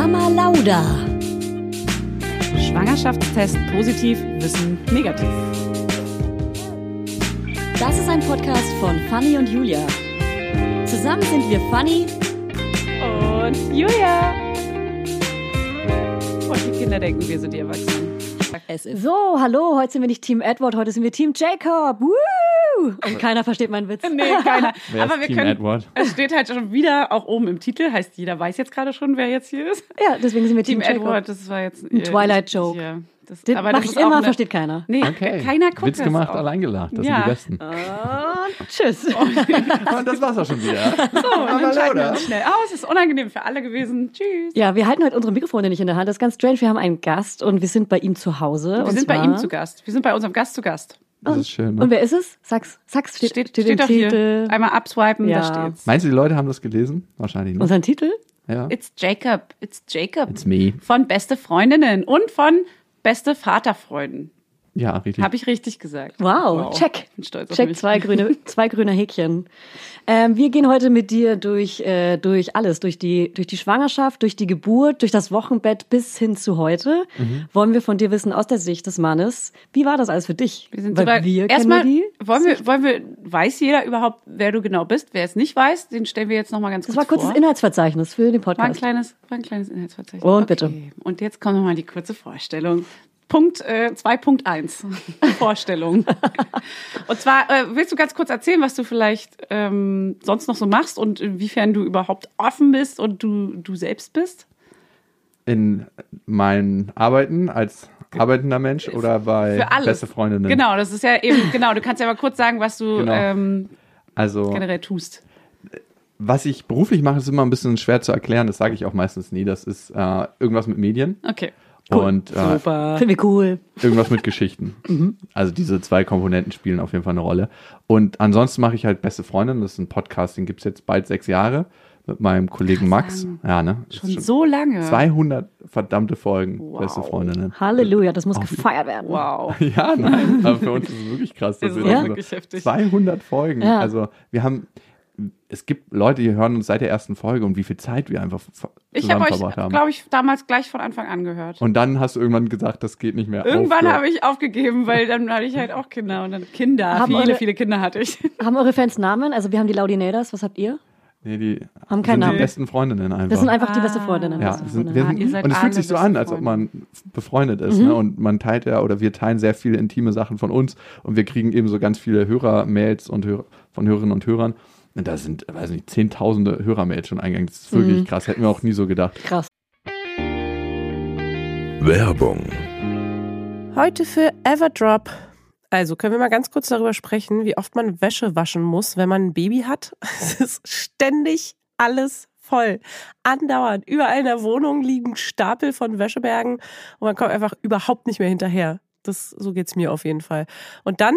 Mama Lauda. Schwangerschaftstest positiv, Wissen negativ. Das ist ein Podcast von Fanny und Julia. Zusammen sind wir Fanny Und Julia. Und die Kinder denken, wir sind die Erwachsenen. So, hallo, heute sind wir nicht Team Edward, heute sind wir Team Jacob. Woo! Und keiner versteht meinen Witz. Nee, keiner. Wer Aber ist wir Team können. Edward? Es steht halt schon wieder auch oben im Titel, heißt jeder weiß jetzt gerade schon, wer jetzt hier ist. Ja, deswegen sind wir Team, Team Jacob. Edward, das war jetzt Ein Twilight-Joke. Ja, das, Den aber mach das ich ist auch immer, eine- versteht keiner. Nee, Okay. keiner guckt Witz das gemacht, auch. allein gelacht. Das Ja. sind die Besten. Und tschüss. Und das war's auch schon wieder. So, und dann schalten wir uns schnell aus. Ist unangenehm für alle gewesen. Tschüss. Ja, wir halten heute unsere Mikrofone nicht in der Hand. Das ist ganz strange. Wir haben einen Gast und wir sind bei ihm zu Hause. Wir und sind bei ihm zu Gast. Wir sind bei unserem Gast zu Gast. Das ist schön. Und Ne? wer ist es? Sag's, sag's, steht, Steht, steht, steht, doch Titel. hier. Einmal abswipen, Ja. da steht's. Meinst du, die Leute haben das gelesen? Wahrscheinlich nicht. Unseren Titel? Ja. It's Jacob. It's Jacob. It's me. Von Beste Freundinnen und von Beste Vaterfreunden. Ja, richtig. Habe ich richtig gesagt. Wow, check. Bin stolz auf Check, mich. zwei grüne, zwei grüne Häkchen. Ähm, wir gehen heute mit dir durch, äh, durch alles, durch die, durch die Schwangerschaft, durch die Geburt, durch das Wochenbett bis hin zu heute. Mhm. Wollen wir von dir wissen, aus der Sicht des Mannes, wie war das alles für dich? Wir sind Weil sogar, wir kennen erstmal, die. wollen wir, wollen wir, weiß jeder überhaupt, wer du genau bist? Wer es nicht weiß, den stellen wir jetzt nochmal ganz Das kurz war kurz vor. das Inhaltsverzeichnis für den War ein Podcast. kleines, war ein kleines Inhaltsverzeichnis. Und bitte. Und jetzt kommt nochmal die kurze Vorstellung. Punkt äh, 2.1. Vorstellung. und zwar, äh, willst du ganz kurz erzählen, was du vielleicht ähm, sonst noch so machst und inwiefern du überhaupt offen bist und du, du selbst bist? In meinen Arbeiten als arbeitender Mensch oder bei Für alles. beste Freundinnen? Genau, das ist ja eben, genau, du kannst ja mal kurz sagen, was du Genau. ähm, Also, generell tust. was ich beruflich mache, ist immer ein bisschen schwer zu erklären. Das sage ich auch meistens nie. Das ist äh, irgendwas mit Medien Okay. Und äh, Super. Finden wir cool. irgendwas mit Geschichten. Mhm. Also diese zwei Komponenten spielen auf jeden Fall eine Rolle. Und ansonsten mache ich halt Beste Freundin. Das ist ein Podcast, den gibt es jetzt bald sechs Jahre mit meinem Kollegen Max. Ja, ne? Das Schon ist so lange. 200 verdammte Folgen Wow. Beste Freundinnen. Halleluja, das muss gefeiert werden. Wow. Ja, nein, aber für uns ist es wirklich krass. dass Ist wir ja das wirklich so- heftig. 200 Folgen. Ja. Also wir haben, es gibt Leute, die hören uns seit der ersten Folge und wie viel Zeit wir einfach Ich habe euch, verbracht haben. glaube ich, damals gleich von Anfang an gehört. Und dann hast du irgendwann gesagt, das geht nicht mehr. Irgendwann habe ich aufgegeben, weil dann hatte ich halt auch Kinder und dann Kinder, Haben viele, eure- viele Kinder hatte ich. Haben eure Fans Namen? Also wir haben die Laudinators, was habt ihr? Nee, die Haben keinen sind Namen. die besten Freundinnen einfach. Das sind einfach die beste Freundinnen. ja, wir sind, Freundinnen. wir Ah, sind, seid und es fühlt sich so an, als ob man befreundet ist. Ne? Und man teilt ja, oder wir teilen sehr viele intime Sachen von uns und wir kriegen eben so ganz viele Hörer-Mails und Hörer, von Hörerinnen und Hörern. Und da sind, weiß nicht, zehntausende Hörermails schon eingegangen. Das ist wirklich krass. Hätten wir auch nie so gedacht. Krass. Werbung. Heute für Everdrop. Also können wir mal ganz kurz darüber sprechen, wie oft man Wäsche waschen muss, wenn man ein Baby hat. Es ist ständig alles voll. Andauernd. Überall in der Wohnung liegen Stapel von Wäschebergen und man kommt einfach überhaupt nicht mehr hinterher. Das, so geht's mir auf jeden Fall. Und dann,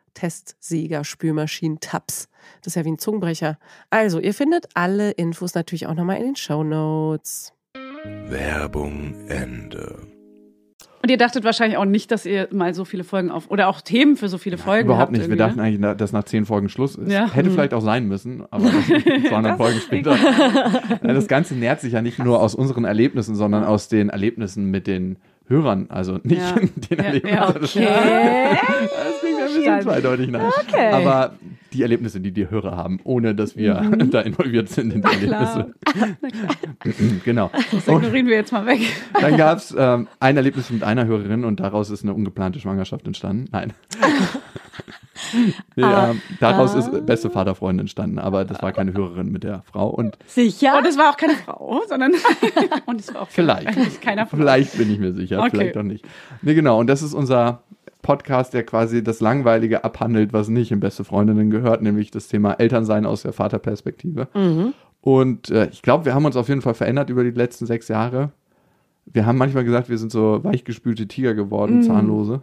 Testsieger, Spülmaschinen, Tabs. Das ist ja wie ein Zungenbrecher. Also, ihr findet alle Infos natürlich auch nochmal in den Show Notes. Werbung Ende. Und ihr dachtet wahrscheinlich auch nicht, dass ihr mal so viele Folgen auf oder auch Themen für so viele Folgen Überhaupt habt nicht. Wir dachten ne? eigentlich, dass nach zehn Folgen Schluss ist. Ja. Hätte vielleicht auch sein müssen, aber 200 Folgen später. Ja, Das Ganze nährt sich ja nicht nur aus unseren Erlebnissen, sondern aus den Erlebnissen mit den Hörern. Also nicht Ja. den Ja, Erlebnissen. ja, Das- Okay. Das klingt ein bisschen zweideutig. Ne? Okay. Aber die Erlebnisse, die die Hörer haben, ohne dass wir Mhm. da involviert sind in die Erlebnisse. genau. Das ignorieren wir jetzt mal weg. Dann gab es ähm, ein Erlebnis mit einer Hörerin und daraus ist eine ungeplante Schwangerschaft entstanden. Nein. nee, Ah. ähm, daraus Ah. ist beste Vaterfreundin entstanden, aber das war keine Hörerin mit der Frau. Und Sicher? Und es war auch keine Frau, sondern und es war auch vielleicht, keiner vielleicht bin ich mir sicher, Okay. vielleicht auch nicht. Nee, genau. Und das ist unser Podcast, der quasi das Langweilige abhandelt, was nicht in Beste Freundinnen gehört, nämlich das Thema Elternsein aus der Vaterperspektive. Mhm. Und äh, ich glaube, wir haben uns auf jeden Fall verändert über die letzten sechs Jahre. Wir haben manchmal gesagt, wir sind so weichgespülte Tiger geworden, Mhm. zahnlose.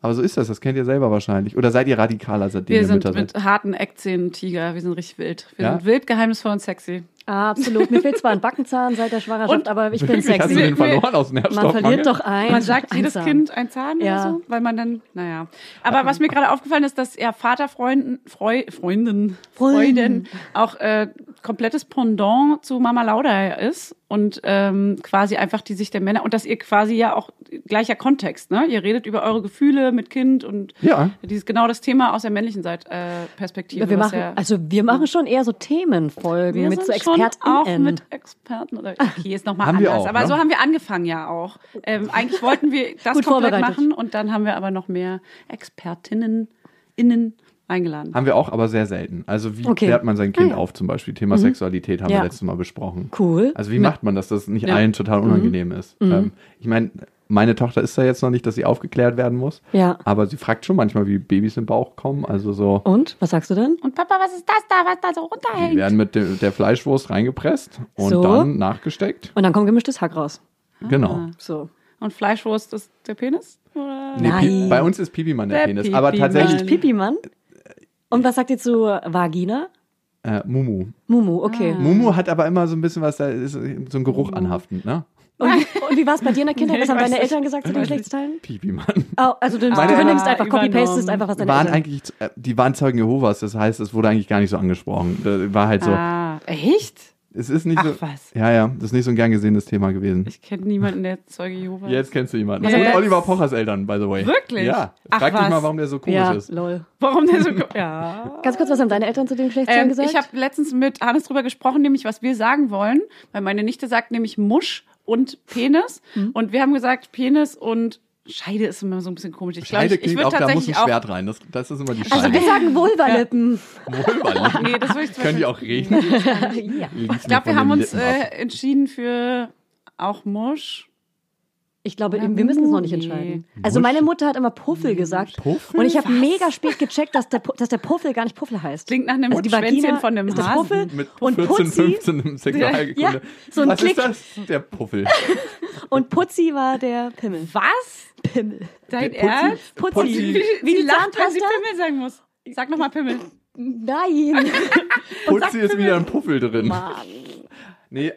Aber so ist das, das kennt ihr selber wahrscheinlich. Oder seid ihr radikaler, seitdem Wir ihr sind Mütter seid? mit harten Eckzähnen Tiger. Wir sind richtig wild. Wir Ja? sind wild, geheimnisvoll und sexy. Absolut. Mir fehlt zwar ein Backenzahn seit der Schwangerschaft, Und- aber ich bin Wirklich? Hast du sexy. den verloren aus Man verliert doch ein. Man sagt jedes Zahn. Kind ein Zahn Ja. oder so, weil man dann, naja. Aber was mir gerade aufgefallen ist, dass ja Vaterfreunden, Freu, Freundin, Freundin auch äh, komplettes Pendant zu Mama Lauda ist und ähm, quasi einfach die Sicht der Männer und dass ihr quasi ja auch gleicher Kontext, ne? Ihr redet über eure Gefühle mit Kind und Ja. dieses genau das Thema aus der männlichen Seite äh, Perspektive. Ja, wir machen, ja, also wir machen schon eher so Themenfolgen mit so sind schon auch mit Experten oder okay, ist nochmal anders. auch, aber ne? so haben wir angefangen ja auch. Ähm, eigentlich wollten wir das Gut komplett machen und dann haben wir aber noch mehr Expertinnen innen eingeladen. Haben wir auch, aber sehr selten. Also wie Okay. klärt man sein Kind auf zum Beispiel? Thema Sexualität haben Ja. wir letztes Mal besprochen. Cool. Also wie macht man das, dass es nicht Ja. allen total unangenehm ist? Ähm, ich meine, meine Tochter ist da jetzt noch nicht, dass sie aufgeklärt werden muss. Ja. Aber sie fragt schon manchmal, wie Babys im Bauch kommen. Also so, Und? Was sagst du denn? Und Papa, was ist das da, was da so die runterhängt? werden mit de der Fleischwurst reingepresst und So. dann nachgesteckt. Und dann kommt gemischtes Hack raus. Genau. So. Und Fleischwurst ist der Penis? Oder? Nee, Nein. bei uns ist Pipi-Mann der, Der Penis. Aber Pipi-Mann. tatsächlich Echt Pipi-Mann? Und was sagt ihr zu Vagina? äh, Mumu. Mumu, okay. Ah. Mumu hat aber immer so ein bisschen was, da ist so ein Geruch anhaftend, ne? Und, und wie war es bei dir in der Kindheit? Nee, Was haben deine. Eltern gesagt zu den. Geschlechtsteilen? Pipi-Mann. Oh, also du, Meine- du nimmst einfach, copy-pastest einfach, was deine waren Eltern eigentlich, äh, die waren Zeugen Jehovas, das heißt, es wurde eigentlich gar nicht so angesprochen. Da war halt so, Ah, echt? es ist nicht Ach so, was. ja, ja, das ist nicht so ein gern gesehenes Thema gewesen. Ich kenne niemanden, der Zeuge Jehovas Jetzt kennst du jemanden. Was Und jetzt? Oliver Pochers Eltern, by the way. Wirklich? Ja. Ach, Frag dich was? mal, warum der so komisch Ja, ist. lol. Warum der so... Ja. Ganz kurz, was haben deine Eltern zu den Geschlechtsteilen Ähm, gesagt? ich habe letztens mit Hannes drüber gesprochen, nämlich was wir sagen wollen, weil meine Nichte sagt nämlich Musch und Penis Mhm. und wir haben gesagt Penis und Scheide ist immer so ein bisschen komisch. Ich glaube, Scheide ich, ich klingt würde auch, da muss ein Schwert rein. Das, das ist immer die also wir Scheide. sagen Vulvalippen. Vulva. Nee, das würde ich Können die auch reden? ja. Ich glaube, wir haben uns äh, entschieden für auch Musch. Ich glaube, Oder wir müssen es noch nicht entscheiden. Also meine Mutter hat immer Puffel gesagt. Puffel? Und ich habe mega spät gecheckt, dass der, dass der Puffel gar nicht Puffel heißt. Klingt nach einem Also die Vagina von einem ist das Hasen. Puffel Mit und 14, Putzi 15 im Sexualkunde. Ja, so ein Was Klick. ist das? Der Puffel. und Putzi war der Pimmel. Was? Pimmel. Dein Putzi? Ernst? Putzi. Putzi. Wie, Wie die sie lacht, wenn sie? Pimmel sagen muss. Sag nochmal Pimmel. Nein. Putzi ist wieder ein Puffel drin. Nee,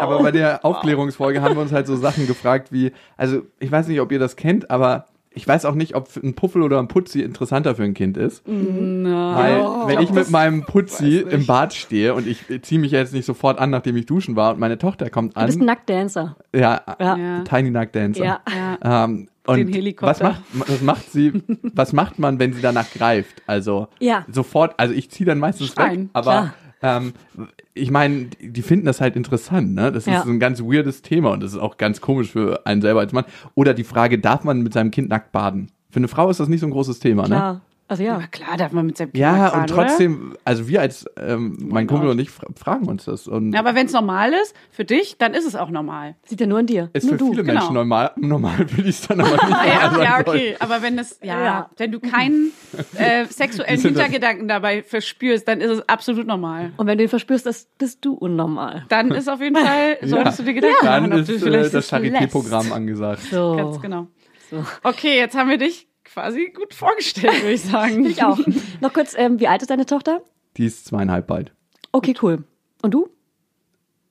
aber bei der Aufklärungsfolge haben wir uns halt so Sachen gefragt wie, also ich weiß nicht, ob ihr das kennt, aber ich weiß auch nicht, ob ein Puffel oder ein Putzi interessanter für ein Kind ist. Weil, wenn ich mit meinem Putzi im Bad stehe und ich ziehe mich jetzt nicht sofort an, nachdem ich duschen war und meine Tochter kommt Du bist ein an, Nacktdancer. ja, Ja. Tiny Nackt Dancer. Ja. Ja. Ähm, und Den Helikopter. Was macht, was macht sie, was macht man, wenn sie danach greift? Also Ja. sofort, also ich ziehe dann meistens weg, Schreien, aber ähm, ich meine, die finden das halt interessant, ne? Das ist Ja. so ein ganz weirdes Thema und das ist auch ganz komisch für einen selber als Mann. Oder die Frage, darf man mit seinem Kind nackt baden? Für eine Frau ist das nicht so ein großes Thema, ne? Also ja. Aber klar darf man mit seinem Ja, Pimmel fahren, und trotzdem, also wir als, ähm, mein Kumpel und ich fra- fragen uns das. Und Oder? Ja, aber wenn es normal ist, für dich, dann ist es auch normal. Sieht ja nur an dir. ist nur für du. viele genau. Menschen normal. Normal will ich es dann aber nicht. Ah, ja, ja, soll. okay. Aber wenn es, ja, Ja. wenn du keinen äh, sexuellen? Hintergedanken dabei verspürst, dann ist es absolut normal. Und wenn du ihn verspürst, das bist du unnormal. Dann ist auf jeden Fall, solltest du dir Gedanken Dann machen, ob ist du äh, vielleicht das. Charité-Programm angesagt. So. Ganz genau. So. Okay, jetzt haben wir dich quasi gut vorgestellt, würde ich sagen. Ich auch. Noch kurz, ähm, wie alt ist deine Tochter? Die ist zweieinhalb bald. Okay, cool. Und du?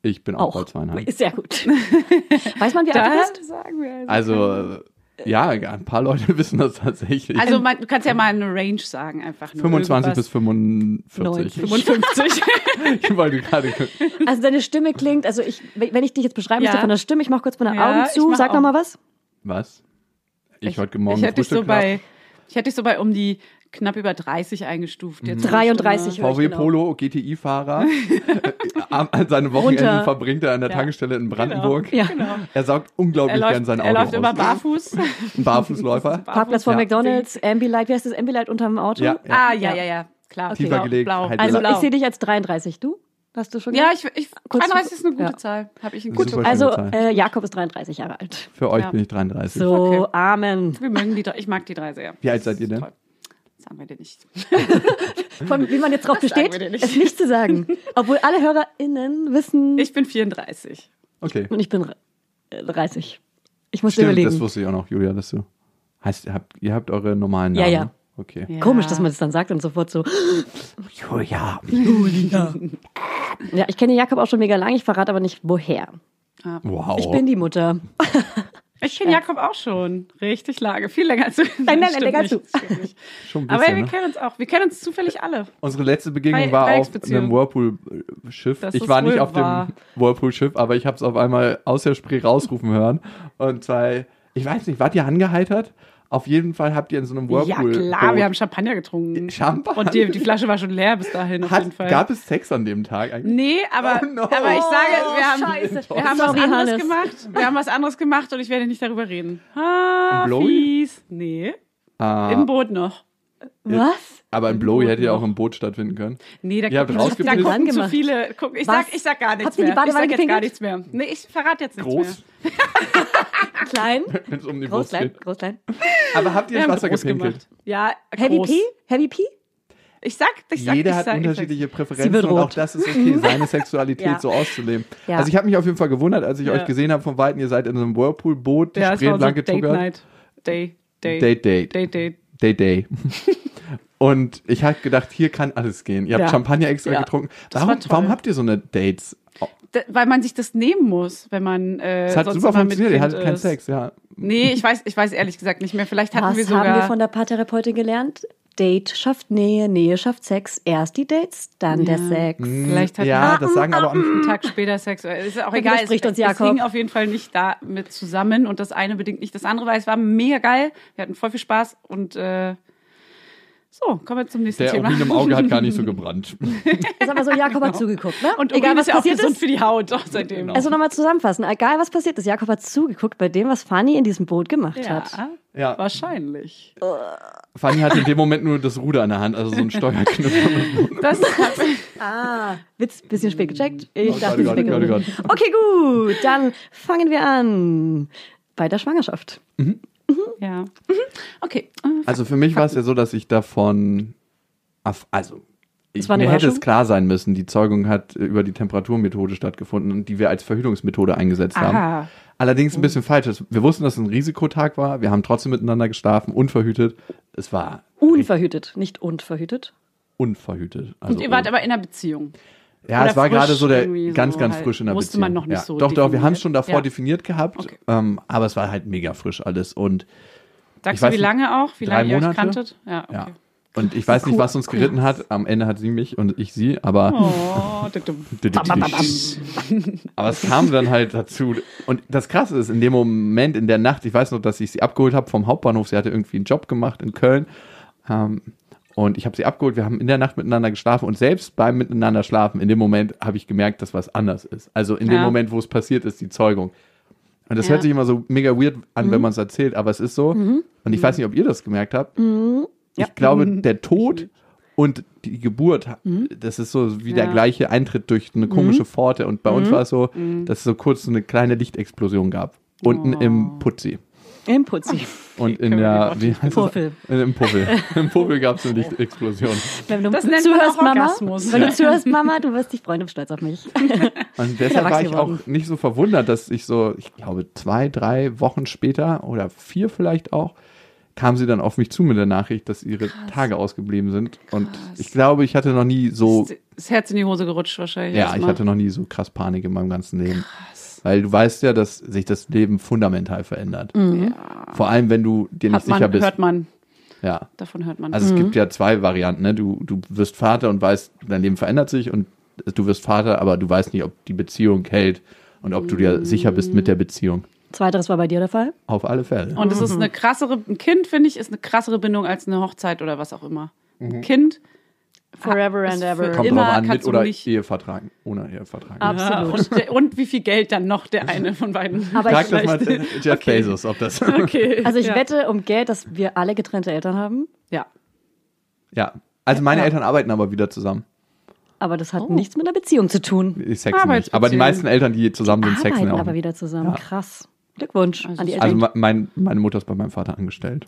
Ich bin auch, Auch. bei zweieinhalb. Sehr gut. Weiß man, wie alt du bist? sagen wir also. Also, äh, ja, ein paar Leute wissen das tatsächlich. Also man, du kannst ja mal eine Range sagen, einfach nur. 25 bis irgendwas. 45. 90. 55. Ich wollte gerade Also deine Stimme klingt, also ich, wenn ich dich jetzt beschreiben Ja. müsste von der Stimme, ich mach kurz meine Ja, Augen zu, sag auch. noch mal was. Was? Ich, heute Morgen ich hätte dich so bei, ich hätte dich so bei um die knapp über 30 eingestuft. Jetzt 33 höre ich VW genau. Polo, GTI-Fahrer. Seine Wochenenden Runter. verbringt er an der Ja. Tankstelle in Brandenburg. Ja. Genau. Er saugt unglaublich Er gern sein Auto er läuft aus. immer barfuß. Ein Barfußläufer. Parkplatz vor Ja. McDonalds, Ambilight, wie heißt das Ambilight unterm Auto? Ja, ja. Ah, ja, ja, ja. Klar. Okay. Tiefer Blau, gelegt, Blau. Also Blau. ich sehe dich als 33. Du? Hast du schon Ja, ich, ich Kurz- 33 ist eine gute ja. Zahl. Habe ich einen Gut. guten. Super Also äh, Jakob ist 33 Jahre alt. Für euch Ja. bin ich 33. So, Okay. Amen. Wir mögen die drei. Ich mag die drei sehr. Wie alt seid ihr denn? Toll. Sagen wir dir nicht. Von wie man jetzt drauf Das besteht, nicht. es nicht zu sagen. Obwohl alle HörerInnen wissen, Ich bin 34. Okay. und ich bin äh, 30. Ich muss Stimmt, überlegen. das wusste ich auch noch, Julia, dass du. Heißt, ihr habt, ihr habt eure normalen Ja, Namen? ja. ne? Okay. Ja. Komisch, dass man das dann sagt und sofort so. Julia. Ja, ich kenne Jakob auch schon mega lange, ich verrate aber nicht woher. Wow. Ich bin die Mutter. Ich kenne Jakob auch schon. Richtig lange. Viel länger als du. Nein, nein, länger als nicht. Schon ein Aber bisschen, wir ne? kennen uns auch. Wir kennen uns zufällig alle. Unsere letzte Begegnung war auf einem Whirlpool-Schiff. Ich war nicht auf wahr. dem Whirlpool-Schiff, aber ich habe es auf einmal aus der Spree rausrufen hören. Und zwei, ich weiß nicht, wart ihr angeheitert? Auf jeden Fall habt ihr in so einem Ja, Whirlpool. klar. Wir haben Champagner getrunken. Champagner? Und die, die Flasche war schon leer bis dahin auf jeden Fall. gab es Sex an dem Tag eigentlich? Nee, aber, Oh no. aber ich sage, wir haben, Scheiße. wir haben Sorry, was anderes Hannes. gemacht. Wir haben was anderes gemacht und ich werde nicht darüber reden. Ah, fies. Nee, Ah, im Boot noch. Was? aber ein Blowy hätte ja auch im Boot stattfinden können. Nee, da Ihr habt gucken, da gucken zu viele. Guck, ich, Was? sag, ich sag gar nichts Habt ihr die mehr. Ich Badewanne sag jetzt gar nichts mehr. Nee, ich verrate jetzt nichts Groß, mehr. Klein? wenn es um die Groß, Brust klein, geht. groß, klein. Aber habt ihr ins Wasser gepinkelt? gemacht. Ja, Heavy groß. P? Heavy P? Ich sag, ich sag, Jeder ich hat sag, ich unterschiedliche Präferenzen und auch das ist okay, seine Sexualität Ja. so auszuleben. Ja. Also ich habe mich auf jeden Fall gewundert, als ich Ja. euch gesehen habe vom Weiten, ihr seid in so einem Whirlpool-Boot, die Ja, Spree war so Date. Night. Day, Day. Date, Date. Date, Date. Day, Day. Und ich habe gedacht, hier kann alles gehen. Ihr habt Ja. Champagner extra Ja. getrunken. Warum, warum habt ihr so eine Dates? D weil man sich das nehmen muss, wenn man äh, Es hat sonst super funktioniert, ihr hattet keinen. Sex, ja. Nee, ich weiß, ich weiß ehrlich gesagt nicht mehr. Vielleicht hatten Was wir sogar. haben wir von der Paartherapeutin gelernt? Date schafft Nähe, Nähe schafft Sex. Erst die Dates, dann der Sex. Vielleicht hatten ja, wir das sagen aber auch einen Tag später Sex. Ist auch egal. Es, uns es Jakob. hing auf jeden Fall nicht damit zusammen und das eine bedingt nicht das andere, weil es war mega geil. Wir hatten voll viel Spaß und äh, so, kommen wir zum nächsten Der Thema. Urin im Auge hat gar nicht so gebrannt. Ist aber so, Jakob hat zugeguckt, ne? und egal was ist ja auch passiert ist. für die Haut auch seitdem. Also nochmal zusammenfassen. Egal was passiert ist, Jakob hat zugeguckt bei dem, was Fanny in diesem Boot gemacht hat. ja, Ja. wahrscheinlich. Fanny hatte in dem Moment nur das Ruder in der Hand, also so ein Steuerknüppel. Das hat Ah, Witz, bisschen spät gecheckt. Ich Oh dachte, Gott, spät oh Gott, oh gecheckt. Okay, gut. Dann fangen wir an. Bei der Schwangerschaft. Ja. Mhm. Okay. Äh, Also für mich war es ja so, dass ich davon, also ich, mir hätte es klar sein müssen, die Zeugung hat über die Temperaturmethode stattgefunden und die wir als Verhütungsmethode eingesetzt haben. Aha. Allerdings ein bisschen falsch. Wir wussten, dass es ein Risikotag war. Wir haben trotzdem miteinander geschlafen, unverhütet. Es war Unverhütet, nicht unverhütet. unverhütet. Also Und ihr wart aber in einer Beziehung. Ja, Oder es war gerade so der ganz, so ganz halt. frisch in der Wusste Beziehung. man noch nicht ja. so Doch, doch, wir haben es schon davor Ja. definiert gehabt, Okay. ähm, aber es war halt mega frisch alles und Sagst du, wie lange auch? Wie lange ihr euch kanntet? Ja, okay. ja. Und ich weiß nicht, was uns geritten hat. Am Ende hat sie mich und ich sie, aber Oh. Aber es kam dann halt dazu. Und das Krasse ist, in dem Moment, in der Nacht, ich weiß noch, dass ich sie abgeholt habe vom Hauptbahnhof. Sie hatte irgendwie einen Job gemacht in Köln. Ähm, und ich habe sie abgeholt. Wir haben in der Nacht miteinander geschlafen. Und selbst beim Miteinander schlafen, in dem Moment habe ich gemerkt, dass was anders ist. Also in dem Ja. Moment, wo es passiert ist, die Zeugung. Und das Ja. hört sich immer so mega weird an, Mhm. wenn man es erzählt, aber es ist so. Und ich weiß nicht, ob ihr das gemerkt habt. Ja. ich glaube, der Tod und die Geburt, das ist so wie der gleiche Eintritt durch eine komische Pforte. Und bei uns war es so, dass es so kurz so eine kleine Lichtexplosion gab. Unten im Putzi. Im Putzi. Und in der, wie heißt das? Puffel. Äh, Im Puffel. Im Puffel gab es eine Lichtexplosion. Wenn du Das nennt man zuhörst, auch Mama, Orgasmus. wenn du zuhörst, Mama, du wirst dich freuen und stolz auf mich. Und deshalb war ich auch nicht so verwundert, dass ich so, ich glaube, zwei, drei Wochen später oder vier vielleicht auch, kam sie dann auf mich zu mit der Nachricht, dass ihre Tage ausgeblieben sind. Und ich glaube, ich hatte noch nie so, das Herz in die Hose gerutscht wahrscheinlich. ja, ich hatte noch nie so krass Panik in meinem ganzen Leben. Weil du weißt ja, dass sich das Leben fundamental verändert. Vor allem, wenn du dir nicht Hat man, sicher bist. hört man. Ja. Davon hört man. Also es gibt ja zwei Varianten, ne? Du, du wirst Vater und weißt, dein Leben verändert sich und du wirst Vater, aber du weißt nicht, ob die Beziehung hält und ob du dir sicher bist mit der Beziehung. Zweiteres war bei dir der Fall? Auf alle Fälle. Und es ist eine krassere, ein Kind, finde ich, ist eine krassere Bindung als eine Hochzeit oder was auch immer. Ein Kind. Forever and ever. Kommt immer drauf an, mit oder nicht- Ehevertrag. Ohne Ehevertrag. Ab- Ja, Absolut. und, und wie viel Geld dann noch der eine von beiden. Aber Frag ich, das mal Jeff Okay. Bezos, ob das. Okay. also ich ja. wette um Geld, dass wir alle getrennte Eltern haben. Ja. ja. Also meine Ja. Eltern arbeiten aber wieder zusammen. Aber das hat Oh. nichts mit einer Beziehung zu tun. Die sexen nicht. Aber die meisten Eltern, die zusammen sind, sexen Arbeiten ja auch. aber wieder zusammen. Ja. Krass. Glückwunsch Also an die es- Eltern. Also mein, meine Mutter ist bei meinem Vater angestellt.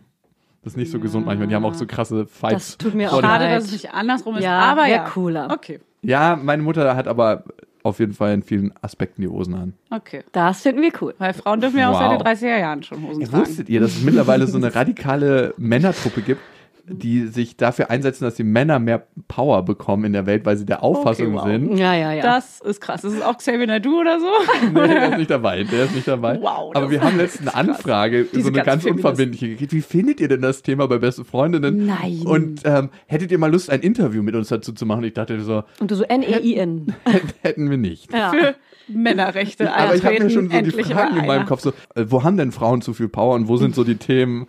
Das ist nicht so gesund manchmal. Die haben auch so krasse Fights. Das tut mir auch Schade, leid. dass es nicht andersrum ist. Ja, aber ja. cooler. Okay. Ja, meine Mutter hat aber auf jeden Fall in vielen Aspekten die Hosen an. Okay. Das finden wir cool. Weil Frauen dürfen ja auch Wow. seit den 30er Jahren schon Hosen Ja, tragen. wusstet ihr, dass es mittlerweile so eine radikale Männertruppe gibt, die sich dafür einsetzen, dass die Männer mehr Power bekommen in der Welt, weil sie der Auffassung wow. sind. Ja, ja, ja. Das ist krass. Das ist auch Xavier Naidu oder so? Nee, der ist nicht dabei. Der ist nicht dabei. Wow, Aber wir haben letztens eine Anfrage, so Diese eine ganz ganzen unverbindliche gekriegt. Wie findet ihr denn das Thema bei Beste Freundinnen? Nein. Und ähm, hättet ihr mal Lust, ein Interview mit uns dazu zu machen? Ich dachte so, Und du so N-E-I-N. hätten wir nicht. Ja. Männerrechte Aber ich habe mir schon so die Fragen in meinem. Kopf so, äh, wo haben denn Frauen zu viel Power und wo sind so die Themen,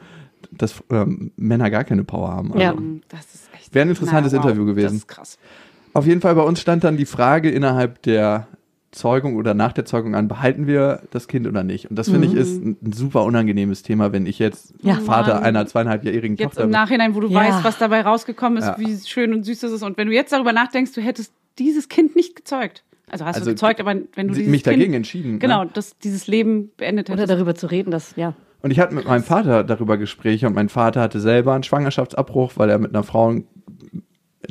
dass ähm, Männer gar keine Power haben? Also, Ja. Das ist echt. Wäre ein interessantes Interview gewesen. Das ist krass. Auf jeden Fall bei uns stand dann die Frage innerhalb der Zeugung oder nach der Zeugung an, behalten wir das Kind oder nicht? Und das finde ich ist ein, ein super unangenehmes Thema, wenn ich jetzt Ja. Vater Mann. einer zweieinhalbjährigen Jetzt Tochter im bin. Nachhinein, wo du Ja. weißt, was dabei rausgekommen ist, Ja. wie schön und süß das ist. Und wenn du jetzt darüber nachdenkst, du hättest dieses Kind nicht gezeugt. Also hast Also du gezeugt, aber wenn du dieses mich kind, dagegen entschieden. ne? Genau, dass dieses Leben beendet Oder hättest. darüber zu reden, dass, ja. Und ich hatte mit meinem Vater darüber Gespräche und mein Vater hatte selber einen Schwangerschaftsabbruch, weil er mit einer Frau ein,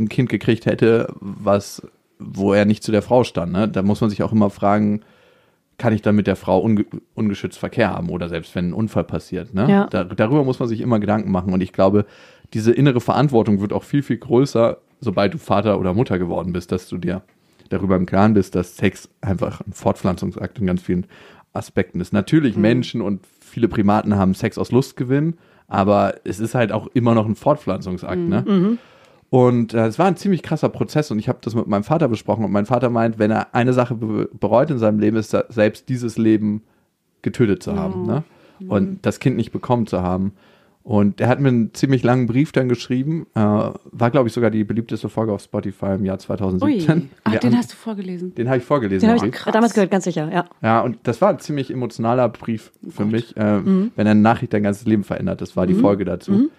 Kind gekriegt hätte, was, wo er nicht zu der Frau stand. Ne? Da muss man sich auch immer fragen, kann ich dann mit der Frau unge ungeschützt Verkehr haben oder selbst wenn ein Unfall passiert. Ne? Ja. Da, darüber muss man sich immer Gedanken machen. Und ich glaube, diese innere Verantwortung wird auch viel, viel größer, sobald du Vater oder Mutter geworden bist, dass du dir darüber im Klaren bist, dass Sex einfach ein Fortpflanzungsakt in ganz vielen Aspekten ist. Natürlich, Menschen und viele Primaten haben Sex aus Lustgewinn, aber es ist halt auch immer noch ein Fortpflanzungsakt. Ne? Und äh, es war ein ziemlich krasser Prozess und ich habe das mit meinem Vater besprochen und mein Vater meint, wenn er eine Sache be bereut in seinem Leben, ist selbst dieses Leben getötet zu haben ne? und das Kind nicht bekommen zu haben. Und er hat mir einen ziemlich langen Brief dann geschrieben, äh, war glaube ich sogar die beliebteste Folge auf Spotify im Jahr Ui, 2017. Ach, Wir den haben- hast du vorgelesen. den habe ich vorgelesen. Den habe ich krass. damals gehört, ganz sicher, ja. Ja, und das war ein ziemlich emotionaler Brief für Gott. mich, äh, wenn eine Nachricht dein ganzes Leben verändert. Das war die Folge dazu.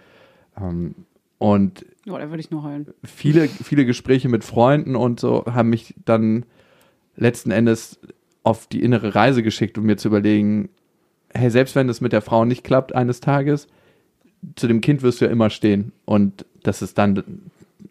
Ähm, und Ja, da würde ich nur heulen. viele, viele Gespräche mit Freunden und so haben mich dann letzten Endes auf die innere Reise geschickt, um mir zu überlegen, hey, selbst wenn es mit der Frau nicht klappt eines Tages, zu dem Kind wirst du ja immer stehen. Und das ist dann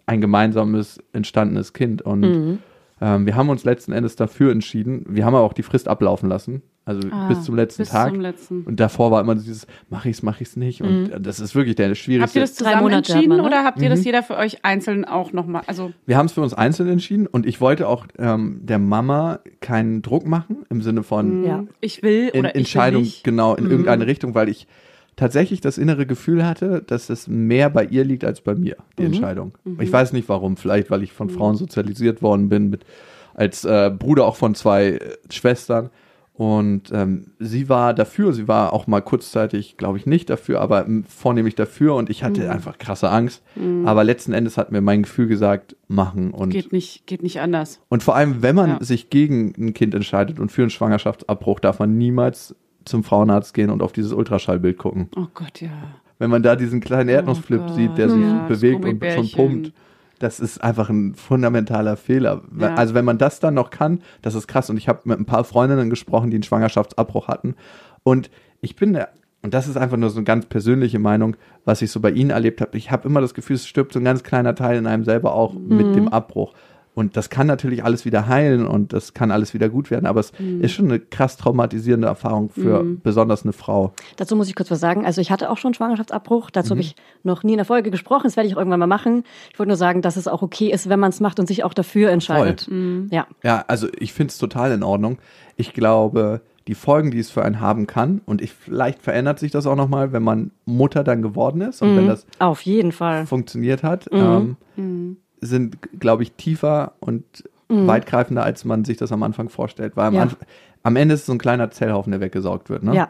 ein gemeinsames, entstandenes Kind. Und Mhm. ähm, wir haben uns letzten Endes dafür entschieden. Wir haben aber auch die Frist ablaufen lassen. Also Ah, bis zum letzten bis Tag. zum letzten. Und davor war immer dieses, mach ich's, mach ich's nicht. Und das ist wirklich der schwierigste. Habt ihr das Drei zusammen Monate entschieden man, ne? oder habt ihr Mhm. das jeder für euch einzeln auch nochmal? Also, Wir haben es für uns einzeln entschieden und ich wollte auch ähm, der Mama keinen Druck machen im Sinne von Ja. ich will in, oder ich Entscheidung will nicht. genau in irgendeine Richtung, weil ich tatsächlich das innere Gefühl hatte, dass es mehr bei ihr liegt als bei mir, die Entscheidung. Ich weiß nicht warum, vielleicht weil ich von Frauen sozialisiert worden bin, mit, als äh, Bruder auch von zwei äh, Schwestern. Und ähm, sie war dafür, sie war auch mal kurzzeitig, glaube ich, nicht dafür, aber ähm, vornehmlich dafür und ich hatte einfach krasse Angst. Aber letzten Endes hat mir mein Gefühl gesagt, machen und Geht nicht, geht nicht anders. und vor allem, wenn man Ja. sich gegen ein Kind entscheidet und für einen Schwangerschaftsabbruch, darf man niemals zum Frauenarzt gehen und auf dieses Ultraschallbild gucken. Oh Gott, ja. wenn man da diesen kleinen Erdnussflip Gott. sieht, der sich Ja, bewegt und schon pumpt. Das ist einfach ein fundamentaler Fehler. Ja. Also wenn man das dann noch kann, das ist krass. Und ich habe mit ein paar Freundinnen gesprochen, die einen Schwangerschaftsabbruch hatten. Und ich bin der, und das ist einfach nur so eine ganz persönliche Meinung, was ich so bei ihnen erlebt habe. Ich habe immer das Gefühl, es stirbt so ein ganz kleiner Teil in einem selber auch mit dem Abbruch. Und das kann natürlich alles wieder heilen und das kann alles wieder gut werden, aber es ist schon eine krass traumatisierende Erfahrung für besonders eine Frau. Dazu muss ich kurz was sagen. Also ich hatte auch schon Schwangerschaftsabbruch. Dazu Mhm. habe ich noch nie in der Folge gesprochen. Das werde ich auch irgendwann mal machen. Ich wollte nur sagen, dass es auch okay ist, wenn man es macht und sich auch dafür entscheidet. Ja. Ja, also ich finde es total in Ordnung. Ich glaube, die Folgen, die es für einen haben kann, und ich, vielleicht verändert sich das auch nochmal, wenn man Mutter dann geworden ist und wenn das Auf jeden Fall. funktioniert hat, ähm, sind, glaube ich, tiefer und weitgreifender, als man sich das am Anfang vorstellt. Weil am, Ja. Am Ende ist es so ein kleiner Zellhaufen, der weggesaugt wird. Ne? Ja.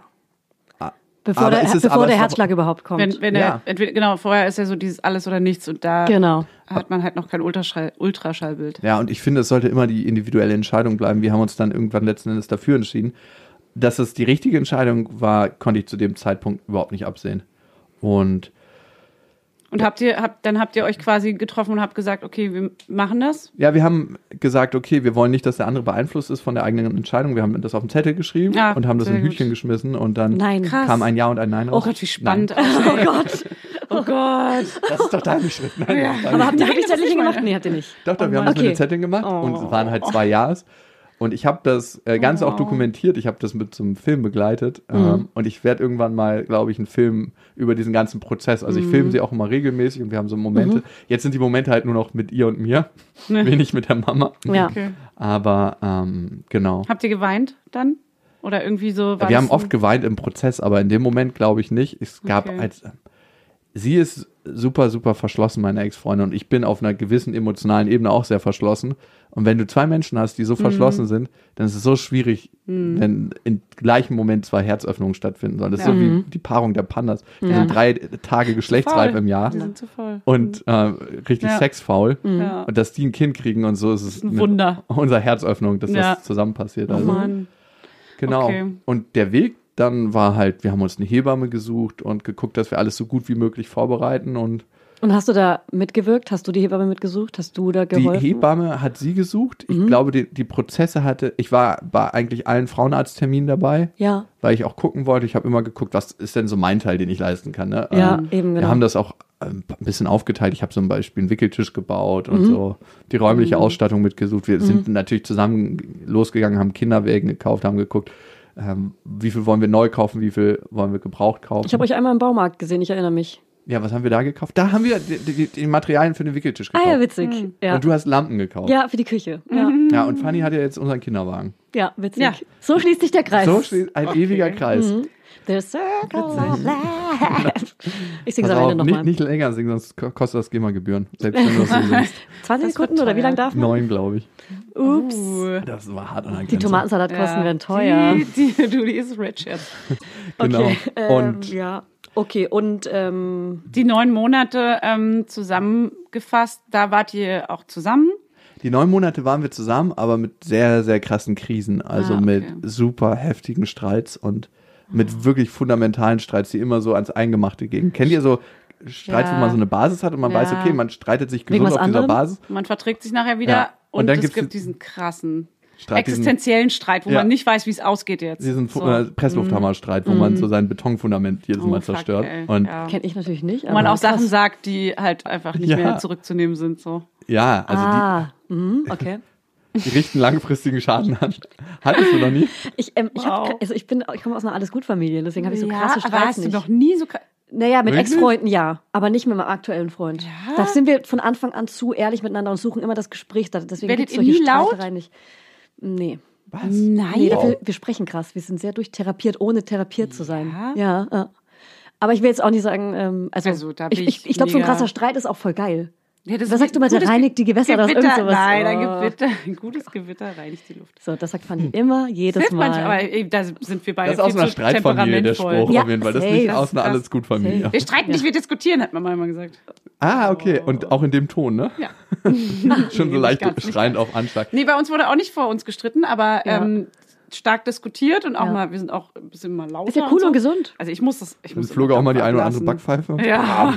Ah, Bevor aber der, bevor aber der Herzschlag überhaupt kommt. Wenn, wenn Ja. er, entweder, genau, vorher ist ja so dieses alles oder nichts und da genau. hat man halt noch kein Ultraschall, Ultraschallbild. Ja, und ich finde, es sollte immer die individuelle Entscheidung bleiben. Wir haben uns dann irgendwann letzten Endes dafür entschieden. Dass es die richtige Entscheidung war, konnte ich zu dem Zeitpunkt überhaupt nicht absehen. Und Und habt ihr, habt, dann habt ihr euch quasi getroffen und habt gesagt, okay, wir machen das? ja, wir haben gesagt, okay, wir wollen nicht, dass der andere beeinflusst ist von der eigenen Entscheidung. Wir haben das auf den Zettel geschrieben Ja, und haben das in Hütchen gut. geschmissen und dann Nein. Kam ein Ja und ein Nein Oh raus. Gott, wie spannend. Nein. Oh Gott. Oh Gott. Das ist doch dein Schritt. Nein, Ja. das war Aber habt ihr wirklich Zettelchen gemacht? Nee, habt ihr nicht. Doch, doch, wir haben das mit Okay. den Zetteln gemacht und Oh. es waren halt zwei Ja's. Und ich habe das äh, ganz auch Oh. dokumentiert. Ich habe das mit so einem Film begleitet. Mhm. Ähm, und ich werde irgendwann mal, glaube ich, einen Film über diesen ganzen Prozess. Also ich Mhm. filme sie auch immer regelmäßig und wir haben so Momente. Jetzt sind die Momente halt nur noch mit ihr und mir, wenig mit der Mama. Ja. Okay. Aber ähm, genau. Habt ihr geweint dann? Oder irgendwie so? war Wir haben oft geweint im Prozess, aber in dem Moment glaube ich nicht. Es gab Okay. als sie ist super, super verschlossen, meine Ex-Freundin, und ich bin auf einer gewissen emotionalen Ebene auch sehr verschlossen. Und wenn du zwei Menschen hast, die so verschlossen Mhm. sind, dann ist es so schwierig, wenn im gleichen Moment zwei Herzöffnungen stattfinden sollen. Das ist Ja. so wie Mhm. die Paarung der Pandas. Die Ja. sind drei Tage geschlechtsreif im Jahr Die sind zu voll. und äh, richtig Ja. sexfaul. Ja. Und dass die ein Kind kriegen und so ist es ein Wunder. unsere Herzöffnung, dass das zusammen passiert. Oh Also. Mann. Genau. Okay. Und der Weg dann war halt, wir haben uns eine Hebamme gesucht und geguckt, dass wir alles so gut wie möglich vorbereiten. Und Und hast du da mitgewirkt? Hast du die Hebamme mitgesucht? Hast du da die geholfen? Hebamme hat sie gesucht. Ich Mhm. glaube, die, die Prozesse hatte, ich war bei eigentlich allen Frauenarztterminen dabei, ja, weil ich auch gucken wollte. Ich habe immer geguckt, was ist denn so mein Teil, den ich leisten kann. Ne? ja, Ähm, eben genau. Wir haben das auch ähm, ein bisschen aufgeteilt. Ich habe zum Beispiel einen Wickeltisch gebaut Mhm. und so die räumliche Ausstattung mitgesucht. Wir sind natürlich zusammen losgegangen, haben Kinderwägen gekauft, haben geguckt, ähm, wie viel wollen wir neu kaufen, wie viel wollen wir gebraucht kaufen. ich habe euch einmal im Baumarkt gesehen, ich erinnere mich. ja, was haben wir da gekauft? Da haben wir die, die, die Materialien für den Wickeltisch Ah gekauft. ja, witzig. Ja. Und du hast Lampen gekauft. ja, für die Küche. Ja, Ja, und Fanny hat ja jetzt unseren Kinderwagen. ja witzig. Ja. So schließt sich der Kreis. So steht ein Okay. ewiger Kreis. The circle of life. Ich singe es Pass am Ende nicht, nochmal. nicht länger singen, sonst ko- kostet das GEMA-Gebühren. Selbst wenn du das so singst. 20 Das Sekunden oder wie lange darf man? Neun, glaube ich. Ups. Uh. Das war hart an der Die Grenze. Tomatensalatkosten Ja. werden teuer. Die, die, du, die ist rich jetzt. Genau. Okay. Ähm, Und ja. Okay, und ähm, Die neun Monate ähm, zusammengefasst, da wart ihr auch zusammen. die neun Monate waren wir zusammen, aber mit sehr, sehr krassen Krisen. Also Ah, okay. mit super heftigen Streits und mit wirklich fundamentalen Streits, die immer so ans Eingemachte gingen. Kennt ihr so Streits, Ja. wo man so eine Basis hat und man Ja. weiß, okay, man streitet sich gesund auf dieser anderem? Basis? Man verträgt sich nachher wieder Ja. Und und, dann es gibt die- diesen krassen Streit, diesen- existenziellen Streit, wo Ja. man nicht weiß, wie es ausgeht jetzt. Diesen So. äh, Presslufthammerstreit, wo man so sein Betonfundament jedes Oh, Mal fuck, zerstört. ey. Und ja. kenne ich natürlich nicht. Wo man auch Sachen krass. sagt, die halt einfach nicht Ja. mehr zurückzunehmen sind. So. ja, also ah, mhm, okay. Die, richten langfristigen Schaden an. Hattest du noch nie? Ich, ähm, ich, hab, Wow. also ich bin, ich komme aus einer alles gut Familie, deswegen habe ich so krasse aber Streits hast nicht. du noch nie so. Naja, mit? Ex-Freunden ja, aber nicht mit meinem aktuellen Freund. Ja? Da sind wir von Anfang an zu ehrlich miteinander und suchen immer das Gespräch. Deswegen Werdet gibt's ihr solche nie laut? Streitereien nicht. Nee. Was? Nein. Nee, dafür, wir sprechen krass. Wir sind sehr durchtherapiert, ohne therapiert zu sein. Ja? Ja, ja. Aber ich will jetzt auch nicht sagen, ähm, also, Also, da ich, bin ich, ich glaube, so ein krasser Streit ist auch voll geil. Ja, das Was sagst du mal, der reinigt die Gewässer oder Gewitter, irgend sowas? Nein, ein Oh. Gewitter, ein gutes Gewitter reinigt die Luft. So, das sagt Fanny immer, jedes Hilft Mal. manchmal, aber da sind wir beide Das ist aus einer Streitfamilie der Spruch. Ja, auf jeden Fall. Das nicht aus einer Das- alles gut Familie. Wir streiten nicht, wir diskutieren, hat Mama immer gesagt. Ah, okay. Und auch in dem Ton, ne? Ja. Schon so leicht schreiend auf Anschlag. Nee, bei uns wurde auch nicht vor uns gestritten, aber Ja. ähm, stark diskutiert und auch Ja. mal, wir sind auch ein bisschen mal lauter. Ist ja cool so. und gesund. Also ich muss das, ich Es muss flog auch mal die eine oder andere Backpfeife. Ja,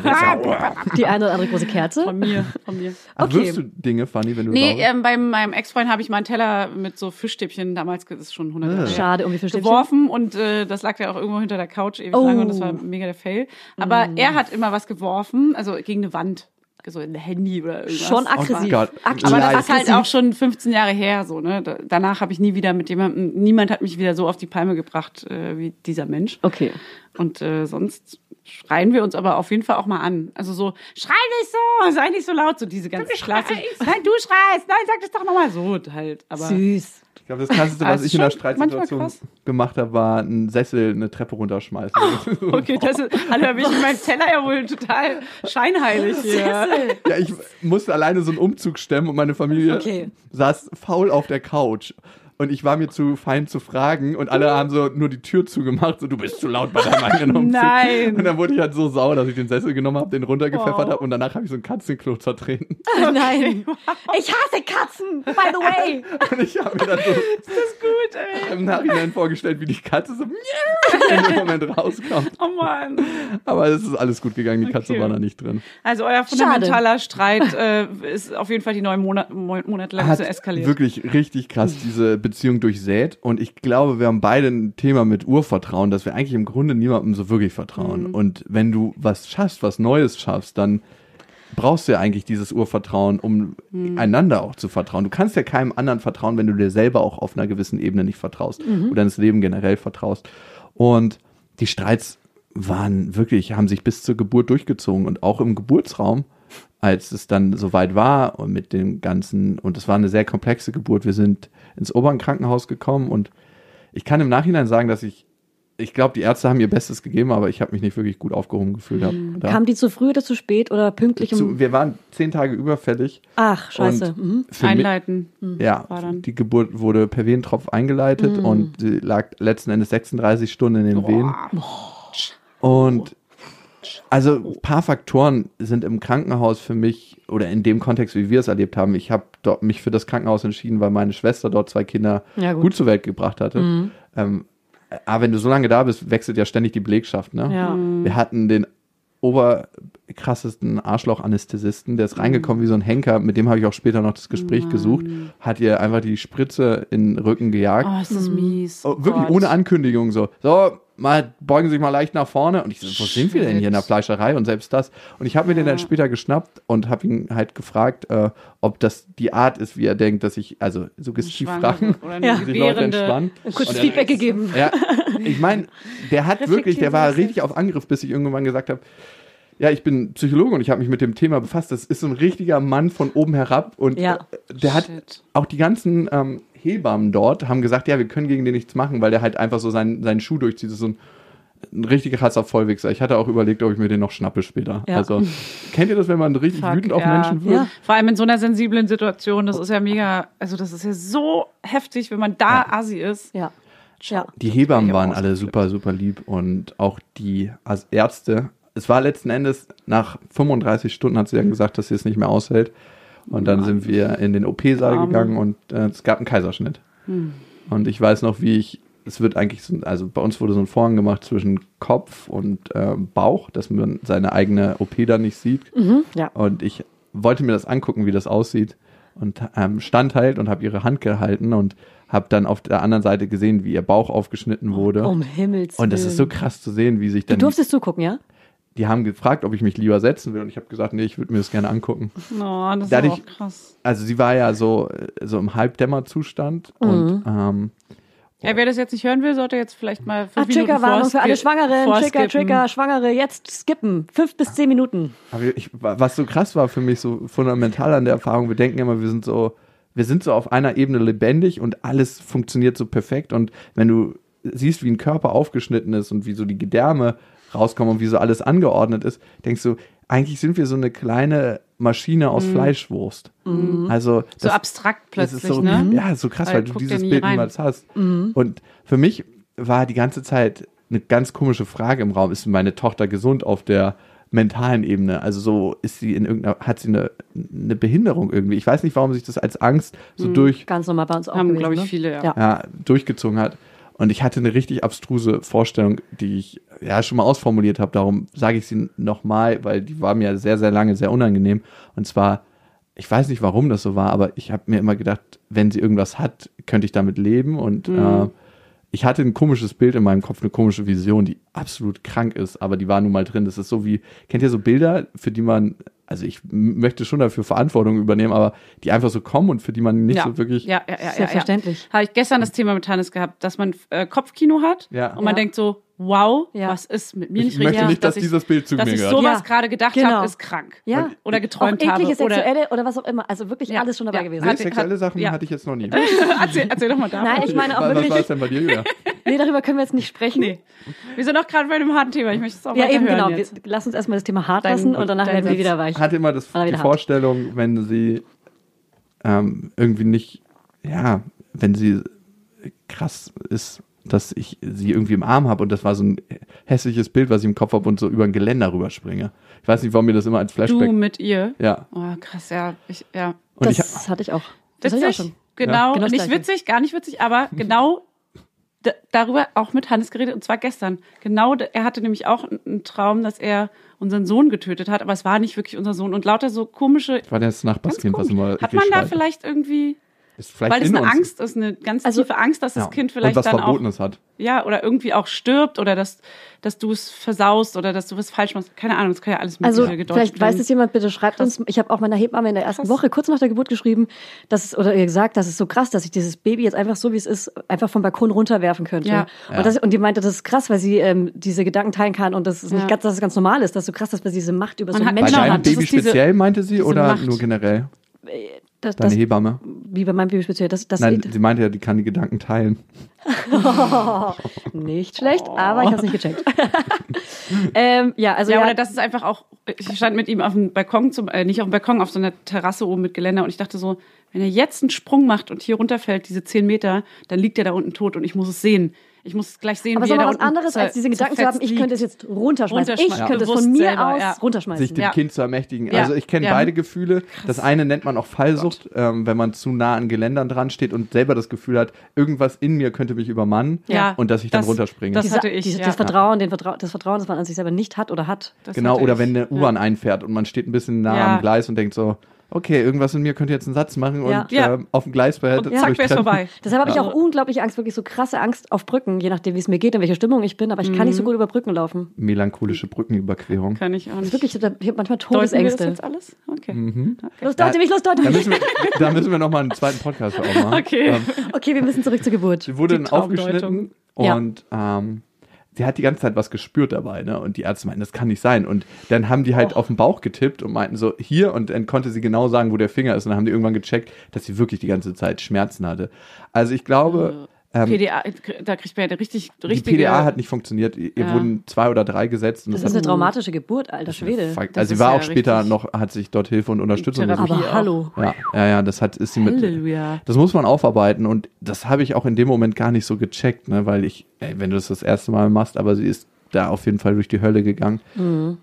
Die eine oder andere große Kerze. von mir, von mir. Ach, Okay. Wirfst du Dinge, Fanny, wenn du Nee, ähm, bei meinem Ex-Freund habe ich mal einen Teller mit so Fischstäbchen, damals das ist schon 100 Jahre her, Schade, um wie viel Stäbchen? geworfen und äh, das lag ja auch irgendwo hinter der Couch ewig Oh. lange und das war mega der Fail. Aber er hat immer was geworfen, also gegen eine Wand, so in der Handy oder irgendwas. Schon aggressiv. Gott. Aktiv Aber das ist halt aggressiv. auch schon 15 Jahre her, so, ne? Da, danach habe ich nie wieder mit jemandem, niemand hat mich wieder so auf die Palme gebracht äh, wie dieser Mensch. Okay. Und äh, sonst schreien wir uns aber auf jeden Fall auch mal an. Also so, schrei nicht so, sei nicht so laut, so diese ganze Klasse. Nein, du schreist, nein, sag das doch nochmal so halt. Aber Süß. Ich glaube, das Krasseste, was ist ich in der Streitsituation gemacht habe, war einen Sessel eine Treppe runterschmeißen. okay, das ist, Alter, da bin ich mit meinem Teller ja wohl total scheinheilig hier. Ja, ich musste alleine so einen Umzug stemmen und meine Familie Okay. saß faul auf der Couch. Und ich war mir zu fein zu fragen und alle haben so nur die Tür zugemacht, so du bist zu laut bei deinem eigenen Umzug. Nein. Und dann wurde ich halt so sauer, dass ich den Sessel genommen habe, den runtergepfeffert Oh. habe und danach habe ich so ein Katzenklo zertreten. Nein. Ich hasse Katzen, by the way. Und ich habe mir dann so Das ist gut, ey. im Nachhinein vorgestellt, wie die Katze so in dem Moment rauskommt. Oh Mann. Aber es ist alles gut gegangen, die Katze Okay. war da nicht drin. Also euer fundamentaler Streit äh, ist auf jeden Fall die neun Monate, Monate lang hat so eskaliert. wirklich richtig krass diese Beziehung durchsät. Und ich glaube, wir haben beide ein Thema mit Urvertrauen, dass wir eigentlich im Grunde niemandem so wirklich vertrauen. Mhm. Und wenn du was schaffst, was Neues schaffst, dann brauchst du ja eigentlich dieses Urvertrauen, um Mhm. einander auch zu vertrauen. Du kannst ja keinem anderen vertrauen, wenn du dir selber auch auf einer gewissen Ebene nicht vertraust Mhm. oder ins Leben generell vertraust. Und die Streits waren wirklich, haben sich bis zur Geburt durchgezogen und auch im Geburtsraum, als es dann soweit war und mit dem ganzen, und es war eine sehr komplexe Geburt. Wir sind ins Obernkrankenhaus gekommen und ich kann im Nachhinein sagen, dass ich, ich glaube, die Ärzte haben ihr Bestes gegeben, aber ich habe mich nicht wirklich gut aufgehoben gefühlt. Hab, da. Kam die zu früh oder zu spät oder pünktlich um. zu, wir waren zehn Tage überfällig. Ach, scheiße. Mhm. Einleiten. ja, war dann. die Geburt wurde per Wehentropf eingeleitet und sie lag letzten Endes 36 Stunden in den Wehen. Und also ein paar Faktoren sind im Krankenhaus für mich oder in dem Kontext, wie wir es erlebt haben. Ich habe mich für das Krankenhaus entschieden, weil meine Schwester dort zwei Kinder Ja, gut. gut. zur Welt gebracht hatte. Ähm, aber wenn du so lange da bist, wechselt ja ständig die Belegschaft. Ne? Ja. Wir hatten den oberkrassesten Arschloch-Anästhesisten, der ist reingekommen wie so ein Henker, mit dem habe ich auch später noch das Gespräch gesucht, hat ihr einfach die Spritze in den Rücken gejagt. Oh, ist das mies. Oh, wirklich Gott. ohne Ankündigung so. So, mal beugen Sie sich mal leicht nach vorne. Und ich so, wo sind wir denn hier in der Fleischerei? Und selbst das. Und ich habe mir den dann später geschnappt und habe ihn halt gefragt, äh, ob das die Art ist, wie er denkt, dass ich, also oder eine Ja. die Leute entspannen. Kurz Und Feedback gegeben. ja, ich meine, der hat wirklich, der war richtig auf Angriff, bis ich irgendwann gesagt habe, ja, ich bin Psychologe und ich habe mich mit dem Thema befasst. Das ist so ein richtiger Mann von oben herab und Ja. äh, der hat Shit. auch die ganzen ähm, Hebammen dort haben gesagt, ja, wir können gegen den nichts machen, weil der halt einfach so seinen, seinen Schuh durchzieht. Das ist so ein, ein richtig krasser Vollwichser. Ich hatte auch überlegt, ob ich mir den noch schnappe später. Ja. Also, kennt ihr das, wenn man richtig Fuck, wütend auf ja. Menschen wird? Ja. Vor allem in so einer sensiblen Situation, das ist ja mega, also das ist ja so heftig, wenn man da assi ist. Ja. Ja. Die Hebammen waren alle super, super lieb und auch die als Ärzte. Es war letzten Endes, nach 35 Stunden hat sie dann gesagt, dass sie es nicht mehr aushält. Und dann sind wir in den OP-Saal gegangen und äh, es gab einen Kaiserschnitt. Und ich weiß noch, wie ich, es wird eigentlich, so, also bei uns wurde so ein Vorhang gemacht zwischen Kopf und äh, Bauch, dass man seine eigene OP da nicht sieht. Mhm. Ja. Und ich wollte mir das angucken, wie das aussieht. Und ähm, stand halt und habe ihre Hand gehalten und habe dann auf der anderen Seite gesehen, wie ihr Bauch aufgeschnitten wurde. Um Himmels und es ist so Willen. krass zu sehen, wie sich Du dann. durftest zugucken, ja? Die haben gefragt, ob ich mich lieber setzen will. Und ich habe gesagt, nee, ich würde mir das gerne angucken. Oh, das ist Dadurch- auch krass. Also sie war ja so, so im Halbdämmerzustand. Mhm. Und ähm, Ja, wer das jetzt nicht hören will, sollte jetzt vielleicht mal Ah, fünf Minuten Triggerwarnung für alle Schwangeren. Trigger. Trigger, Schwangere. Jetzt skippen. Fünf bis zehn Minuten. aber ich, was so krass war für mich, so fundamental an der Erfahrung, wir denken immer, wir sind so, wir sind so auf einer Ebene lebendig und alles funktioniert so perfekt. Und wenn du siehst, wie ein Körper aufgeschnitten ist und wie so die Gedärme rauskommen und wie so alles angeordnet ist, denkst du, eigentlich sind wir so eine kleine Maschine aus Fleischwurst. Also Mhm. So das- abstrakt Das plötzlich, so, ne? Ja, so krass, Weil weil, du dieses Bild rein. niemals hast. Und für mich war die ganze Zeit eine ganz komische Frage im Raum. Ist meine Tochter gesund auf der mentalen Ebene. Also so ist sie in irgendeiner, hat sie eine, eine Behinderung irgendwie. Ich weiß nicht, warum sich das als Angst so durch, Ganz normal bei uns auch Haben, glaube ich, ne? viele. Ja. ja, durchgezogen hat. Und ich hatte eine richtig abstruse Vorstellung, die ich ja schon mal ausformuliert habe. Darum sage ich sie nochmal, weil die war mir sehr, sehr lange sehr unangenehm. Und zwar, ich weiß nicht, warum das so war, aber ich habe mir immer gedacht, wenn sie irgendwas hat, könnte ich damit leben. Und äh, ich hatte ein komisches Bild in meinem Kopf, eine komische Vision, die absolut krank ist, aber die war nun mal drin. Das ist so wie, kennt ihr so Bilder, für die man, also ich möchte schon dafür Verantwortung übernehmen, aber die einfach so kommen und für die man nicht ja. so wirklich. Ja, ja, ja, ja, ja. Selbstverständlich. Habe ich gestern das Thema mit Hannes gehabt, dass man äh, Kopfkino hat Ja. und man Ja. denkt so, wow, Ja. was ist mit mir Ich nicht möchte richtig? nicht, dass ich, dieses Bild zu dass mir ich gehört. sowas Ja. gerade gedacht Genau. habe, ist krank. Ja. Oder Auch geträumt eklige habe. Oder, sexuelle oder was auch immer. Also wirklich Ja. alles schon dabei Ja. gewesen. Nee, Hat- sexuelle Sachen ja. hatte ich jetzt noch nie. erzähl, erzähl doch mal davon. Nein, ich meine auch Was, was war wirklich. es denn bei dir, Julia? Nee, darüber können wir jetzt nicht sprechen. Nee. Wir sind auch gerade bei einem harten Thema. Ich möchte es auch Ja, weiter eben hören genau. Wir, Jetzt. lass uns erstmal das Thema hart Dein- lassen und danach werden wir wieder weich. hatte immer das, die. Vorstellung, wenn sie ähm, irgendwie nicht, ja, wenn sie krass ist, dass ich sie irgendwie im Arm habe und das war so ein hässliches Bild, was ich im Kopf habe und so über ein Geländer rüberspringe. Ich weiß nicht, warum mir das immer als Du Flashback. mit ihr. Ja. Oh, krass, ja. Ich, ja. Und das ich, hatte ich auch. Das hatte ich auch Witzig, schon. genau, Genau das nicht Gleiche. witzig, gar nicht witzig, aber genau darüber auch mit Hannes geredet und zwar gestern. Genau, er hatte nämlich auch einen- Traum, dass er unseren Sohn getötet hat, aber es war nicht wirklich unser Sohn und lauter so komische. war das Nachbarskind, was immer Hat man da vielleicht irgendwie, ist vielleicht weil es in eine uns. Angst ist, eine ganz Also- tiefe Angst, dass das Ja. Kind vielleicht und was dann auch Verbotenes hat. ja oder irgendwie auch stirbt oder dass dass du es versaust oder dass du was falsch machst. Keine Ahnung, das kann ja alles mögliche Also gedeutet vielleicht weiß werden. es jemand, bitte schreibt uns. Ich habe auch meiner Hebamme in der ersten Krass. Woche, kurz nach der Geburt geschrieben, dass es, oder ihr gesagt, das ist so krass, dass ich dieses Baby jetzt einfach so, wie es ist, einfach vom Balkon runterwerfen könnte. Ja. Und, das, und die meinte, das ist krass, weil sie ähm, diese Gedanken teilen kann und das ist nicht Ja. ganz, dass es ganz normal ist, dass so krass ist, weil sie diese Macht über Man so hat- Bei Menschen deinem das Baby ist diese- speziell, meinte sie, oder Macht. nur generell? Das, Deine das, Hebamme? wie bei meinem Baby speziell. Das, das Nein, sie meinte ja, die kann die Gedanken teilen. nicht schlecht, aber ich habe es nicht gecheckt. ähm, ja, also ja, ja, oder das ist einfach auch, ich stand mit ihm auf dem Balkon, zum, äh, nicht auf dem Balkon, auf so einer Terrasse oben mit Geländer und ich dachte so, wenn er jetzt einen Sprung macht und hier runterfällt, diese zehn Meter, dann liegt er da unten tot und ich muss es sehen. Ich muss es gleich sehen, aber wie er aber da was anderes, als diese Gedanken zu haben, ich könnte es jetzt runterschmeißen. Ich Runterschmeißen. könnte es von mir selber, aus ja. runterschmeißen. sich dem Ja. Kind zu ermächtigen. Ja. Also ich kenne Ja. beide Gefühle. Das eine nennt man auch Fallsucht, ähm, wenn man zu nah an Geländern dran steht und selber das Gefühl hat, irgendwas in mir könnte mich übermannen Ja. und dass ich dann Das- runterspringe. das hatte ich, diese, ja. das Vertrauen, den Vertrau das Vertrauen, das man an sich selber nicht hat oder hat. Das genau, oder wenn eine U-Bahn einfährt und man steht ein bisschen nah Ja. am Gleis und denkt so, okay, irgendwas in mir könnte jetzt einen Satz machen Ja. und Ja. ähm, auf dem Gleisbett Und zack, wär's vorbei. Deshalb habe ich auch unglaublich Angst, wirklich so krasse Angst auf Brücken, je nachdem, wie es mir geht, in welcher Stimmung ich bin. Aber ich kann nicht so gut über Brücken laufen. Melancholische Brückenüberquerung. Kann ich auch Das nicht. ist wirklich, ich habe manchmal Deuten wir das Todesängste. jetzt alles? Okay. Los, deute mich, los, deute Da mich. müssen wir, da müssen wir nochmal einen zweiten Podcast aufmachen. Okay. Ähm, Okay, wir müssen zurück zur Geburt. Sie wurde aufgeschnitten. Ja. und ähm, sie hat die ganze Zeit was gespürt dabei, ne? Und die Ärzte meinten, das kann nicht sein. Und dann haben die Oh. halt auf den Bauch getippt und meinten so, hier, und dann konnte sie genau sagen, wo der Finger ist. Und dann haben die irgendwann gecheckt, dass sie wirklich die ganze Zeit Schmerzen hatte. Also ich glaube, ähm, PDA, da kriegt man ja richtig, die richtige... PDA hat nicht funktioniert. Ihr Ja. wurden zwei oder drei gesetzt. Und Das das ist hat eine traumatische Geburt, alter Schwede. Also sie war ja auch später richtig- noch, hat sich dort Hilfe und Unterstützung gesucht. Aber hallo. Ja, ja, ja, das hat, ist sie mit, Halleluja. das muss man aufarbeiten und das habe ich auch in dem Moment gar nicht so gecheckt, ne, weil ich, ey, wenn du das das erste Mal machst, aber sie ist da auf jeden Fall durch die Hölle gegangen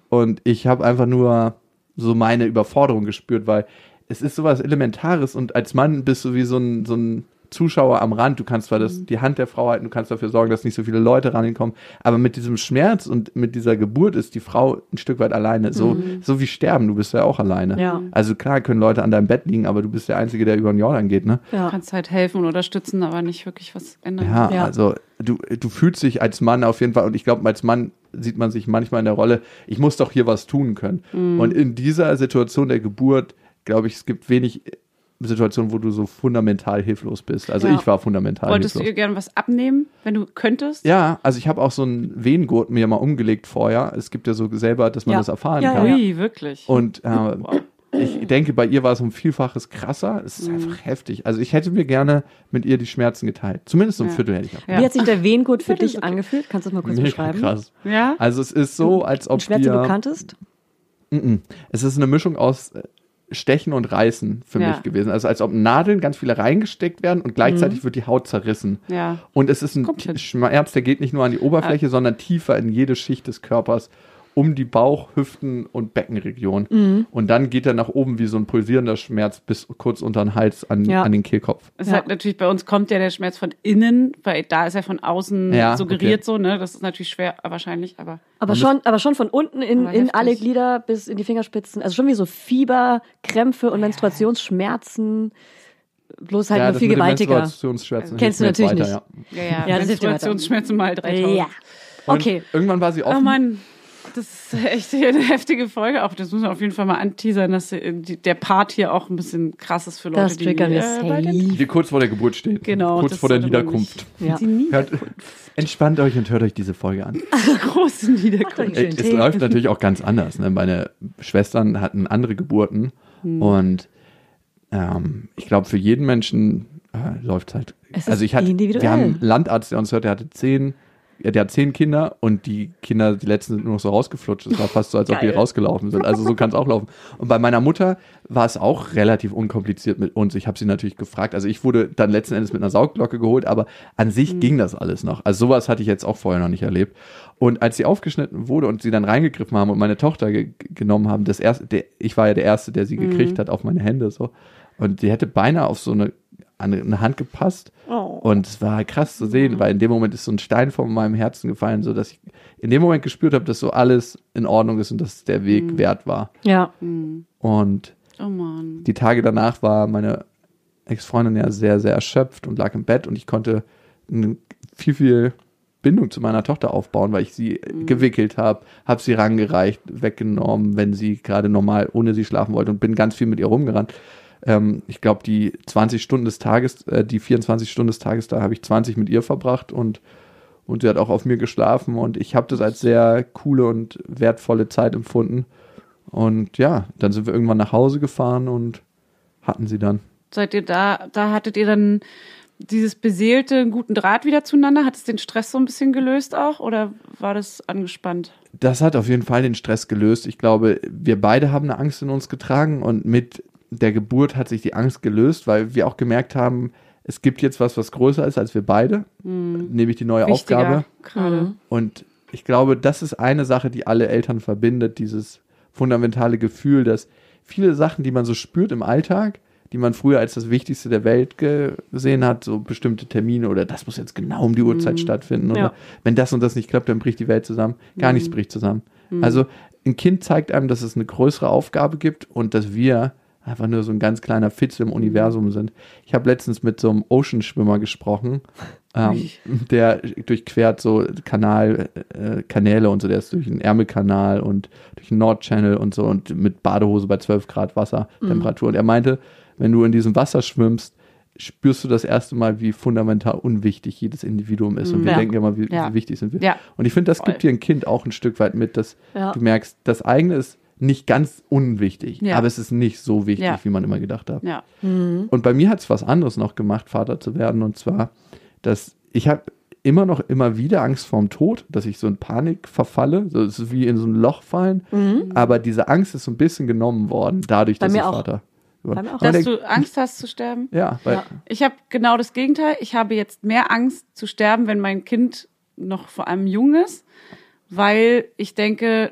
und ich habe einfach nur so meine Überforderung gespürt, weil es ist sowas Elementares und als Mann bist du wie so ein, so ein Zuschauer am Rand. Du kannst zwar das, die Hand der Frau halten, du kannst dafür sorgen, dass nicht so viele Leute rankommen, aber mit diesem Schmerz und mit dieser Geburt ist die Frau ein Stück weit alleine. So, so wie sterben, du bist ja auch alleine. Ja. Also klar können Leute an deinem Bett liegen, aber du bist der Einzige, der über den Jordan geht, ne? Du Ja. kannst halt helfen und unterstützen, aber nicht wirklich was ändern. Ja, Ja. also du, du fühlst dich als Mann auf jeden Fall, und ich glaube, als Mann sieht man sich manchmal in der Rolle, ich muss doch hier was tun können. Mhm. Und in dieser Situation der Geburt, glaube ich, es gibt wenig Situationen, wo du so fundamental hilflos bist. Also Ja. ich war fundamental Wolltest du hilflos. ihr gerne was abnehmen, wenn du könntest? Ja, also ich habe auch so einen Venengurt mir mal umgelegt vorher. Es gibt ja so selber, dass man Ja. das erfahren Ja, kann. ja. Ui, wirklich. Und äh, Wow. ich denke, bei ihr war es um Vielfaches krasser. Es ist Mhm. einfach heftig. Also ich hätte mir gerne mit ihr die Schmerzen geteilt. Zumindest so ein Ja. Viertel hätte ich auch. Ja. Wie hat sich der Wehengurt für dich okay. angefühlt? Kannst du das mal kurz Mega beschreiben? krass. Ja? Also es ist so, als ob Ein Schmerz, den du dir, kanntest? Es ist eine Mischung aus äh, Stechen und Reißen für Ja. mich gewesen. Also als ob Nadeln ganz viele reingesteckt werden und Mhm. gleichzeitig wird die Haut zerrissen. Ja. Und es ist ein. Schmerz, der geht nicht nur an die Oberfläche, sondern tiefer in jede Schicht des Körpers. Um die Bauch, Hüften und Beckenregion. Mhm. Und dann geht er nach oben wie so ein pulsierender Schmerz bis kurz unter den Hals an, Ja. an den Kehlkopf. Es Ja. hat natürlich bei uns kommt ja der Schmerz von innen, weil da ist er von außen Ja, suggeriert okay. so, ne? Das ist natürlich schwer wahrscheinlich, aber Aber schon, aber schon von unten in, in alle Glieder bis in die Fingerspitzen. Also schon wie so Fieber, Krämpfe und Menstruationsschmerzen. Bloß halt nur das viel gewaltiger. Menstruationsschmerzen Kennst du natürlich weiter, ja, ja, Ja, dir weiter. Menstruationsschmerzen mal 3000. Ja. Und Okay. Irgendwann war sie Oh offen. Mann, das ist echt eine heftige Folge. Auch das muss man auf jeden Fall mal anteasern, dass der Part hier auch ein bisschen krass ist für Leute, Das die, äh, die kurz vor der Geburt steht. Genau, Kurz vor der Niederkunft. Ja. Hört, entspannt euch und hört euch diese Folge an. großen Niederkunft. Schönen Äh, es Tee. läuft natürlich auch ganz anders. Ne? Meine Schwestern hatten andere Geburten Hm. und ähm, ich glaube, für jeden Menschen äh, läuft halt. Es ist also ich hatte, individuell. wir haben einen Landarzt, der uns hört, der hatte zehn, ja, der hat zehn Kinder und die Kinder, die letzten sind nur noch so rausgeflutscht. Es war fast so, als ob die rausgelaufen sind. Also so kann es auch laufen. Und bei meiner Mutter war es auch relativ unkompliziert mit uns. Ich habe sie natürlich gefragt. Also ich wurde dann letzten Endes mit einer Saugglocke geholt, aber an sich Hm. ging das alles noch. Also sowas hatte ich jetzt auch vorher noch nicht erlebt. Und als sie aufgeschnitten wurde und sie dann reingegriffen haben und meine Tochter ge genommen haben, das erste, der, ich war ja der Erste, der sie gekriegt hat auf meine Hände so. Und die hätte beinahe auf so eine, an eine Hand gepasst. Oh. Und es war krass zu sehen, weil in dem Moment ist so ein Stein von meinem Herzen gefallen, so dass ich in dem Moment gespürt habe, dass so alles in Ordnung ist und dass der Weg wert war. Ja. Und Oh Mann. die Tage danach war meine Ex-Freundin ja sehr, sehr erschöpft und lag im Bett und ich konnte viel, viel Bindung zu meiner Tochter aufbauen, weil ich sie gewickelt habe, habe sie rangereicht, weggenommen, wenn sie gerade normal ohne sie schlafen wollte und bin ganz viel mit ihr rumgerannt. Ähm, ich glaube, die 20 Stunden des Tages, äh, die 24 Stunden des Tages, da habe ich 20 mit ihr verbracht und, und sie hat auch auf mir geschlafen und ich habe das als sehr coole und wertvolle Zeit empfunden. Und ja, dann sind wir irgendwann nach Hause gefahren und hatten sie dann. Seid ihr da, da hattet ihr dann dieses beseelte, guten Draht wieder zueinander? Hat es den Stress so ein bisschen gelöst auch oder war das angespannt? Das hat auf jeden Fall den Stress gelöst. Ich glaube, wir beide haben eine Angst in uns getragen und mit der Geburt hat sich die Angst gelöst, weil wir auch gemerkt haben, es gibt jetzt was, was größer ist als wir beide, nämlich die neue Wichtiger Aufgabe. gerade. Und ich glaube, das ist eine Sache, die alle Eltern verbindet, dieses fundamentale Gefühl, dass viele Sachen, die man so spürt im Alltag, die man früher als das Wichtigste der Welt gesehen hat, so bestimmte Termine oder das muss jetzt genau um die Uhrzeit stattfinden oder Ja. wenn das und das nicht klappt, dann bricht die Welt zusammen. Gar nichts bricht zusammen. Also ein Kind zeigt einem, dass es eine größere Aufgabe gibt und dass wir einfach nur so ein ganz kleiner Fitzel im Universum sind. Ich habe letztens mit so einem Ocean-Schwimmer gesprochen, ähm, der durchquert so Kanal, äh, Kanäle und so, der ist durch den Ärmelkanal und durch den Nordchannel und so und mit Badehose bei 12 Grad Wassertemperatur. Und er meinte, wenn du in diesem Wasser schwimmst, spürst du das erste Mal, wie fundamental unwichtig jedes Individuum ist. Und wir Ja. denken immer, wie, Ja. wie wichtig sind wir. Ja. Und ich finde, das Voll. gibt dir ein Kind auch ein Stück weit mit, dass du merkst, das eigene ist nicht ganz unwichtig, Ja. aber es ist nicht so wichtig, Ja. wie man immer gedacht hat. Ja. Und bei mir hat es was anderes noch gemacht, Vater zu werden. Und zwar, dass ich habe immer noch immer wieder Angst vorm Tod, dass ich so in Panik verfalle. So, es ist wie in so ein Loch fallen. Aber diese Angst ist so ein bisschen genommen worden, dadurch, Bei dass ich auch. Vater auch. Dass du Angst hast zu sterben? ja, weil Ja. Ich habe genau das Gegenteil. Ich habe jetzt mehr Angst zu sterben, wenn mein Kind noch vor allem jung ist, weil ich denke,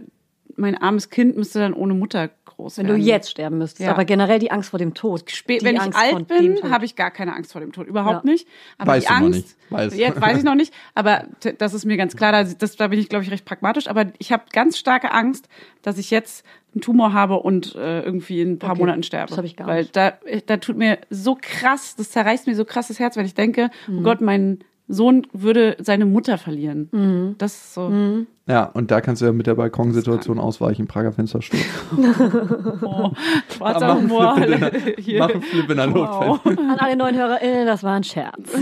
mein armes Kind müsste dann ohne Mutter groß Wenn werden. du jetzt sterben müsstest. Ja. Aber generell die Angst vor dem Tod. Spä Die wenn ich Angst vor alt bin, habe ich gar keine Angst vor dem Tod. Überhaupt Ja. nicht. Aber Weißt die du noch Angst, nicht. Weiß. Jetzt weiß ich noch nicht, aber das ist mir ganz klar. Da, das, da bin ich, glaube ich, recht pragmatisch. Aber ich habe ganz starke Angst, dass ich jetzt einen Tumor habe und äh, irgendwie in ein paar Okay, Monaten sterbe. das hab ich gar Weil nicht. da, da tut mir so krass, das zerreißt mir so krass das Herz, wenn ich denke, Mhm. oh Gott, mein Sohn würde seine Mutter verlieren. Mhm. Das ist so. Ja, und da kannst du ja mit der Balkonsituation ausweichen, Prager Fenstersturz. Oh, schwarzer Humor. Flip in der- Hier. Mach einen Flip in der Wow. Notfall. An alle neuen HörerInnen, das war ein Scherz.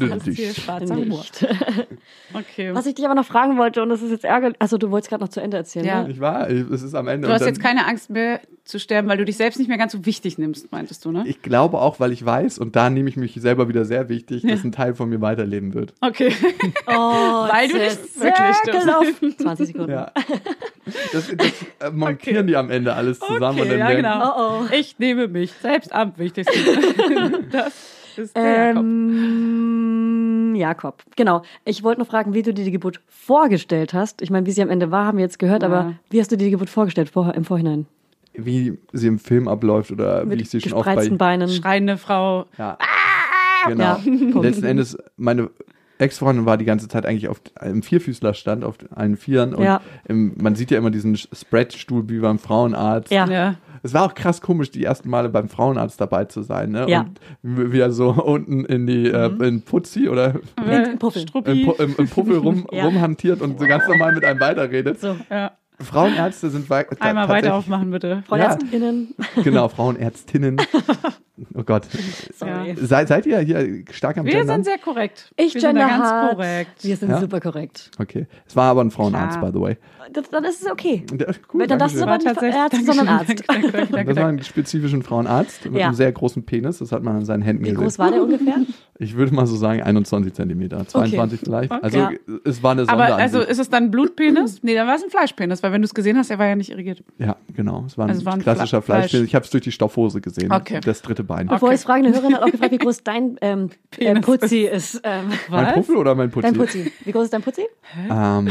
Das ist hier schwarzer Humor. Okay. Was ich dich aber noch fragen wollte, und das ist jetzt ärgerlich, also du wolltest gerade noch zu Ende erzählen, Ja. ne? Ich war, es ist am Ende. Du hast dann- jetzt keine Angst mehr zu sterben, weil du dich selbst nicht mehr ganz so wichtig nimmst, meintest du, ne? Ich glaube auch, weil ich weiß, und da nehme ich mich selber wieder sehr wichtig, dass ein Teil von mir weiterleben wird. Okay. Oh, Weil du a wirklich circle of 20 Sekunden. Ja. Das, das äh, montieren die am Ende alles zusammen und Okay, dann ja, genau. Oh, oh. Ich nehme mich selbst am wichtigsten. das ist der Jakob. Ähm, Jakob. Genau. Ich wollte nur fragen, wie du dir die Geburt vorgestellt hast. Ich meine, wie sie am Ende war, haben wir jetzt gehört, Ja. aber wie hast du dir die Geburt vorgestellt vorher, im Vorhinein? Wie sie im Film abläuft oder wie Mit ich sie schon oft bei. gespreizten Beinen. Schreiende Frau. Ja. Genau. Ja. Letzten Endes, meine Ex-Freundin war die ganze Zeit eigentlich auf einem Vierfüßlerstand, auf allen Vieren. Und Ja. im, man sieht ja immer diesen Spreadstuhl wie beim Frauenarzt. Ja. Ja. Es war auch krass komisch, die ersten Male beim Frauenarzt dabei zu sein. Ne? Ja. Und wie er so unten in die äh, in Putzi oder Mit Puffel. im, im, im Puffel rum, Ja. rumhantiert und so ganz normal mit einem weiterredet. So, Ja. Frauenärzte sind wei- Einmal weiter aufmachen, bitte. Frauenärztinnen. Genau, Frauenärztinnen. Oh Gott. Sorry. Seid, seid ihr hier stark am Wir Gendern? sind sehr korrekt. Ich wir sind da gender ganz hart. korrekt. Wir sind Ja? super korrekt. Okay. Es war aber ein Frauenarzt, Klar. by the way. Das, dann ist es okay. Der- Cool, Weil dann darfst du aber nicht Ärzte, sondern Arzt. Danke, danke, danke, Und danke, das war ein spezifischen Frauenarzt mit Ja. einem sehr großen Penis. Das hat man an seinen Händen Wie gesehen. groß war der ungefähr? Ich würde mal so sagen 21 Zentimeter, 22 vielleicht. Also Ja. es war eine Aber Sonderansicht. also ist es dann ein Blutpenis? Nee, dann war es ein Fleischpenis, weil wenn du es gesehen hast, er war ja nicht irrigiert. ja, genau. Es war ein, Also war ein klassischer Fle- Fleisch. Fleischpenis. Ich habe es durch die Stoffhose gesehen. Okay. Das dritte Bein. Bevor Okay. ich es frage, eine Hörerin hat auch gefragt, wie groß dein ähm, äh, Penis Putzi ist. Ähm, Mein Puffel oder mein Putzi? dein Putzi. Wie groß ist dein Putzi? Ähm,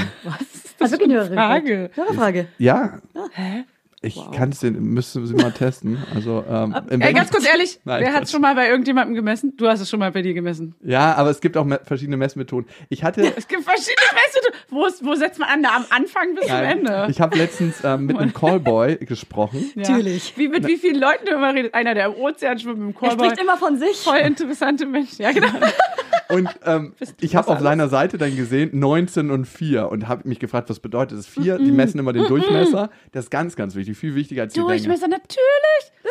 Also wirklich eine Hörerin. Frage. gefragt. Hörerfrage. ja. Hä? Ich kann es den, müsste sie mal testen. Also, ähm, Ey, ganz kurz ehrlich, Nein, wer hat es schon mal bei irgendjemandem gemessen? Du hast es schon mal bei dir gemessen. Ja, aber es gibt auch me verschiedene Messmethoden. Ich hatte. Es gibt verschiedene Messmethoden. Wo, ist- wo setzt man an? Da am Anfang bis zum Nein, Ende. ich habe letztens ähm, mit einem Callboy gesprochen. Ja. Natürlich. Wie, mit wie vielen Leuten du immer redest? Einer, der im Ozean schwimmt mit dem Er Callboy. spricht immer von sich. Voll interessante Menschen. Ja, genau. Und ähm, ihr ich habe auf seiner Seite dann gesehen 19 und 4 und habe mich gefragt, was bedeutet das 4? Die messen immer den Durchmesser. Das ist ganz, ganz wichtig. Viel wichtiger als die Länge. Durchmesser, natürlich.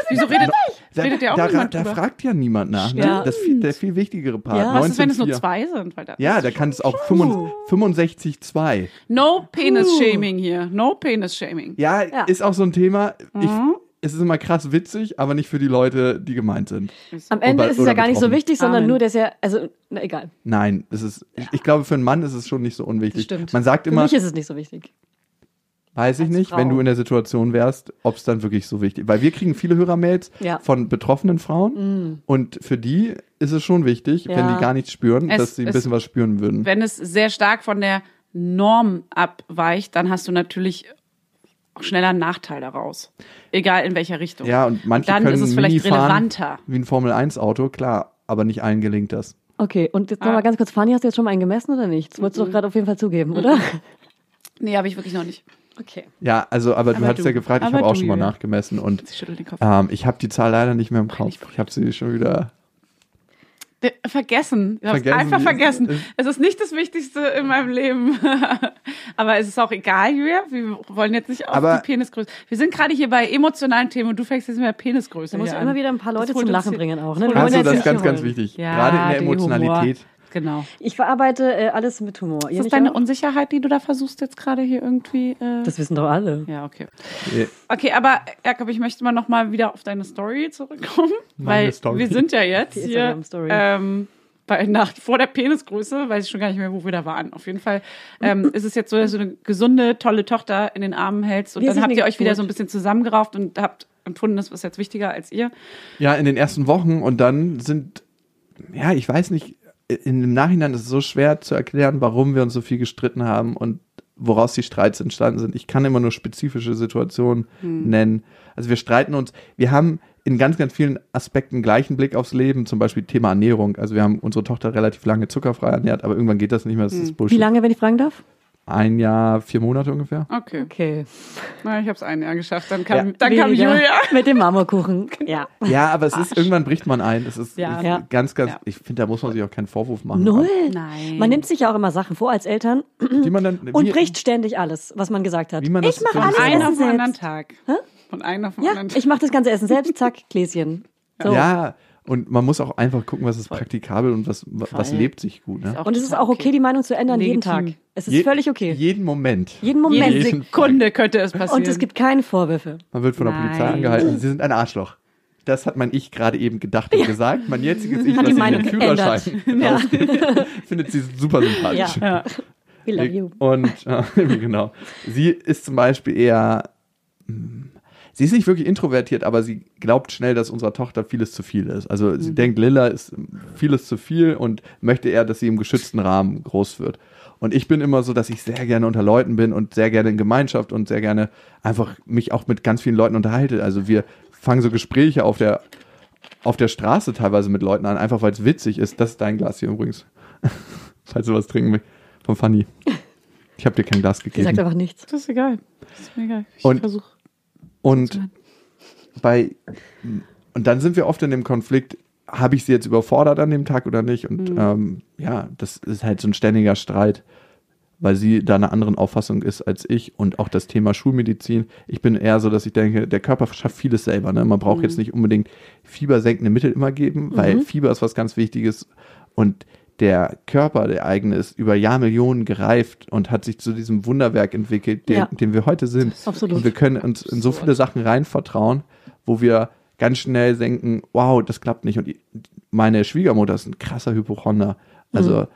Wieso redet, Da, redet ja auch da, niemand da drüber? fragt ja niemand nach. Ne? Das ist viel, der viel wichtigere Part. Ja. Was ist, wenn es nur 19,4. zwei sind? Weil das Ja, da kann es auch 65,2. No Penis-Shaming hier. No Penis-Shaming. Ja, Ja. ist auch so ein Thema. Ich, Mhm. Es ist immer krass witzig, aber nicht für die Leute, die gemeint sind. Am Ende Oder- ist es ja gar nicht so wichtig, sondern Amen. nur, dass er, also, na egal. Nein, es ist, ich, ich glaube, für einen Mann ist es schon nicht so unwichtig. Stimmt. Man sagt Für immer, mich ist es nicht so wichtig. weiß ich als nicht, Frau. wenn du in der Situation wärst, ob es dann wirklich so wichtig Weil wir kriegen viele Hörermails Ja. Mm. von betroffenen Frauen und für die ist es schon wichtig, wenn Ja. die gar nichts spüren, Es- dass sie ein es- bisschen was spüren würden. Wenn es sehr stark von der Norm abweicht, dann hast du natürlich schneller einen Nachteil daraus. Egal in welcher Richtung. Ja, und manche dann können ist es vielleicht Mini fahren, relevanter. wie ein Formel-1-Auto, klar, aber nicht allen gelingt das. Okay, und jetzt Ah. nochmal ganz kurz, Fanny, hast du jetzt schon mal einen gemessen oder nicht? Das wolltest du doch gerade auf jeden Fall zugeben, oder? Nee, habe ich wirklich noch nicht. Okay. Ja, also, aber, du Aber hattest du. ja gefragt, ich habe auch schon mal nachgemessen und Sie schüttelt den Kopf. ähm, ich habe die Zahl leider nicht mehr im Kopf. Ich habe sie schon wieder. Äh, Vergessen. Ich Vergessen, einfach vergessen. Es ist nicht das Wichtigste in meinem Leben. Aber es ist auch egal, Julia. Wir wollen jetzt nicht auf Aber- die Penisgröße. Wir sind gerade hier bei emotionalen Themen und du fängst jetzt mit der Penisgröße Da muss hier ich immer an. wieder ein paar Leute zum Lachen bringen auch. das Ne? Also, das ist ganz, ganz wichtig. Ja, Gerade in der der Humor. Genau. Ich verarbeite äh, alles mit Humor. Ihr Ist das deine auch? Unsicherheit, die du da versuchst jetzt gerade hier irgendwie? Äh Das wissen doch alle. ja, okay. Äh, Okay, aber Jakob, ich möchte mal noch mal wieder auf deine Story zurückkommen, Meine weil Story. wir sind ja jetzt Die hier ähm, bei nach vor der Penisgröße, weiß ich schon gar nicht mehr, wo wir da waren. Auf jeden Fall ähm, ist es jetzt so, dass du eine gesunde, tolle Tochter in den Armen hältst und Wie dann habt ihr euch wieder Geburt. so ein bisschen zusammengerauft und habt empfunden, das ist jetzt wichtiger als ihr. Ja, in den ersten Wochen und dann sind, ja, ich weiß nicht, in dem Nachhinein ist es so schwer zu erklären, warum wir uns so viel gestritten haben und woraus die Streits entstanden sind. Ich kann immer nur spezifische Situationen nennen. Also wir streiten uns, wir haben in ganz, ganz vielen Aspekten gleichen Blick aufs Leben, zum Beispiel Thema Ernährung. Also wir haben unsere Tochter relativ lange zuckerfrei ernährt, aber irgendwann geht das nicht mehr, das ist Wie Bullshit. lange, wenn ich fragen darf? Ein Jahr, vier Monate ungefähr. Okay, Okay. na, ich habe es ein Jahr geschafft. Dann kam, Ja. dann kam. Julia. Mit dem Marmorkuchen. Ja. Ja, aber es ist, irgendwann bricht man ein. Das ist Ja. ist Ja. ganz, ganz, Ja. ich finde, da muss man sich auch keinen Vorwurf machen. Null. Nein. Man nimmt sich ja auch immer Sachen vor als Eltern Wie man dann, und wie, bricht ständig alles, was man gesagt hat. Wie man das ich mache alles einer Essen vom anderen selbst. Tag. Von einer vom Ja, anderen Tag. ich mache das ganze Essen selbst. Zack, Gläschen. So. Ja, und man muss auch einfach gucken, was ist praktikabel und was, was lebt sich gut. Ne? Und es ist auch okay, die Meinung zu ändern jeden Legitim. Tag. Es ist Je- völlig okay. Jeden Moment. jeden Moment. Jede Sekunde könnte es passieren. Und es gibt keine Vorwürfe. Man wird von der Nein. Polizei angehalten. Sie sind ein Arschloch. Das hat mein Ich gerade eben gedacht und gesagt. Mein jetziges Ich, Hat was die sich Meinung den Führerschein Ja. findet sie super sympathisch. Ja. ja. We love you. Und äh, genau. Sie ist zum Beispiel eher, hm, sie ist nicht wirklich introvertiert, aber sie glaubt schnell, dass unserer Tochter vieles zu viel ist. Also sie denkt, Lilla ist vieles zu viel und möchte eher, dass sie im geschützten Rahmen groß wird. Und ich bin immer so, dass ich sehr gerne unter Leuten bin und sehr gerne in Gemeinschaft und sehr gerne einfach mich auch mit ganz vielen Leuten unterhalte. Also wir fangen so Gespräche auf der, auf der Straße teilweise mit Leuten an, einfach weil es witzig ist. Das ist dein Glas hier übrigens. Falls du was trinken willst. Von Fanny. Ich habe dir kein Glas Sie gegeben. sagt einfach nichts. Das ist egal. Das ist mir egal. Ich versuche. Und bei und dann sind wir oft in dem Konflikt, habe ich sie jetzt überfordert an dem Tag oder nicht? Und ähm, ja, das ist halt so ein ständiger Streit, weil sie da einer anderen Auffassung ist als ich und auch das Thema Schulmedizin. Ich bin eher so, dass ich denke, der Körper schafft vieles selber. Ne? Man braucht jetzt nicht unbedingt fiebersenkende Mittel immer geben, weil Fieber ist was ganz Wichtiges und der Körper, der eigene, ist über Jahrmillionen gereift und hat sich zu diesem Wunderwerk entwickelt, den, Ja. dem wir heute sind. Absolut. Und wir können uns in so viele Sachen rein vertrauen, wo wir ganz schnell denken, wow, das klappt nicht. Und meine Schwiegermutter ist ein krasser Hypochonder. Also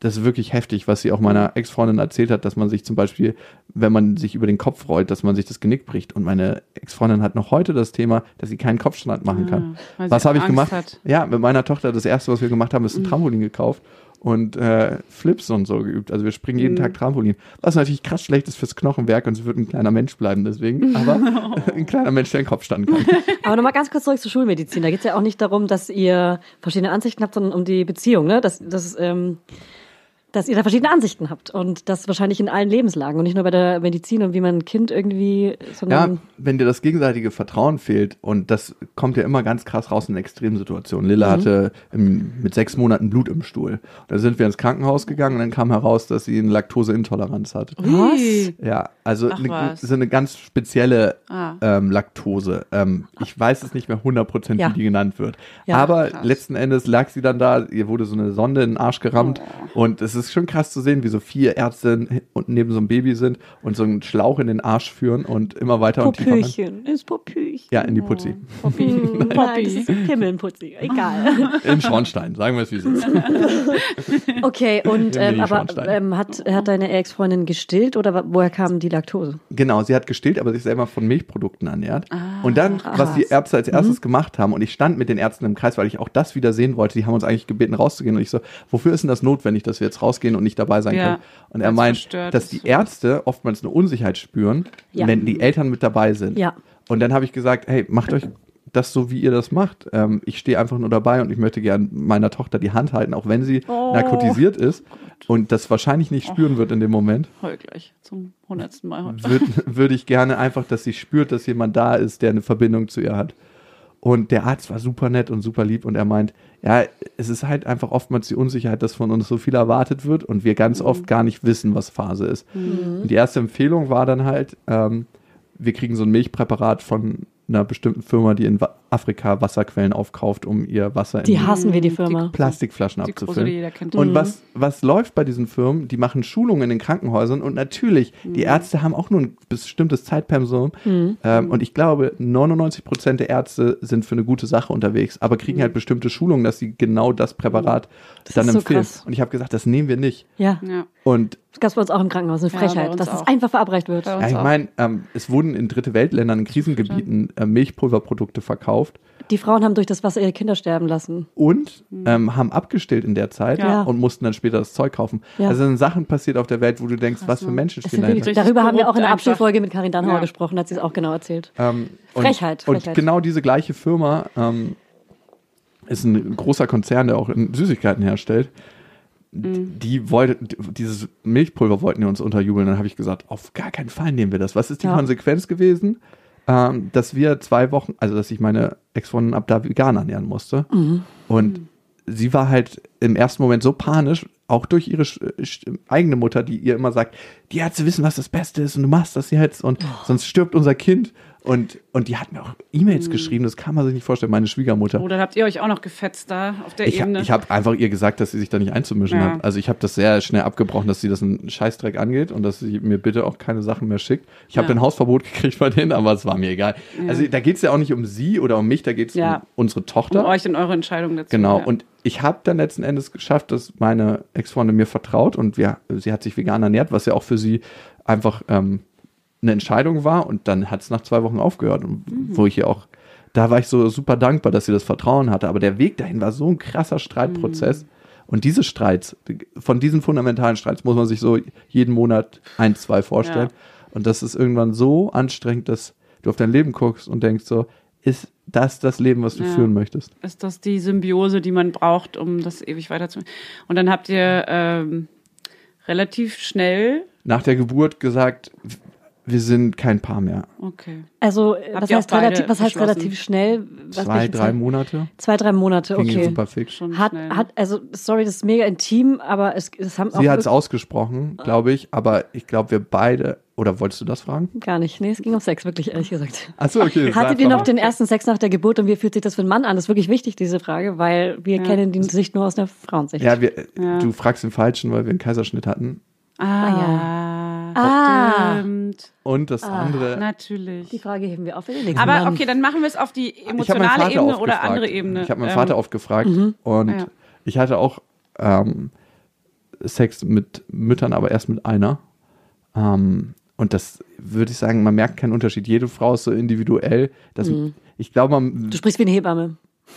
das ist wirklich heftig, was sie auch meiner Ex-Freundin erzählt hat, dass man sich zum Beispiel, wenn man sich über den Kopf rollt, dass man sich das Genick bricht. Und meine Ex-Freundin hat noch heute das Thema, dass sie keinen Kopfstand machen kann. Ah, was habe ich gemacht? hat. Ja, mit meiner Tochter, das erste, was wir gemacht haben, ist ein Trampolin gekauft und äh, Flips und so geübt. Also wir springen jeden Tag Trampolin. Was natürlich krass schlecht ist fürs Knochenwerk und sie wird ein kleiner Mensch bleiben deswegen. Aber ein kleiner Mensch, der einen Kopfstand kann. Aber nochmal ganz kurz zurück zur Schulmedizin. Da geht es ja auch nicht darum, dass ihr verschiedene Ansichten habt, sondern um die Beziehung, ne? Dass, dass, ähm, dass ihr da verschiedene Ansichten habt. Und das wahrscheinlich in allen Lebenslagen und nicht nur bei der Medizin und wie man ein Kind irgendwie, Ja, sondern wenn dir das gegenseitige Vertrauen fehlt und das kommt ja immer ganz krass raus in Extremsituationen. Lilla hatte im, mit sechs Monaten Blut im Stuhl. Da sind wir ins Krankenhaus gegangen und dann kam heraus, dass sie eine Laktoseintoleranz hat. Was? Ja, also Ach, eine, was. so eine ganz spezielle Ah. ähm, Laktose. Ähm, ich weiß es nicht mehr 100%, Ja. wie die genannt wird. Ja, Aber krass. letzten Endes lag sie dann da, ihr wurde so eine Sonde in den Arsch gerammt Oh. und es ist schon krass zu sehen, wie so vier Ärzte unten neben so einem Baby sind und so einen Schlauch in den Arsch führen und immer weiter und tiefer rein. Popöchen. Ist Popöchen. Ja, in die Putzi. Poppy. Nein, Poppy. das ist Himmelnputzi. Egal. Im Schornstein, sagen wir es wie es ist. Okay, und ähm, aber ähm, hat, hat deine Ex-Freundin gestillt oder woher kam die Laktose? Genau, sie hat gestillt, aber sich selber von Milchprodukten ernährt. Ah, und dann, was die krass. Ärzte als Mhm. erstes gemacht haben, und ich stand mit den Ärzten im Kreis, weil ich auch das wieder sehen wollte, die haben uns eigentlich gebeten, rauszugehen. Und ich so, wofür ist denn das notwendig, dass wir jetzt rausgehen und nicht dabei sein Ja, können? Und er meint, dass die Ärzte oftmals eine Unsicherheit spüren, Ja. wenn die Eltern mit dabei sind. Ja. Und dann habe ich gesagt, hey, macht euch das so, wie ihr das macht. Ähm, ich stehe einfach nur dabei und ich möchte gern meiner Tochter die Hand halten, auch wenn sie Oh. narkotisiert ist und das wahrscheinlich nicht spüren wird in dem Moment Heul gleich zum hundertsten Mal heute. würde würd ich gerne einfach, dass sie spürt, dass jemand da ist, der eine Verbindung zu ihr hat. Und der Arzt war super nett und super lieb und er meint, ja, es ist halt einfach oftmals die Unsicherheit, dass von uns so viel erwartet wird und wir ganz oft gar nicht wissen, was Phase ist. Und die erste Empfehlung war dann halt, ähm, wir kriegen so ein Milchpräparat von einer bestimmten Firma, die in Wa- Afrika Wasserquellen aufkauft, um ihr Wasser Die in hassen wir, die Firma. Plastikflaschen Die große, die abzufüllen. kennt. Und was, was läuft bei diesen Firmen? Die machen Schulungen in den Krankenhäusern und natürlich, die Ärzte haben auch nur ein bestimmtes Zeitpensum. Ähm, und ich glaube, 99 Prozent der Ärzte sind für eine gute Sache unterwegs, aber kriegen halt bestimmte Schulungen, dass sie genau das Präparat dann ist so empfehlen. krass. Und ich habe gesagt, das nehmen wir nicht. Ja. Ja. Und Das gab es bei uns auch im Krankenhaus, eine Ja, Frechheit, uns dass es einfach verabreicht wird. Bei ja, ich meine, ähm, es wurden in dritte Weltländern, in Krisengebieten äh, Milchpulverprodukte verkauft Die Frauen haben durch das Wasser ihre Kinder sterben lassen. und ähm, haben abgestillt in der Zeit Ja. und mussten dann später das Zeug kaufen. Ja. Also sind Sachen passiert auf der Welt, wo du denkst, was für ne? Menschen Das stehen dahinter. darüber haben wir auch in der Abschlussfolge mit Karin Dannhauer Ja. gesprochen, hat sie es auch genau erzählt. Ähm, und, Frechheit, Und Frechheit. genau diese gleiche Firma ähm, ist ein großer Konzern, der auch in Süßigkeiten herstellt. Mhm. Die wollte, dieses Milchpulver wollten die uns unterjubeln. Dann habe ich gesagt, auf gar keinen Fall nehmen wir das. Was ist die Ja. Konsequenz gewesen? Ähm, dass wir zwei Wochen, also dass ich meine Ex-Freundin ab da vegan ernähren musste. Mhm. Und sie war halt im ersten Moment so panisch, auch durch ihre eigene Mutter, die ihr immer sagt, die Ärzte wissen, was das Beste ist und du machst das jetzt und Oh. sonst stirbt unser Kind. Und, und die hat mir auch E-Mails geschrieben, das kann man sich nicht vorstellen, meine Schwiegermutter. Oh, dann habt ihr euch auch noch gefetzt da auf der Ich, Ebene. ich habe einfach ihr gesagt, dass sie sich da nicht einzumischen Ja. hat. Also ich habe das sehr schnell abgebrochen, dass sie das einen Scheißdreck angeht und dass sie mir bitte auch keine Sachen mehr schickt. Ich habe Ja. ein Hausverbot gekriegt bei denen, aber es war mir egal. Also da geht es ja auch nicht um sie oder um mich, da geht es Ja. um unsere um Tochter. euch und eure Entscheidung dazu. Genau, ja. und ich habe dann letzten Endes geschafft, dass meine Ex-Freundin mir vertraut und wir, sie hat sich vegan ernährt, was ja auch für sie einfach ähm, eine Entscheidung war und dann hat es nach zwei Wochen aufgehört. Und Wo ich ja auch, da war ich so super dankbar, dass sie das Vertrauen hatte. Aber der Weg dahin war so ein krasser Streitprozess. Und diese Streits, von diesen fundamentalen Streits muss man sich so jeden Monat ein, zwei vorstellen. Und das ist irgendwann so anstrengend, dass du auf dein Leben guckst und denkst so, ist das das Leben, was du Ja. führen möchtest? Ist das die Symbiose, die man braucht, um das ewig weiterzumachen? Und dann habt ihr ähm, relativ schnell, Nach der Geburt gesagt, wir sind kein Paar mehr. okay. Also, äh, Habt was heißt, relativ, was heißt relativ schnell? Was, Zwei, drei Zeit? Monate. Zwei, drei Monate, Ging okay. super fix. Schon Hat, schnell. hat, also, sorry, das ist mega intim, aber es, es haben auch Sie hat es ausgesprochen, glaube ich, aber ich glaube, wir beide, oder wolltest du das fragen? gar nicht. Nee, es ging um Sex, wirklich, ehrlich gesagt. Achso, okay. Hattet ihr noch den ersten Sex nach der Geburt und wie fühlt sich das für einen Mann an? Das ist wirklich wichtig, diese Frage, weil wir kennen die Sicht nur aus der Frauensicht. Ja, wir, Ja. du fragst den Falschen, weil wir einen Kaiserschnitt hatten. Ah, Ah. stimmt. Und das andere, Natürlich. Die Frage heben wir auf für den nächsten Aber Mann. okay, dann machen wir es auf die emotionale Ebene oder gefragt. andere Ebene. Ich habe meinen Ähm, Vater oft gefragt und Ja. ich hatte auch ähm, Sex mit Müttern, aber erst mit einer. Ähm, und das würde ich sagen, man merkt keinen Unterschied. Jede Frau ist so individuell. Dass, Ich glaube, man, Du sprichst wie eine Hebamme.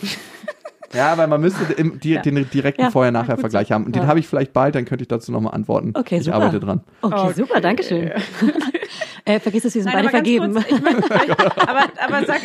ja, weil man müsste im, die, den direkten Ja, Vorher-Nachher-Vergleich haben. Und den Ja. habe ich vielleicht bald, dann könnte ich dazu nochmal antworten. Okay, ich super. arbeite dran. Okay, Okay. super, danke schön. äh, vergiss es, wir sind Nein, beide vergeben. kurz, ich möchte, aber, aber sag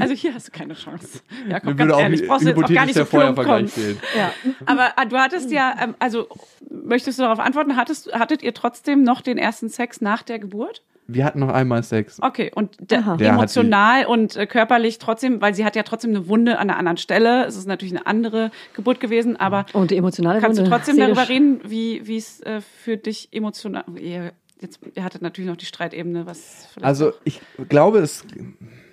Also hier hast du keine Chance. Jakob, Mir ganz ehrlich, brauchst du jetzt auch gar nicht der so. Vorher-Vergleich fehlen. ja. Aber ah, du hattest ja, ähm, also möchtest du darauf antworten, hattest, hattet ihr trotzdem noch den ersten Sex nach der Geburt? Wir hatten noch einmal Sex. Okay, und emotional und äh, körperlich trotzdem, weil sie hat ja trotzdem eine Wunde an einer anderen Stelle. Es ist natürlich eine andere Geburt gewesen, aber Und die emotionale kannst du Wunde, trotzdem seelisch. darüber reden, wie wie es äh, für dich emotional. Ihr, jetzt, ihr hattet natürlich noch die Streitebene, was vielleicht Also ich glaube, es,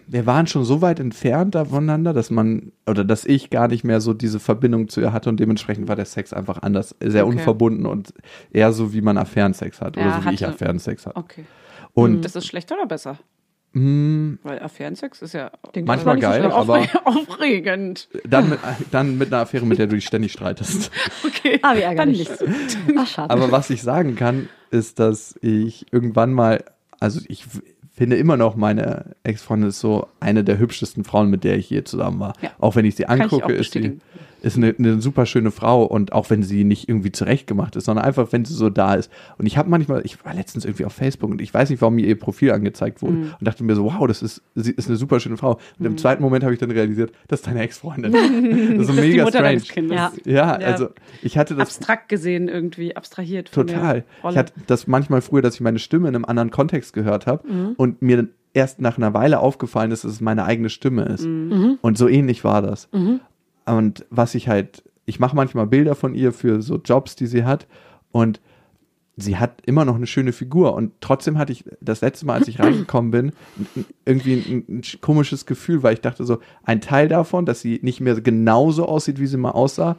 wir waren schon so weit entfernt voneinander, dass man oder dass ich gar nicht mehr so diese Verbindung zu ihr hatte und dementsprechend war der Sex einfach anders, sehr Okay. unverbunden und eher so, wie man Affärensex hat oder Ja, so wie ich hatte- Affärensex hatte. okay. Und Das ist schlechter oder besser? mh, Weil Affärensex ist ja manchmal nicht so geil, schlecht. aber aufregend. dann mit, dann mit einer Affäre, mit der du dich ständig streitest. Okay. Ah, wie Dann ärgerlich. nicht so. Ach, schade. Aber was ich sagen kann, ist, dass ich irgendwann mal, also ich finde immer noch, meine Ex-Freundin ist so eine der hübschesten Frauen, mit der ich je zusammen war. Ja. Auch wenn ich sie ich angucke, ist sie. Ist eine, eine super schöne Frau und auch wenn sie nicht irgendwie zurechtgemacht ist, sondern einfach, wenn sie so da ist. Und ich habe manchmal, ich war letztens irgendwie auf Facebook und ich weiß nicht, warum mir ihr Profil angezeigt wurde Mhm. und dachte mir so, wow, das ist, sie ist eine super schöne Frau. Und im zweiten Moment habe ich dann realisiert, das ist deine Ex-Freundin. das ist so mega strange. Ja. Ja, also ich hatte das Abstrakt gesehen irgendwie, abstrahiert. Total. Ich hatte das manchmal früher, dass ich meine Stimme in einem anderen Kontext gehört habe Mhm. und mir dann erst nach einer Weile aufgefallen ist, dass es meine eigene Stimme ist. Mhm. Und so ähnlich war das. Und was ich halt, ich mache manchmal Bilder von ihr für so Jobs, die sie hat. Und sie hat immer noch eine schöne Figur. Und trotzdem hatte ich das letzte Mal, als ich reingekommen bin, irgendwie ein, ein komisches Gefühl, weil ich dachte so, ein Teil davon, dass sie nicht mehr genauso aussieht, wie sie mal aussah,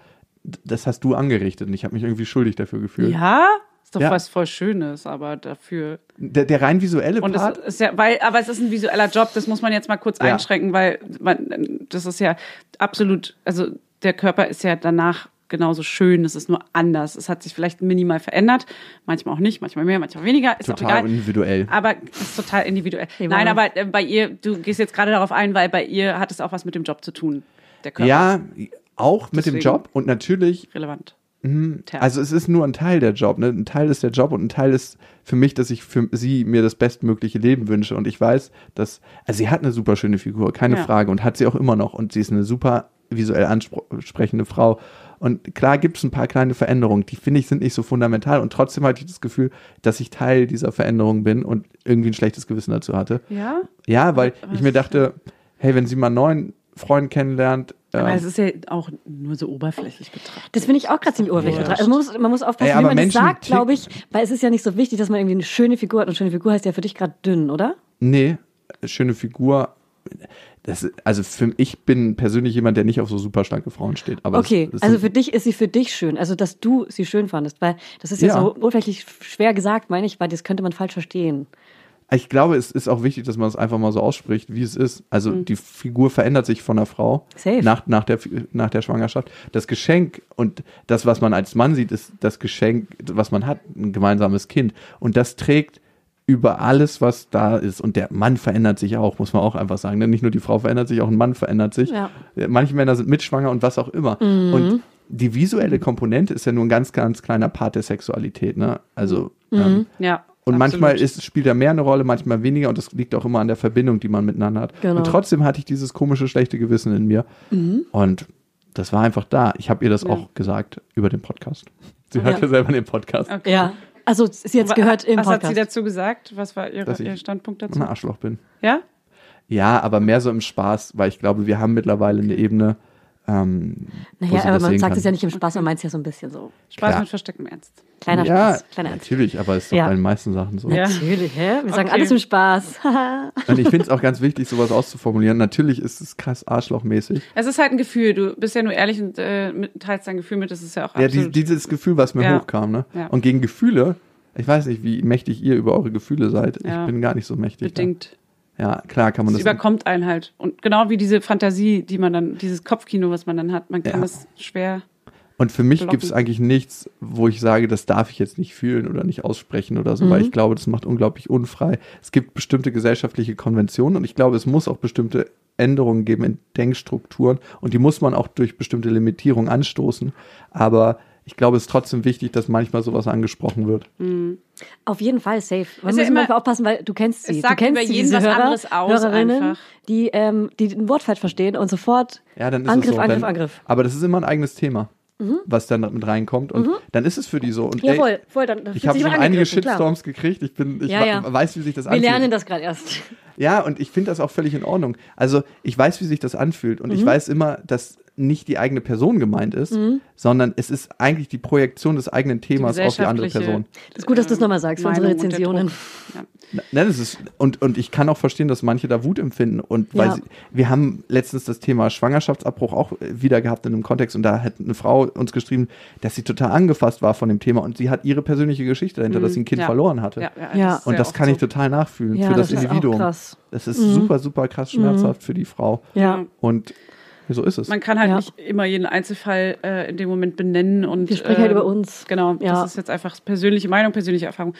das hast du angerichtet. Und ich habe mich irgendwie schuldig dafür gefühlt. ja, ist doch Ja. was voll Schönes, aber dafür. Der, der rein visuelle Und es Part, ist ja, weil, aber es ist ein visueller Job, das muss man jetzt mal kurz Ja. einschränken, weil man, das ist ja absolut, also der Körper ist ja danach genauso schön, es ist nur anders. Es hat sich vielleicht minimal verändert, manchmal auch nicht, manchmal mehr, manchmal weniger, ist auch total egal. individuell. Aber es ist total individuell. Hey, Nein, aber äh, bei ihr, du gehst jetzt gerade darauf ein, weil bei ihr hat es auch was mit dem Job zu tun. Der Körper Ja, auch mit dem Deswegen- Job und natürlich, relevant. Tja. also es ist nur ein Teil der Job. Ne? Ein Teil ist der Job und ein Teil ist für mich, dass ich für sie mir das bestmögliche Leben wünsche. Und ich weiß, dass, also sie hat eine super schöne Figur, keine Ja. Frage, und hat sie auch immer noch. Und sie ist eine super visuell ansprechende Frau. Und klar gibt es ein paar kleine Veränderungen, die finde ich sind nicht so fundamental. Und trotzdem hatte ich das Gefühl, dass ich Teil dieser Veränderung bin und irgendwie ein schlechtes Gewissen dazu hatte. ja? Ja, weil Aber ich mir dachte, hey, wenn sie mal neuen Freund kennenlernt, Aber ähm, es ist ja auch nur so oberflächlich betrachtet. Das finde ich auch gerade ziemlich oberflächlich. betrachtet. Also man muss, man muss aufpassen, Ey, wie man das Menschen sagt, ticken- glaube ich, weil es ist ja nicht so wichtig, dass man irgendwie eine schöne Figur hat. Und schöne Figur heißt ja für dich gerade dünn, oder? nee, schöne Figur. Das, also für, ich bin persönlich jemand, der nicht auf so super schlanke Frauen steht. Aber okay, das, das also für dich ist sie für dich schön. Also dass du sie schön fandest, weil das ist ja, Ja. so oberflächlich schwer gesagt, meine ich, weil das könnte man falsch verstehen. Ich glaube, es ist auch wichtig, dass man es einfach mal so ausspricht, wie es ist. Also Mhm. die Figur verändert sich von der Frau Safe. nach, nach, der, nach der Schwangerschaft. Das Geschenk und das, was man als Mann sieht, ist das Geschenk, was man hat, ein gemeinsames Kind. Und das trägt über alles, was da ist. Und der Mann verändert sich auch, muss man auch einfach sagen. Denn nicht nur die Frau verändert sich, auch ein Mann verändert sich. Ja. Manche Männer sind mitschwanger und was auch immer. Und die visuelle Komponente ist ja nur ein ganz, ganz kleiner Part der Sexualität. Ne? Also ähm, Ja. Und absolut. manchmal ist, spielt er mehr eine Rolle, manchmal weniger und das liegt auch immer an der Verbindung, die man miteinander hat. Genau. Und trotzdem hatte ich dieses komische, schlechte Gewissen in mir. Und das war einfach da. Ich habe ihr das Ja. auch gesagt über den Podcast. Sie hört ja selber den Podcast, Okay. Ja. Also sie jetzt gehört im Was hat sie Podcast. dazu gesagt? Was war ihre, Dass ich ihr Standpunkt dazu? ein Arschloch bin. Ja? Ja, aber mehr so im Spaß, weil ich glaube, wir haben mittlerweile eine Ebene, ähm, Naja, aber man sagt kann. es ja nicht im Spaß, man meint es ja so ein bisschen so. Spaß Klar. mit verstecktem Ernst. Kleiner ja, Spaß, kleiner Ernst. natürlich, aber es ist doch Ja. bei den meisten Sachen so. Ja. Natürlich, hä? Wir sagen Okay. alles im Spaß. Und ich finde es auch ganz wichtig, sowas auszuformulieren. Natürlich ist es krass arschlochmäßig. Es ist halt ein Gefühl. Du bist ja nur ehrlich und äh, teilst dein Gefühl mit. Das ist ja auch Ja, die, dieses Gefühl, was mir Ja. hochkam, ne? Ja. Und gegen Gefühle, ich weiß nicht, wie mächtig ihr über eure Gefühle seid. Ja. Ich bin gar nicht so mächtig. bedingt. Da. Ja, klar kann man Das das. überkommt einen halt. Und genau wie diese Fantasie, die man dann, dieses Kopfkino, was man dann hat, man kann Ja. das schwer. Und für mich gibt es eigentlich nichts, wo ich sage, das darf ich jetzt nicht fühlen oder nicht aussprechen oder so, weil Mhm. ich glaube, das macht unglaublich unfrei. Es gibt bestimmte gesellschaftliche Konventionen und ich glaube, es muss auch bestimmte Änderungen geben in Denkstrukturen und die muss man auch durch bestimmte Limitierungen anstoßen. Aber ich glaube, es ist trotzdem wichtig, dass manchmal sowas angesprochen wird. Auf jeden Fall safe. Man Ist muss ja immer- aufpassen, weil du kennst sie. Es sagt du kennst über sie, jeden diese was Hörer, anderes aus Hörerinnen, einfach. die, ähm, die ein Wort falsch verstehen und sofort Ja, dann ist Angriff, es so. Angriff, dann, Angriff. Aber das ist immer ein eigenes Thema, was dann mit reinkommt und dann ist es für die so. Und Ja, ey, voll, voll. Dann, dann ich habe schon einige angegriffen, klar. Shitstorms gekriegt. Ich bin, ich Ja, ja. weiß, wie sich das Wir anfühlt. lernen das gerade erst. Ja, und ich finde das auch völlig in Ordnung. Also ich weiß, wie sich das anfühlt und Mhm. ich weiß immer, dass nicht die eigene Person gemeint ist, Mhm. sondern es ist eigentlich die Projektion des eigenen Themas auf die andere Person. Das ist gut, dass du es nochmal sagst für unsere Rezensionen. Ja. Ne, das ist, und, und ich kann auch verstehen, dass manche da Wut empfinden. Und weil Ja. sie, wir haben letztens das Thema Schwangerschaftsabbruch auch äh, wieder gehabt in einem Kontext und da hat eine Frau uns geschrieben, dass sie total angefasst war von dem Thema und sie hat ihre persönliche Geschichte dahinter, dass sie ein Kind Mhm. Ja. verloren hatte. Ja, ist Und das kann ich total nachfühlen Ja, für das, das ist auch Individuum. krass. Mhm. Das ist super, super krass schmerzhaft für die Frau. Ja. Und so ist es. Man kann halt Ja. nicht immer jeden Einzelfall äh, in dem Moment benennen und Wir sprechen halt ähm, über uns. Genau, Ja. das ist jetzt einfach persönliche Meinung, persönliche Erfahrung.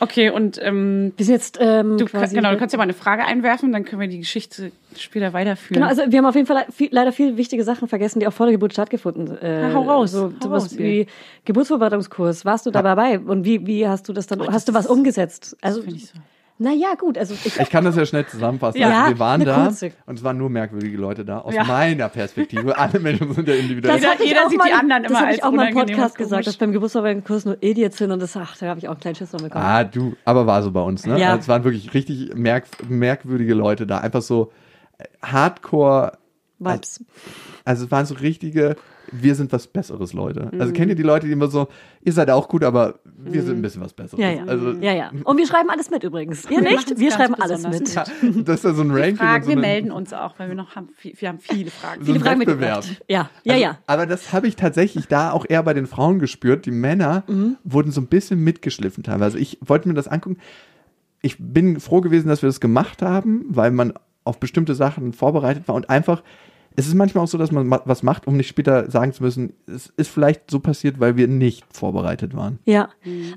Okay, und ähm, Wir sind jetzt ähm, du, quasi. genau, du kannst ja mal eine Frage einwerfen, dann können wir die Geschichte später weiterführen. Genau, also wir haben auf jeden Fall viel, leider viele wichtige Sachen vergessen, die auch vor der Geburt stattgefunden. Äh, Ja, hau raus, So, hau sowas raus, wie Geburtsvorbereitungskurs. Warst du da dabei? Und wie, wie hast du das dann, hast du was umgesetzt? Also, Finde ich so. Naja, gut, also ich, Ich kann das ja schnell zusammenfassen. Ja, also wir waren da kurze. und es waren nur merkwürdige Leute da, aus Ja. meiner Perspektive. Alle Menschen sind ja individuell. Jeder- ich jeder auch sieht mal, die anderen das immer als ich auch mal im Podcast gesagt, dass beim Geburtsvorbereitungskurs nur Idiots sind und das, ach, da habe ich auch einen kleinen Schiss bekommen. Ah, du, aber war so bei uns, ne? Ja. Also es waren wirklich richtig merk merkwürdige Leute da. Einfach so Hardcore, Vibes. also es waren so richtige, wir sind was Besseres, Leute. Also Mhm. kennt ihr die Leute, die immer so, ihr seid auch gut, aber wir sind ein bisschen was Besseres. Ja, ja. Also, ja, ja. Und wir schreiben alles mit übrigens. Ihr Wir nicht? Wir schreiben alles mit. Ja, das ist ja so ein Ranking. Fragen, so wir melden uns auch, weil wir noch haben, wir haben viele Fragen. So Viele Fragen Wettbewerb. mitgebracht. Ja, ja, Also, ja. Aber das habe ich tatsächlich da auch eher bei den Frauen gespürt. Die Männer Mhm. wurden so ein bisschen mitgeschliffen teilweise. Ich wollte mir das angucken. Ich bin froh gewesen, dass wir das gemacht haben, weil man auf bestimmte Sachen vorbereitet war und einfach. Es ist manchmal auch so, dass man ma- was macht, um nicht später sagen zu müssen, es ist vielleicht so passiert, weil wir nicht vorbereitet waren. Ja,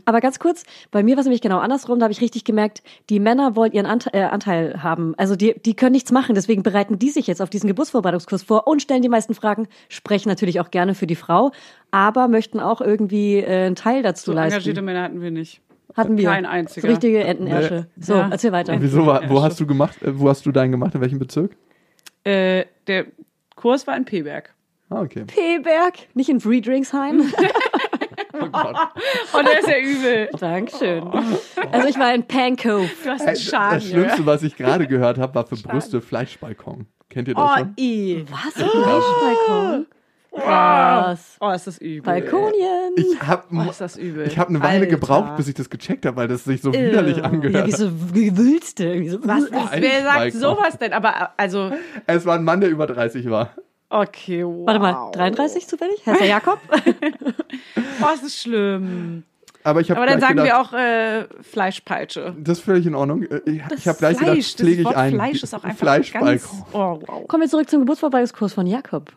aber ganz kurz, bei mir war es nämlich genau andersrum, da habe ich richtig gemerkt, die Männer wollen ihren Ante äh, Anteil haben. Also die, die können nichts machen, deswegen bereiten die sich jetzt auf diesen Geburtsvorbereitungskurs vor und stellen die meisten Fragen, sprechen natürlich auch gerne für die Frau, aber möchten auch irgendwie äh, einen Teil dazu So engagierte leisten. Männer hatten wir nicht. Hatten wir. Kein einziger. So richtige Entenersche. So, Ja. erzähl weiter. Wieso wo hast du gemacht, äh, wo hast du deinen gemacht, in welchem Bezirk? Äh, der Kurs war in Peberg. Ah, okay. P-Berg, nicht in Friedrichshain. Oh Gott. Oh, der ist ja übel. Dankeschon. Also ich war in Pankow. Du hast einen das Schaden. Schlimmste, was ich gerade gehört habe, war für Brüste Fleischbalkon. Kennt ihr das Oh, schon? i. Was? Fleischbalkon? Was? Oh, ist das übel. Balkonien. Ich habe Oh, ist das übel. Ich habe eine Weile Alter. gebraucht, bis ich das gecheckt habe, weil das sich so widerlich angehört Ja, wie hat. so Gewülste. Irgendwie so. Was ist, wer sagt Balkon. sowas denn? Aber, also, Es war ein Mann, der über 30 war. okay, wow. Warte mal, 33 zufällig? Heißt der Jakob? Oh, es ist schlimm. Aber ich habe Aber dann sagen gedacht, wir auch äh, Fleischpeitsche. das ist völlig in Ordnung. Äh, Ich, Das ich habe gleich Fleisch, gedacht, pflege das ich Wort ein. Fleisch ist auch einfach Fleischbalkon. ganz... Oh, wow. Kommen wir zurück zum Geburtsvorbereitungskurs von Jakob.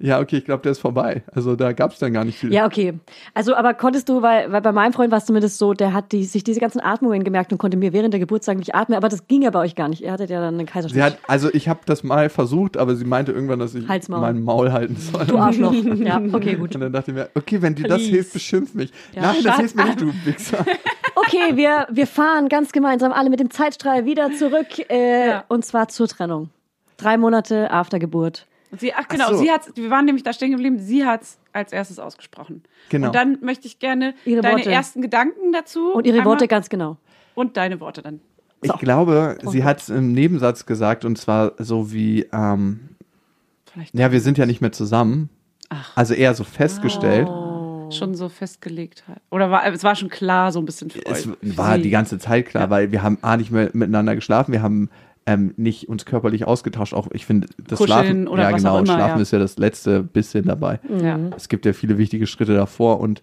Ja, okay, ich glaube, der ist vorbei. Also da gab es dann gar nicht viel. Ja, okay. Also, aber konntest du, weil, weil bei meinem Freund war es zumindest so, der hat die, sich diese ganzen Atmungen gemerkt und konnte mir während der Geburt sagen, ich atme, aber das ging ja bei euch gar nicht. Ihr hattet ja dann einen Kaiserschnitt. Sie hat, also ich habe das mal versucht, aber sie meinte irgendwann, dass ich Halsmaul. mein Maul halten soll. du Arschloch. ja, okay, gut. Und dann dachte ich mir, okay, wenn dir das Please. hilft, beschimpf mich. Ja, Nein, das hilft mir nicht, du Wichser. Okay, wir, wir fahren ganz gemeinsam alle mit dem Zeitstrahl wieder zurück, äh, Ja. und zwar zur Trennung. Drei Monate after Geburt. Sie, ach genau, so. sie hat's, wir waren nämlich da stehen geblieben, sie hat's als erstes ausgesprochen. Genau. Und dann möchte ich gerne Ihre deine Worte. ersten Gedanken dazu. Und ihre einmal- Worte ganz genau. Und deine Worte dann. Ich glaube, sie hat es im Nebensatz gesagt und zwar so wie, ähm, Vielleicht ja, wir sind ja nicht mehr zusammen. Ach. Also eher so festgestellt. schon so festgelegt hat. Oder war, es war schon klar, so ein bisschen für Es euch. war Sie. die ganze Zeit klar, weil wir haben A nicht mehr miteinander geschlafen, wir haben ähm, nicht uns körperlich ausgetauscht. Auch ich finde, das Kuscheln Schlafen, oder ja was genau, auch immer, Schlafen ja. ist ja das letzte bisschen dabei. Ja. Es gibt ja viele wichtige Schritte davor und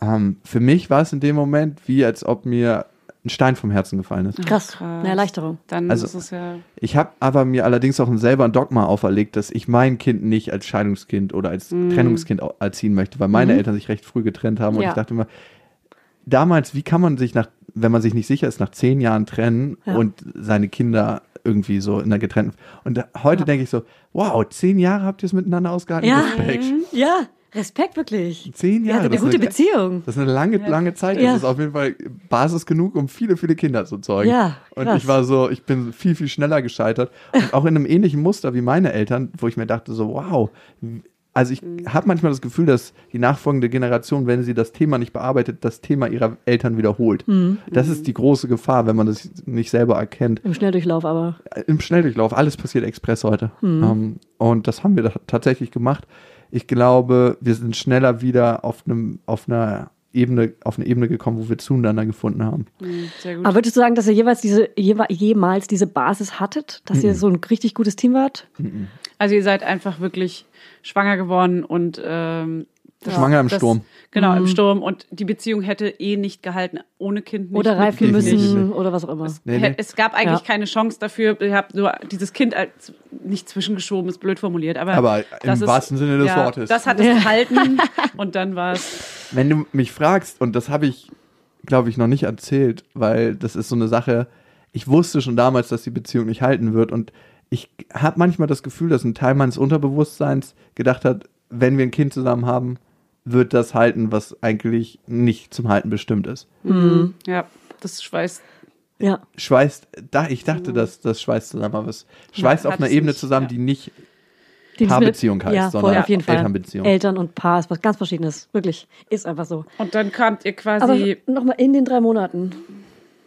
ähm, für mich war es in dem Moment wie, als ob mir ein Stein vom Herzen gefallen ist. Krass. krass. Eine Erleichterung. Dann Also- ist es ja. Ich habe aber mir allerdings auch selber ein Dogma auferlegt, dass ich mein Kind nicht als Scheidungskind oder als Mhm. Trennungskind erziehen möchte, weil meine Eltern sich recht früh getrennt haben und Ja. ich dachte immer, damals, wie kann man sich nach, wenn man sich nicht sicher ist, nach zehn Jahren trennen Ja. und seine Kinder irgendwie so in einer getrennten. Und da, heute denke ich so, wow, zehn Jahre habt ihr es miteinander ausgehalten? Ja. Respekt. Ja, Respekt wirklich. Zehn Jahre. hattet eine das gute ist Beziehung. Das ist eine lange, lange Zeit. Ja. Das ist auf jeden Fall Basis genug, um viele, viele Kinder zu zeugen. Ja, Und krass. ich war so, ich bin viel, viel schneller gescheitert. Und auch in einem ähnlichen Muster wie meine Eltern, wo ich mir dachte so, wow. Also ich habe manchmal das Gefühl, dass die nachfolgende Generation, wenn sie das Thema nicht bearbeitet, das Thema ihrer Eltern wiederholt. Mhm. Das ist die große Gefahr, wenn man das nicht selber erkennt. Im Schnelldurchlauf aber. Im Schnelldurchlauf, alles passiert express heute. Mhm. Ähm, und das haben wir tatsächlich gemacht. Ich glaube, wir sind schneller wieder auf einem, auf einer Ebene, auf eine Ebene gekommen, wo wir zueinander gefunden haben. Mhm, Sehr gut. Aber würdest du sagen, dass ihr jeweils diese, jewe- jemals diese Basis hattet? Dass ihr so ein richtig gutes Team wart? Also ihr seid einfach wirklich schwanger geworden und ähm, das, Schwanger im das, Sturm. Genau, im Sturm. Und die Beziehung hätte eh nicht gehalten, ohne Kind nicht. Oder reifen müssen nicht. oder was auch immer. Nee, nee. Es gab eigentlich Ja. keine Chance dafür. Ihr habt nur dieses Kind als nicht zwischengeschoben, ist blöd formuliert. Aber, Aber im das ist- wahrsten Sinne des ja, Wortes. Das hat es gehalten und dann war es. Wenn du mich fragst, und das habe ich, glaube ich, noch nicht erzählt, weil das ist so eine Sache, ich wusste schon damals, dass die Beziehung nicht halten wird und ich habe manchmal das Gefühl, dass ein Teil meines Unterbewusstseins gedacht hat, wenn wir ein Kind zusammen haben, wird das halten, was eigentlich nicht zum Halten bestimmt ist. Ja, das schweißt. Ja. Schweißt, da, ich dachte, dass das schweißt zusammen, aber es schweißt Ja, auf einer Ebene nicht, zusammen, ja. die nicht Die das Paarbeziehung heißt, ja, sondern voll, auf jeden Fall. Elternbeziehung. Eltern und Paar ist was ganz Verschiedenes. Wirklich. Ist einfach so. Und dann kamt ihr Aber quasi. nochmal in den drei Monaten.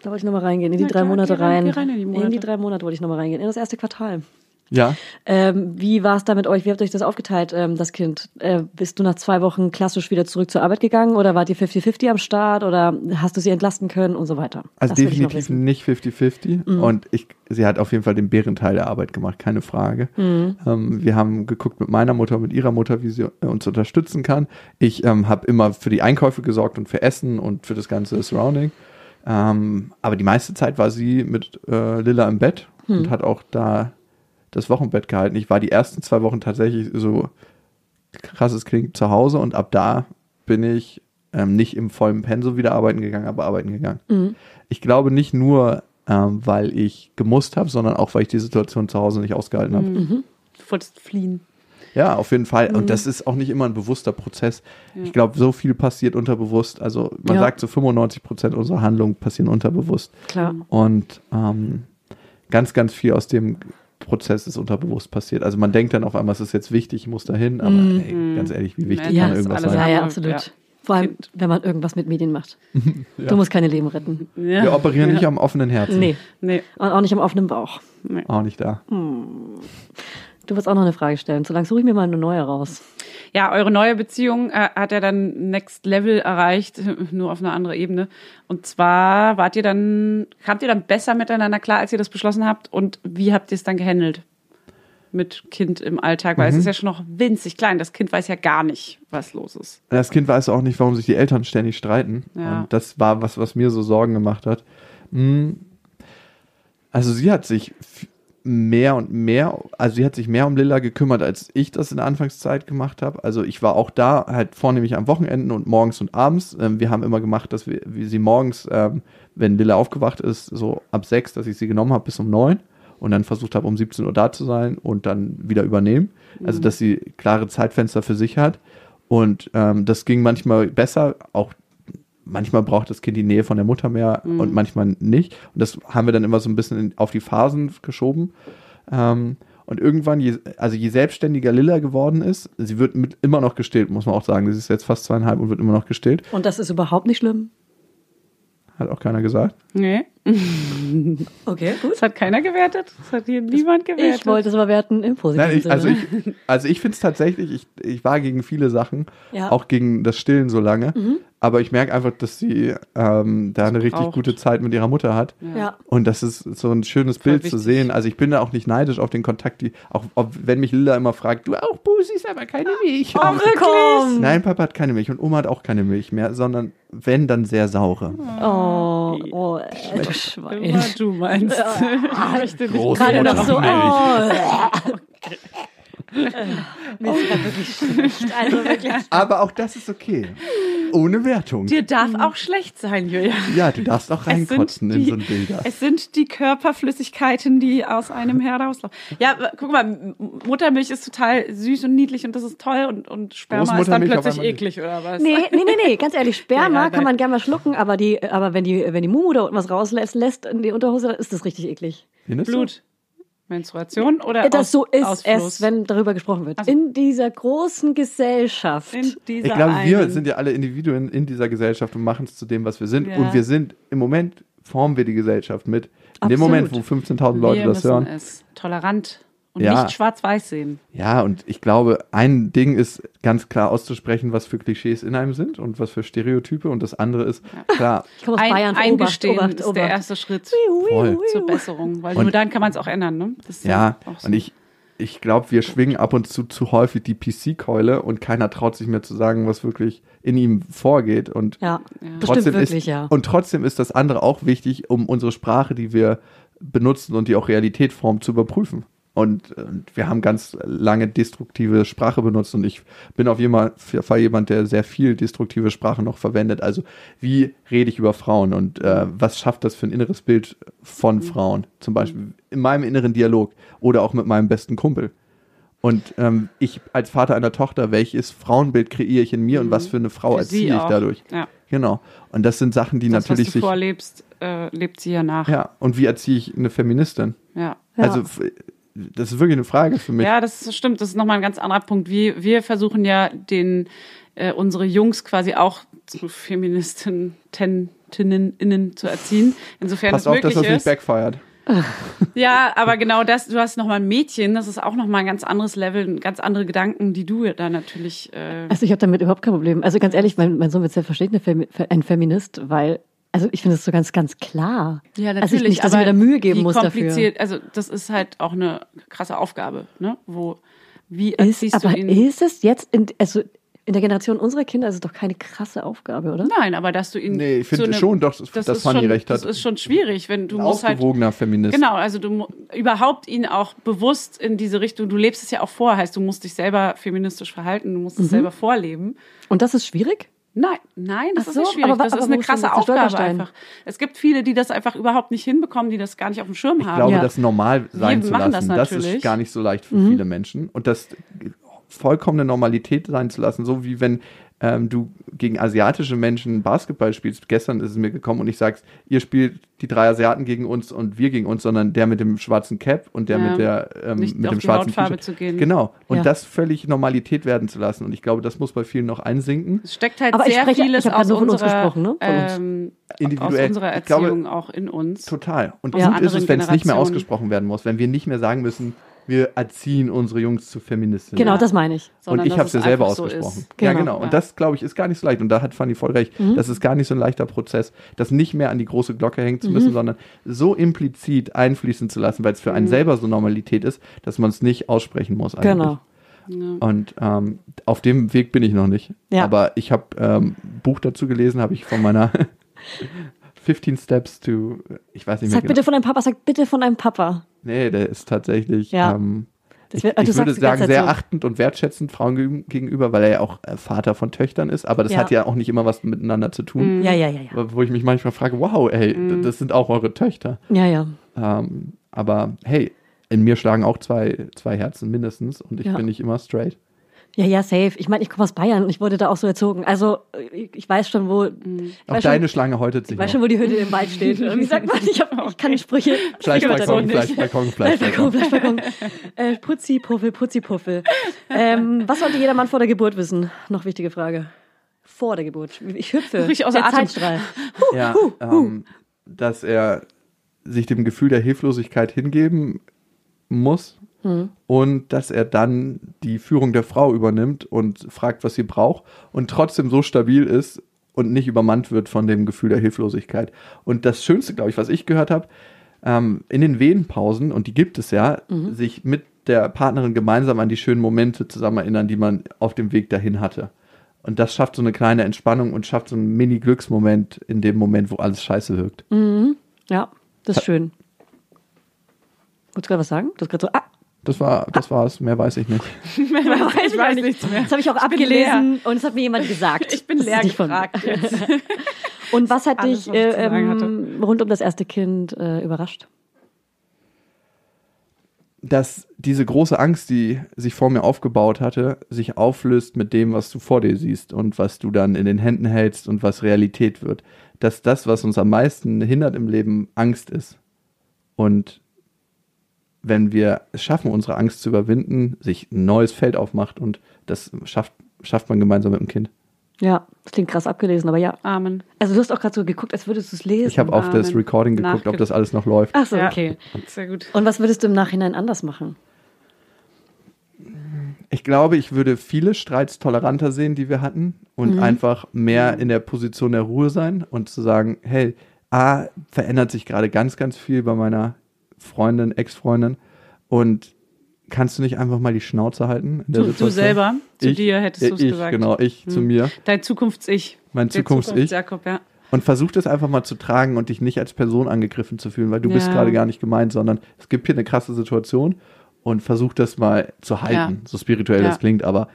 Da wollte ich nochmal reingehen. In die Na drei klar, Monate rein, rein. in die Monate. In die drei Monate wollte ich nochmal reingehen. In das erste Quartal. Ja, Ähm, wie war es da mit euch? Wie habt ihr euch das aufgeteilt, ähm, das Kind? Äh, bist du nach zwei Wochen klassisch wieder zurück zur Arbeit gegangen oder wart ihr 50-50 am Start oder hast du sie entlasten können und so weiter? also Das definitiv nicht 50-50 und ich, sie hat auf jeden Fall den Bärenteil der Arbeit gemacht, keine Frage. Mhm. Ähm, wir haben geguckt mit meiner Mutter, mit ihrer Mutter, wie sie äh, uns unterstützen kann. Ich ähm, habe immer für die Einkäufe gesorgt und für Essen und für das ganze Surrounding. Ähm, aber die meiste Zeit war sie mit äh, Lilla im Bett Hm. und hat auch da das Wochenbett gehalten. Ich war die ersten zwei Wochen tatsächlich so krass es klingt zu Hause und ab da bin ich ähm, nicht im vollen Pensum wieder arbeiten gegangen, aber arbeiten gegangen. Mhm. Ich glaube nicht nur, ähm, weil ich gemusst habe, sondern auch, weil ich die Situation zu Hause nicht ausgehalten habe. Du wolltest fliehen. Ja, auf jeden Fall. Mhm. Und das ist auch nicht immer ein bewusster Prozess. Ich glaube, so viel passiert unterbewusst. Also man Ja. sagt so 95 Prozent unserer Handlungen passieren unterbewusst. Klar. Und ähm, ganz, ganz viel aus dem Prozess ist unterbewusst passiert. Also man denkt dann auf einmal, es ist jetzt wichtig, ich muss dahin, aber ey, ganz ehrlich, wie wichtig Ja, kann irgendwas alles sein? Ja, ja, absolut. ja. Vor allem, wenn man irgendwas mit Medien macht. Du musst keine Leben retten. Ja. Wir operieren nicht am offenen Herzen. Nee. Nee. Und auch nicht am offenen Bauch. Auch nicht da. Du wirst auch noch eine Frage stellen. Solange suche ich mir mal eine neue raus. Ja, eure neue Beziehung äh, hat ja dann Next Level erreicht, nur auf einer anderen Ebene. Und zwar wart ihr dann, kamt ihr dann besser miteinander klar, als ihr das beschlossen habt? Und wie habt ihr es dann gehandelt? Mit Kind im Alltag, weil es ist ja schon noch winzig klein. Das Kind weiß ja gar nicht, was los ist. Das Kind weiß auch nicht, warum sich die Eltern ständig streiten. Ja. Und das war was, was mir so Sorgen gemacht hat. Hm. Also sie hat sich mehr und mehr, also sie hat sich mehr um Lilla gekümmert, als ich das in der Anfangszeit gemacht habe. Also ich war auch da, halt vornehmlich am Wochenenden und morgens und abends. Ähm, wir haben immer gemacht, dass wir, wie sie morgens, ähm, wenn Lilla aufgewacht ist, so ab sechs, dass ich sie genommen habe bis um neun und dann versucht habe, um 17 Uhr da zu sein und dann wieder übernehmen. Also dass sie klare Zeitfenster für sich hat. Und ähm, das ging manchmal besser, auch manchmal braucht das Kind die Nähe von der Mutter mehr und manchmal nicht. Und das haben wir dann immer so ein bisschen in, auf die Phasen geschoben. Ähm, und irgendwann, je, also je selbstständiger Lilla geworden ist, sie wird mit immer noch gestillt, muss man auch sagen. Sie ist jetzt fast zweieinhalb und wird immer noch gestillt. Und das ist überhaupt nicht schlimm. Hat auch keiner gesagt. Nee, Okay, gut. das hat keiner gewertet. Das hat hier niemand gewertet. Ich wollte es aber werten im positiven Nein, ich, also ich, also ich finde es tatsächlich, ich, ich war gegen viele Sachen, Ja. auch gegen das Stillen so lange. Aber ich merke einfach, dass sie ähm, da eine richtig braucht. gute Zeit mit ihrer Mutter hat. ja. Und das ist so ein schönes Bild zu wichtig. sehen. Also ich bin da auch nicht neidisch auf den Kontakt, die, auch ob, wenn mich Lilla immer fragt, du auch Busis, aber keine Milch. Oh, komm. Nein, Papa hat keine Milch und Oma hat auch keine Milch mehr, sondern wenn, dann sehr saure. Oh, oh, äh, du Schwein. Immer du meinst. Große Gerade noch so, Milch. oh. Mir ist gerade wirklich schlecht. Also wirklich. Aber auch das ist okay. Ohne Wertung. Dir darf auch schlecht sein, Julia. Ja, du darfst auch reinkotzen in die, so ein Bilder. es sind die Körperflüssigkeiten, die aus einem herauslaufen. Ja, guck mal, Muttermilch ist total süß und niedlich und das ist toll und, und Sperma ist dann plötzlich eklig oder was? Nee, nee, nee, nee, ganz ehrlich, Sperma Ja, ja, kann man gerne mal schlucken, aber die, aber wenn die, wenn die Mumu da unten was rauslässt, lässt in die Unterhose, dann ist das richtig eklig. Findest du? Menstruation oder Das Aus- so ist Ausfluss? es, wenn darüber gesprochen wird. Also- In dieser großen Gesellschaft. in dieser Ich glaube, wir sind ja alle Individuen in dieser Gesellschaft und machen es zu dem, was wir sind. Ja. Und wir sind, im Moment formen wir die Gesellschaft mit. In dem Absolut. Moment, wo 15.000 Leute wir das hören. es tolerant und Ja. nicht schwarz-weiß sehen. Ja, und ich glaube, ein Ding ist ganz klar auszusprechen, was für Klischees in einem sind und was für Stereotype. Und das andere ist, klar, Ich komme aus Ein, Bayern, eingestehen Obacht, ist Obacht, der Obacht. erste Schritt voll. zur Besserung, weil Und- nur dann kann man es auch ändern. Ne? Das ist Ja, auch so. und ich, ich glaube, wir schwingen ab und zu zu häufig die PC-Keule und keiner traut sich mehr zu sagen, was wirklich in ihm vorgeht. Und Ja, trotzdem bestimmt wirklich, ist, ja. Und trotzdem ist das andere auch wichtig, um unsere Sprache, die wir benutzen und die auch Realität formt, zu überprüfen. Und, und wir haben ganz lange destruktive Sprache benutzt und ich bin auf jeden Fall jemand, der sehr viel destruktive Sprache noch verwendet. Also wie rede ich über Frauen und äh, was schafft das für ein inneres Bild von Frauen? Zum Beispiel in meinem inneren Dialog oder auch mit meinem besten Kumpel. Und ähm, ich als Vater einer Tochter, welches Frauenbild kreiere ich in mir und was für eine Frau Für erziehe ich dadurch? Ja. Genau. Und das sind Sachen, die Das, was natürlich du sich. vorlebst, äh, lebt sie ja nach. Ja, und wie erziehe ich eine Feministin? Ja. Ja. Also, das ist wirklich eine Frage für mich. Ja, das stimmt. Das ist nochmal ein ganz anderer Punkt. Wir, wir versuchen ja, den, äh, unsere Jungs quasi auch zu Feministinnen, Tinnen, Innen zu erziehen. Insofern Pass es auf, dass möglich das nicht ist. backfired. Ja, aber genau das, du hast nochmal ein Mädchen, das ist auch nochmal ein ganz anderes Level, ganz andere Gedanken, die du da natürlich. Äh, Also ich habe damit überhaupt kein Problem. Also ganz ehrlich, mein, mein Sohn wird sehr versteht eine ein Feminist, weil, also ich finde es so ganz, ganz klar. ja, Also ich nicht, dass ich mir da Mühe geben muss dafür. kompliziert, Also das ist halt auch eine krasse Aufgabe, ne? Wo, wie Ist, aber du ihn? ist es jetzt, in, also in der Generation unserer Kinder ist es doch keine krasse Aufgabe, oder? Nein, aber dass du ihn. Nee, ich finde zu einem- schon doch, dass ist Fanny schon, recht hat. Das ist schon schwierig, wenn du Ein musst halt. ausgewogener Feminist. Genau, also du überhaupt ihn auch bewusst in diese Richtung, du lebst es ja auch vor, heißt, du musst dich selber feministisch verhalten, du musst Mhm. es selber vorleben. Und das ist schwierig? Nein, nein, das Ach ist so, nicht schwierig. aber das aber ist eine krasse Aufgabe einfach. Es gibt viele, die das einfach überhaupt nicht hinbekommen, die das gar nicht auf dem Schirm Ich haben. glaube, Ja. das normal sein Wir zu machen das lassen, das, ist gar nicht so leicht für Mhm. viele Menschen. Und das vollkommene Normalität sein zu lassen, so wie wenn ähm, du gegen asiatische Menschen Basketball spielst. Gestern ist es mir gekommen und ich sag's, ihr spielt die drei Asiaten gegen uns und wir gegen uns, sondern der mit dem schwarzen Cap und der Ja. mit der ähm, Nicht mit auf dem die schwarzen Hautfarbe T-Shirt. zu gehen. Genau. Und Ja. das völlig Normalität werden zu lassen. Und ich glaube, das muss bei vielen noch einsinken. es steckt halt Aber sehr spreche- vieles aus nur von uns unserer, gesprochen, ne? Von uns. ähm, aus Individuell. unserer Ich glaube, Erziehung auch in uns. Total. Und Ja. gut ist es, wenn es nicht mehr ausgesprochen werden muss, wenn wir nicht mehr sagen müssen, wir erziehen unsere Jungs zu Feministinnen. Genau, Ja. das meine ich. Und sondern ich dass habe es ja selber einfach so ausgesprochen. ist. Ja, Genau. genau. Ja. Und das, glaube ich, ist gar nicht so leicht. Und da hat Fanny voll recht. Mhm. Das ist gar nicht so ein leichter Prozess, das nicht mehr an die große Glocke hängen zu müssen, sondern so implizit einfließen zu lassen, weil es für Mhm. einen selber so Normalität ist, dass man es nicht aussprechen muss. Eigentlich. Genau. Und ähm, auf dem Weg bin ich noch nicht. Ja. Aber ich habe ähm, ein Buch dazu gelesen, habe ich von meiner 15 Steps to, ich weiß nicht mehr Sag bitte von deinem Papa, sag bitte von deinem Papa. Nee, der ist tatsächlich, Ja. ähm, ich, wär- ich würde sagen, sehr so. achtend und wertschätzend Frauen gegen- gegenüber, weil er ja auch äh, Vater von Töchtern ist. Aber das Ja. hat ja auch nicht immer was miteinander zu tun. Ja, ja, ja, ja. Wo ich mich manchmal frage, wow, ey, d- das sind auch eure Töchter. Ja, ja. Ähm, aber hey, in mir schlagen auch zwei, zwei Herzen mindestens und ich Ja. bin nicht immer straight. Ja, ja, safe. Ich meine, ich komme aus Bayern und ich wurde da auch so erzogen. Also, ich ich weiß schon, wo. Ich Auch deine schon, Schlange häutet sich ich weiß schon, wo die Hütte im Wald steht. Wie sagt man? Ich, hab, ich kann Sprüche. Fleischbalkon, Fleischbalkon, Fleischbalkon, Fleischbalkon, Fleischbalkon. Äh, Putzi, Puffel, Putzi, Puffel. Ähm, was sollte jeder Mann vor der Geburt wissen? Noch wichtige Frage. Vor der Geburt. Ich hüpfe. Richtig außer der Atem. Zeitstrahl. Ja, ähm, dass er sich dem Gefühl der Hilflosigkeit hingeben muss Hm. und dass er dann die Führung der Frau übernimmt und fragt, was sie braucht und trotzdem so stabil ist und nicht übermannt wird von dem Gefühl der Hilflosigkeit. Und das Schönste, glaube ich, was ich gehört habe, ähm, in den Wehenpausen, und die gibt es ja, sich mit der Partnerin gemeinsam an die schönen Momente zusammen erinnern, die man auf dem Weg dahin hatte. Und das schafft so eine kleine Entspannung und schafft so einen Mini-Glücksmoment in dem Moment, wo alles scheiße wirkt. Ja, das ist schön. Wolltest du gerade was sagen? Du hast gerade so, ah, Das war, das war's, mehr weiß ich nicht. ich weiß nichts mehr. das habe ich auch bin abgelesen und es hat mir jemand gesagt. Ich bin leer nicht von- gefragt jetzt. Und was hat Alles, dich was ich äh, ähm, rund um das erste Kind äh, überrascht? Dass diese große Angst, die sich vor mir aufgebaut hatte, sich auflöst mit dem, was du vor dir siehst und was du dann in den Händen hältst und was Realität wird. Dass das, was uns am meisten hindert im Leben, Angst ist. Und wenn wir es schaffen, unsere Angst zu überwinden, sich ein neues Feld aufmacht und das schafft, schafft man gemeinsam mit dem Kind. Ja, das klingt krass abgelesen, aber ja. Amen. Also du hast auch gerade so geguckt, als würdest du es lesen. Ich habe auf das. Recording geguckt, ob Nachge- das alles noch läuft. Ach so, Ja. okay. Sehr gut. Und was würdest du im Nachhinein anders machen? Ich glaube, ich würde viele Streits toleranter sehen, die wir hatten und einfach mehr in der Position der Ruhe sein und zu sagen, hey, A, verändert sich gerade ganz, ganz viel bei meiner Freundin, Ex-Freundin und kannst du nicht einfach mal die Schnauze halten? Du, du selber, zu Ich- dir hättest du es gesagt. Genau, ich zu mir. Dein Zukunfts-Ich. Mein Zukunfts-Ich. Jakob, ja. Und versuch das einfach mal zu tragen und dich nicht als Person angegriffen zu fühlen, weil du bist Ja. gerade gar nicht gemeint, sondern es gibt hier eine krasse Situation und versuch das mal zu halten. Ja. So spirituell Ja. das klingt, aber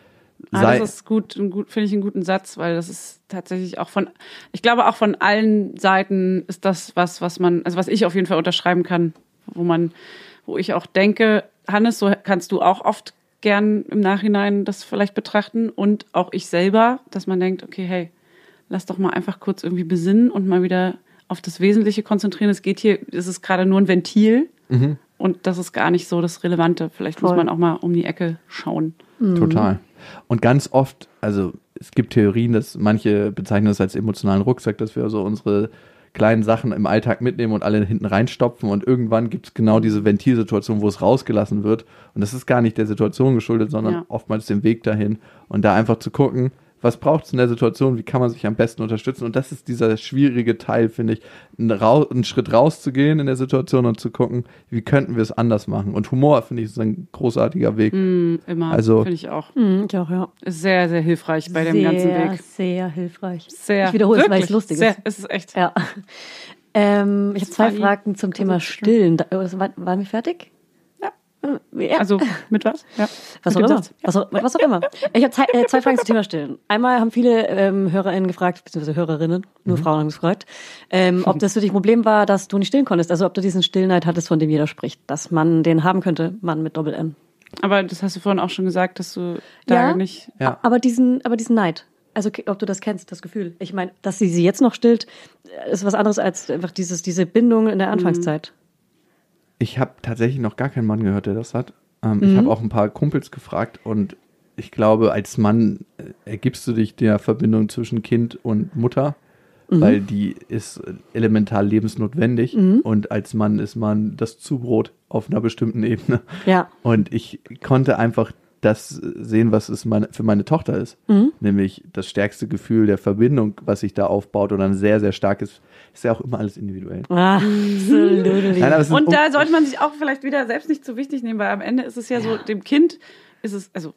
Ah, sei, das ist gut, gut finde ich einen guten Satz, weil das ist tatsächlich auch von, ich glaube auch von allen Seiten ist das was, was man, also was ich auf jeden Fall unterschreiben kann, wo man, wo ich auch denke, Hannes, so kannst du auch oft gern im Nachhinein das vielleicht betrachten und auch ich selber, dass man denkt, okay, hey, lass doch mal einfach kurz irgendwie besinnen und mal wieder auf das Wesentliche konzentrieren. Es geht hier, es ist gerade nur ein Ventil und das ist gar nicht so das Relevante. Vielleicht muss Voll. man auch mal um die Ecke schauen. Total. Und ganz oft, also es gibt Theorien, dass manche bezeichnen das als emotionalen Rucksack, dass wir so unsere kleinen Sachen im Alltag mitnehmen und alle hinten reinstopfen und irgendwann gibt es genau diese Ventilsituation, wo es rausgelassen wird. Und das ist gar nicht der Situation geschuldet, sondern Ja. oftmals dem Weg dahin. Und da einfach zu gucken, was braucht es in der Situation, wie kann man sich am besten unterstützen. Und das ist dieser schwierige Teil, finde ich, einen, Schritt rauszugehen in der Situation und zu gucken, wie könnten wir es anders machen. Und Humor, finde ich, ist ein großartiger Weg. Mm, immer, Also- finde ich auch. Hm, ich auch, ja. Ist sehr, sehr hilfreich bei dem sehr, ganzen Weg. Sehr hilfreich. Sehr. Ich wiederhole es, weil es lustig sehr, ist. Es ist echt. Ja. Ähm, ich habe zwei. Fragen zum Thema Stillen. Oh, war, waren wir fertig? Ja. Ja. Also mit was? Ja. was mit auch immer. Was auch, was auch immer. Ich habe zwei, äh, zwei Fragen zum Thema Stillen. Einmal haben viele ähm, HörerInnen gefragt, beziehungsweise Hörerinnen, nur Frauen haben gefragt, ähm, ob das für dich ein Problem war, dass du nicht stillen konntest. Also ob du diesen Stillneid hattest, von dem jeder spricht, dass man den haben könnte, Mann mit Doppel-N. Aber das hast du vorhin auch schon gesagt, dass du da Ja. nicht. Ja. Aber diesen, aber diesen Neid. Also ob du das kennst, das Gefühl. Ich meine, dass sie sie jetzt noch stillt, äh, ist was anderes als einfach dieses, diese Bindung in der Anfangszeit. Ich habe tatsächlich noch gar keinen Mann gehört, der das hat. Ähm, Ich habe auch ein paar Kumpels gefragt und ich glaube, als Mann äh, ergibst du dich der Verbindung zwischen Kind und Mutter, weil die ist elementar lebensnotwendig und als Mann ist man das Zubrot auf einer bestimmten Ebene. Ja. Und ich konnte einfach das sehen, was es meine, für meine Tochter ist. Nämlich das stärkste Gefühl der Verbindung, was sich da aufbaut und ein sehr, sehr starkes, ist ja auch immer alles individuell. Ah, Absolut. Nein, Und da sollte man sich auch vielleicht wieder selbst nicht zu wichtig nehmen, weil am Ende ist es ja so, dem Kind ist es, also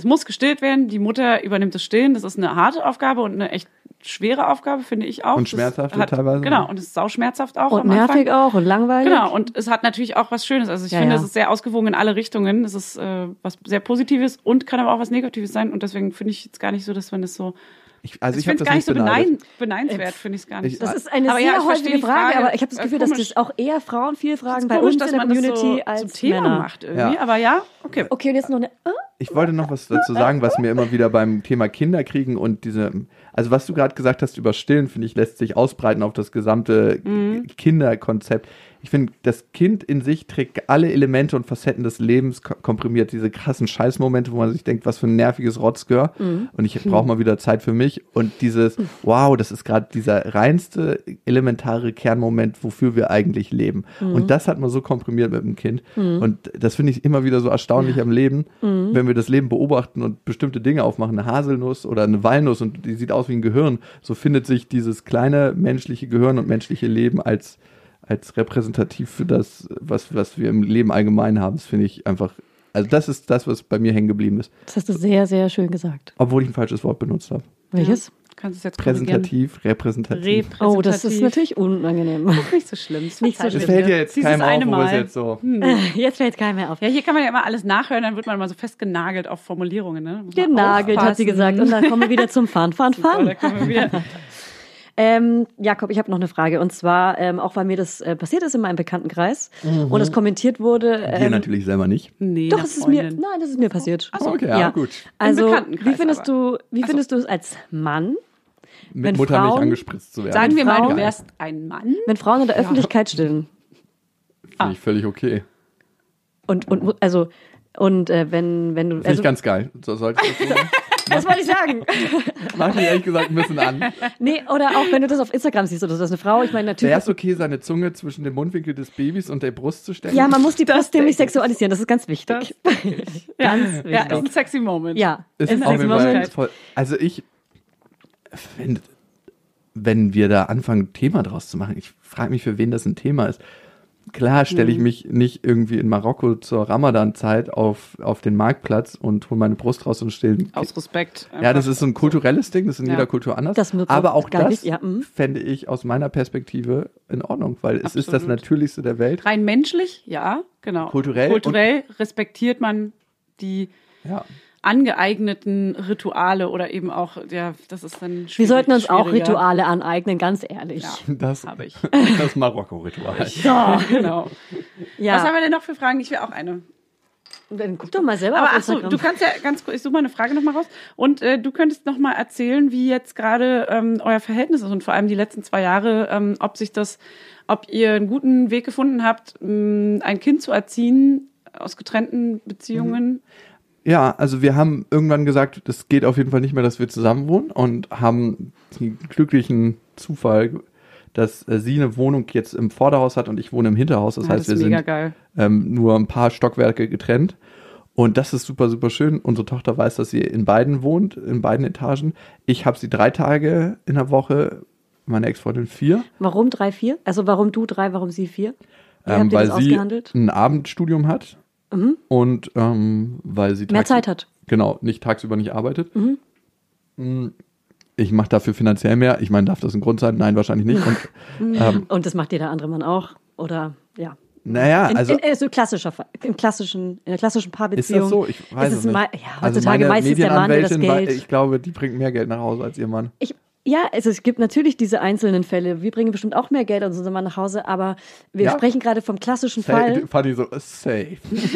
es muss gestillt werden. Die Mutter übernimmt das Stillen. Das ist eine harte Aufgabe und eine echt schwere Aufgabe, finde ich auch. Und schmerzhaft hat, teilweise. Genau, und es ist sauschmerzhaft auch. Und am Anfang. nervig auch und langweilig. Genau, und es hat natürlich auch was Schönes. Also ich Ja, finde, ja. es ist sehr ausgewogen in alle Richtungen. Es ist äh, was sehr Positives und kann aber auch was Negatives sein. Und deswegen finde ich jetzt gar nicht so, dass man das so. Ich, also ich ich finde das es gar nicht so benein, beneidenswert, finde ich es gar nicht. Ich- Das ist eine Aber sehr ja, ich verstehe häufige die Frage, Frage. aber ich habe das Gefühl, dass komisch. das auch eher Frauen viel fragen bei komisch, uns dass in der man Community das so als zum Thema Männer. macht irgendwie. Ja. Aber ja, okay. Okay, und jetzt noch eine. Äh? Ich wollte noch was dazu sagen, was mir immer wieder beim Thema Kinder kriegen und diese, also was du gerade gesagt hast über Stillen, finde ich, lässt sich ausbreiten auf das gesamte Mhm. Kinderkonzept. Ich finde, das Kind in sich trägt alle Elemente und Facetten des Lebens ko- komprimiert. Diese krassen Scheißmomente, wo man sich denkt, was für ein nerviges Rotzgör. Mhm. Und ich brauche mal wieder Zeit für mich. Und dieses, wow, das ist gerade dieser reinste, elementare Kernmoment, wofür wir eigentlich leben. Mhm. Und das hat man so komprimiert mit dem Kind. Und das finde ich immer wieder so erstaunlich am Leben, Mhm. wenn wir das Leben beobachten und bestimmte Dinge aufmachen, eine Haselnuss oder eine Walnuss und die sieht aus wie ein Gehirn, so findet sich dieses kleine menschliche Gehirn und menschliche Leben als, als repräsentativ für das, was, was wir im Leben allgemein haben. Das finde ich einfach, also das ist das, was bei mir hängen geblieben ist. Das hast du sehr, sehr schön gesagt. Obwohl ich ein falsches Wort benutzt habe. Welches? Kannst es jetzt. Präsentativ, repräsentativ. Repräsentativ. Oh, das ist natürlich unangenehm. nicht so schlimm. Es Nicht so das schlimm. mir. fällt ja jetzt Dieses keinem auf, wo es jetzt so. Jetzt fällt keinem mehr auf. Ja, hier kann man ja immer alles nachhören, dann wird man mal so festgenagelt auf Formulierungen. Ne? Genagelt, hat sie gesagt. Und dann kommen wir wieder zum Fahren, Fahren, Fahren. kommen wir wieder. Ähm, Jakob, ich habe noch eine Frage. Und zwar, ähm, auch weil mir das äh, passiert ist in meinem Bekanntenkreis und es kommentiert wurde. Dir Ähm, natürlich selber nicht. Nee, Doch, es ist mir, nein, das ist mir passiert. so, okay, ja, gut. Also, Bekanntenkreis wie findest aber. du, wie findest du es als Mann, Mit wenn Muttermilch Frauen- angespritzt zu werden. Sagen wir mal, du wärst ein Mann. wenn Frauen in der Öffentlichkeit stillen? Finde ich völlig okay. Und, und, also, und äh, wenn, wenn du, Finde also, ich ganz geil. So sollte ich das so das wollte ich sagen. Macht mich ehrlich gesagt ein bisschen an. Nee, oder auch wenn du das auf Instagram siehst oder so, das ist eine Frau, ich meine natürlich. Wäre es okay, seine Zunge zwischen dem Mundwinkel des Babys und der Brust zu stecken? Ja, man muss die Brust nämlich sexualisieren, das ist ganz wichtig. Ja, Ganz ja, wichtig. ist ein sexy Moment. Ja, ist ist auf jeden Fall Moment. voll. Also ich finde, wenn wir da anfangen, ein Thema draus zu machen, ich frage mich, für wen das ein Thema ist. Klar stelle ich Mhm. mich nicht irgendwie in Marokko zur Ramadan-Zeit auf, auf den Marktplatz und hole meine Brust raus und still. Aus Respekt. Ja, das ist so ein kulturelles Ding, das ist in Ja. jeder Kultur anders. Aber auch das nicht- ja, mhm. fände ich aus meiner Perspektive in Ordnung, weil es ist das Absolut. Natürlichste der Welt. Rein menschlich, ja, genau. Kulturell Kulturell respektiert man die Ja. Angeeigneten Rituale oder eben auch, ja, das ist dann schwierig, Wir sollten uns auch. Rituale aneignen, ganz ehrlich. Ja, Das, habe ich. das Marokko-Ritual. genau. Ja. Was haben wir denn noch für Fragen? Ich will auch eine. Dann guck doch mal selber Aber auf ach so, Instagram. du kannst ja ganz kurz, ich suche mal eine Frage nochmal raus. Und äh, du könntest nochmal erzählen, wie jetzt gerade ähm, euer Verhältnis ist und vor allem die letzten zwei Jahre, ähm, ob sich das, ob ihr einen guten Weg gefunden habt, mh, ein Kind zu erziehen aus getrennten Beziehungen. Ja, also wir haben irgendwann gesagt, das geht auf jeden Fall nicht mehr, dass wir zusammen wohnen und haben den glücklichen Zufall, dass äh, sie eine Wohnung jetzt im Vorderhaus hat und ich wohne im Hinterhaus. Das Ja, heißt, das wir sind ähm, nur ein paar Stockwerke getrennt. Und das ist super, super schön. Unsere Tochter weiß, dass sie in beiden wohnt, in beiden Etagen. Ich habe sie drei Tage in der Woche, meine Ex-Freundin vier, Warum drei, vier? Also warum du drei, warum sie vier? Wie ähm, habt ihr weil das sie ausgehandelt? ein Abendstudium hat und ähm, weil sie Mehr Zeit hat. Genau, nicht tagsüber nicht arbeitet. Mm, Ich mache dafür finanziell mehr. Ich meine, darf das ein Grund sein? Nein, wahrscheinlich nicht. Und, ähm, Und das macht jeder andere Mann auch. Oder ja. naja, In, also in, in, so klassischer, im klassischen, in der klassischen ist Paarbeziehung. das so? Ich weiß ist es nicht. ja, also heutzutage meine meistens der Mann, der das Geld. war- ich glaube, die bringt mehr Geld nach Hause als ihr Mann. Ich, ja, also es gibt natürlich diese einzelnen Fälle. Wir bringen bestimmt auch mehr Geld als unser Mann nach Hause, aber wir Ja. sprechen gerade vom klassischen Safe, Fall. Fanny so, safe.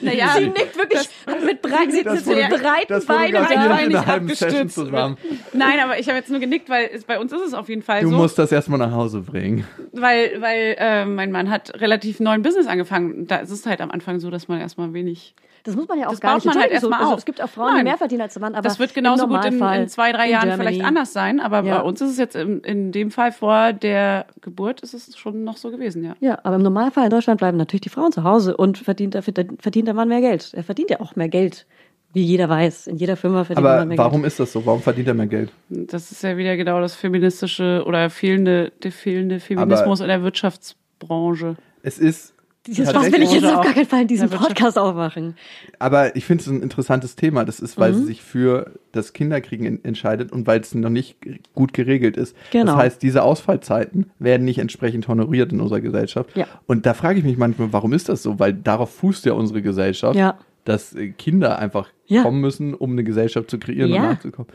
Naja, Sie nickt wirklich mit, breit, sie Das fotogra- breiten das Beinen da. wir in nicht einer Session abgestützt. zusammen. Nein, aber ich habe jetzt nur genickt, weil es, bei uns ist es auf jeden Fall Du so. musst das erstmal nach Hause bringen. Weil, weil äh, mein Mann hat relativ neuen Business angefangen. Da ist es halt am Anfang so, dass man erstmal wenig. Das muss man ja auch Das gar baut nicht man halt erstmal also, auf. Es gibt auch Frauen, die Nein. mehr verdienen als der Mann, aber das wird genauso im gut in, in zwei, drei in Jahren Germany. vielleicht anders sein. Aber Ja. bei uns ist es jetzt in, in dem Fall vor der Geburt ist es schon noch so gewesen, ja. Ja, aber im Normalfall in Deutschland bleiben natürlich die Frauen zu Hause und verdient, der- verdient der Mann mehr Geld. Er verdient ja auch mehr Geld, wie jeder weiß. In jeder Firma verdient Aber Mann mehr warum Geld. ist das so? Warum verdient er mehr Geld? Das ist ja wieder genau das feministische oder fehlende, der fehlende Feminismus in der Wirtschaftsbranche. Es ist Dieses recht. will ich jetzt auf gar keinen Fall in diesem. Podcast aufmachen. Aber ich finde es ein interessantes Thema. Das ist, weil Mhm. sie sich für das Kinderkriegen en- entscheidet und weil es noch nicht gut geregelt ist. Genau. Das heißt, diese Ausfallzeiten werden nicht entsprechend honoriert in unserer Gesellschaft. Ja. Und da frage ich mich manchmal, warum ist das so? Weil darauf fußt ja unsere Gesellschaft, Ja. dass äh, Kinder einfach Ja. kommen müssen, um eine Gesellschaft zu kreieren Ja. und nachzukommen.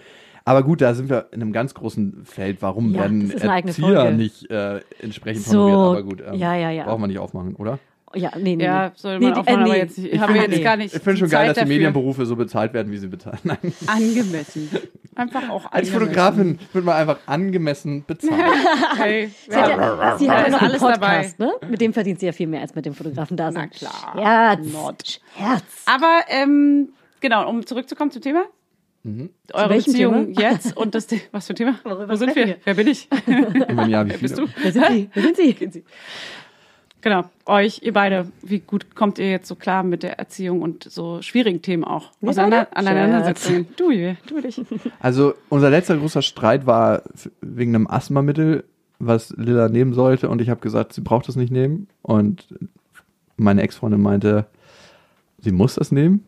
Aber gut, da sind wir in einem ganz großen Feld. Warum Ja, werden Erzieher nicht äh, entsprechend So, honoriert? Aber gut, ähm, ja, ja, ja. brauchen wir nicht aufmachen, oder? Ja, nee, nee. Ja, nee. soll Nee, man die- aufmachen, äh, aber nee. jetzt nicht, Ich haben wir finde jetzt nee. gar nicht Ich finde schon die geil, Zeit dass die dafür. Medienberufe so bezahlt werden, wie sie bezahlen. Nein. Angemessen. Einfach auch Als angemessen. Fotografin wird man einfach angemessen bezahlt. Hey, Sie hat ja, sie hat ja noch einen alles Podcast, ne? Mit dem verdient sie ja viel mehr als mit dem Fotografen da Na sind. klar. Scherz. Not. Scherz. Aber ähm, genau, um zurückzukommen zum Thema. Eure welchem Beziehung jetzt und das was für ein Thema? Worüber Wo sind wir? wir? Wer bin ich? Ja, wie Bist viele? du? Wer sind Sie? Wer sind Sie? Genau, euch, ihr beide, wie gut kommt ihr jetzt so klar mit der Erziehung und so schwierigen Themen auch? Auseinander, beide? Aneinandersetzungen. Du, du dich. Also unser letzter großer Streit war wegen einem Asthmamittel, was Lilla nehmen sollte. Und ich habe gesagt, sie braucht es nicht nehmen. Und meine Ex-Freundin meinte, sie muss das nehmen.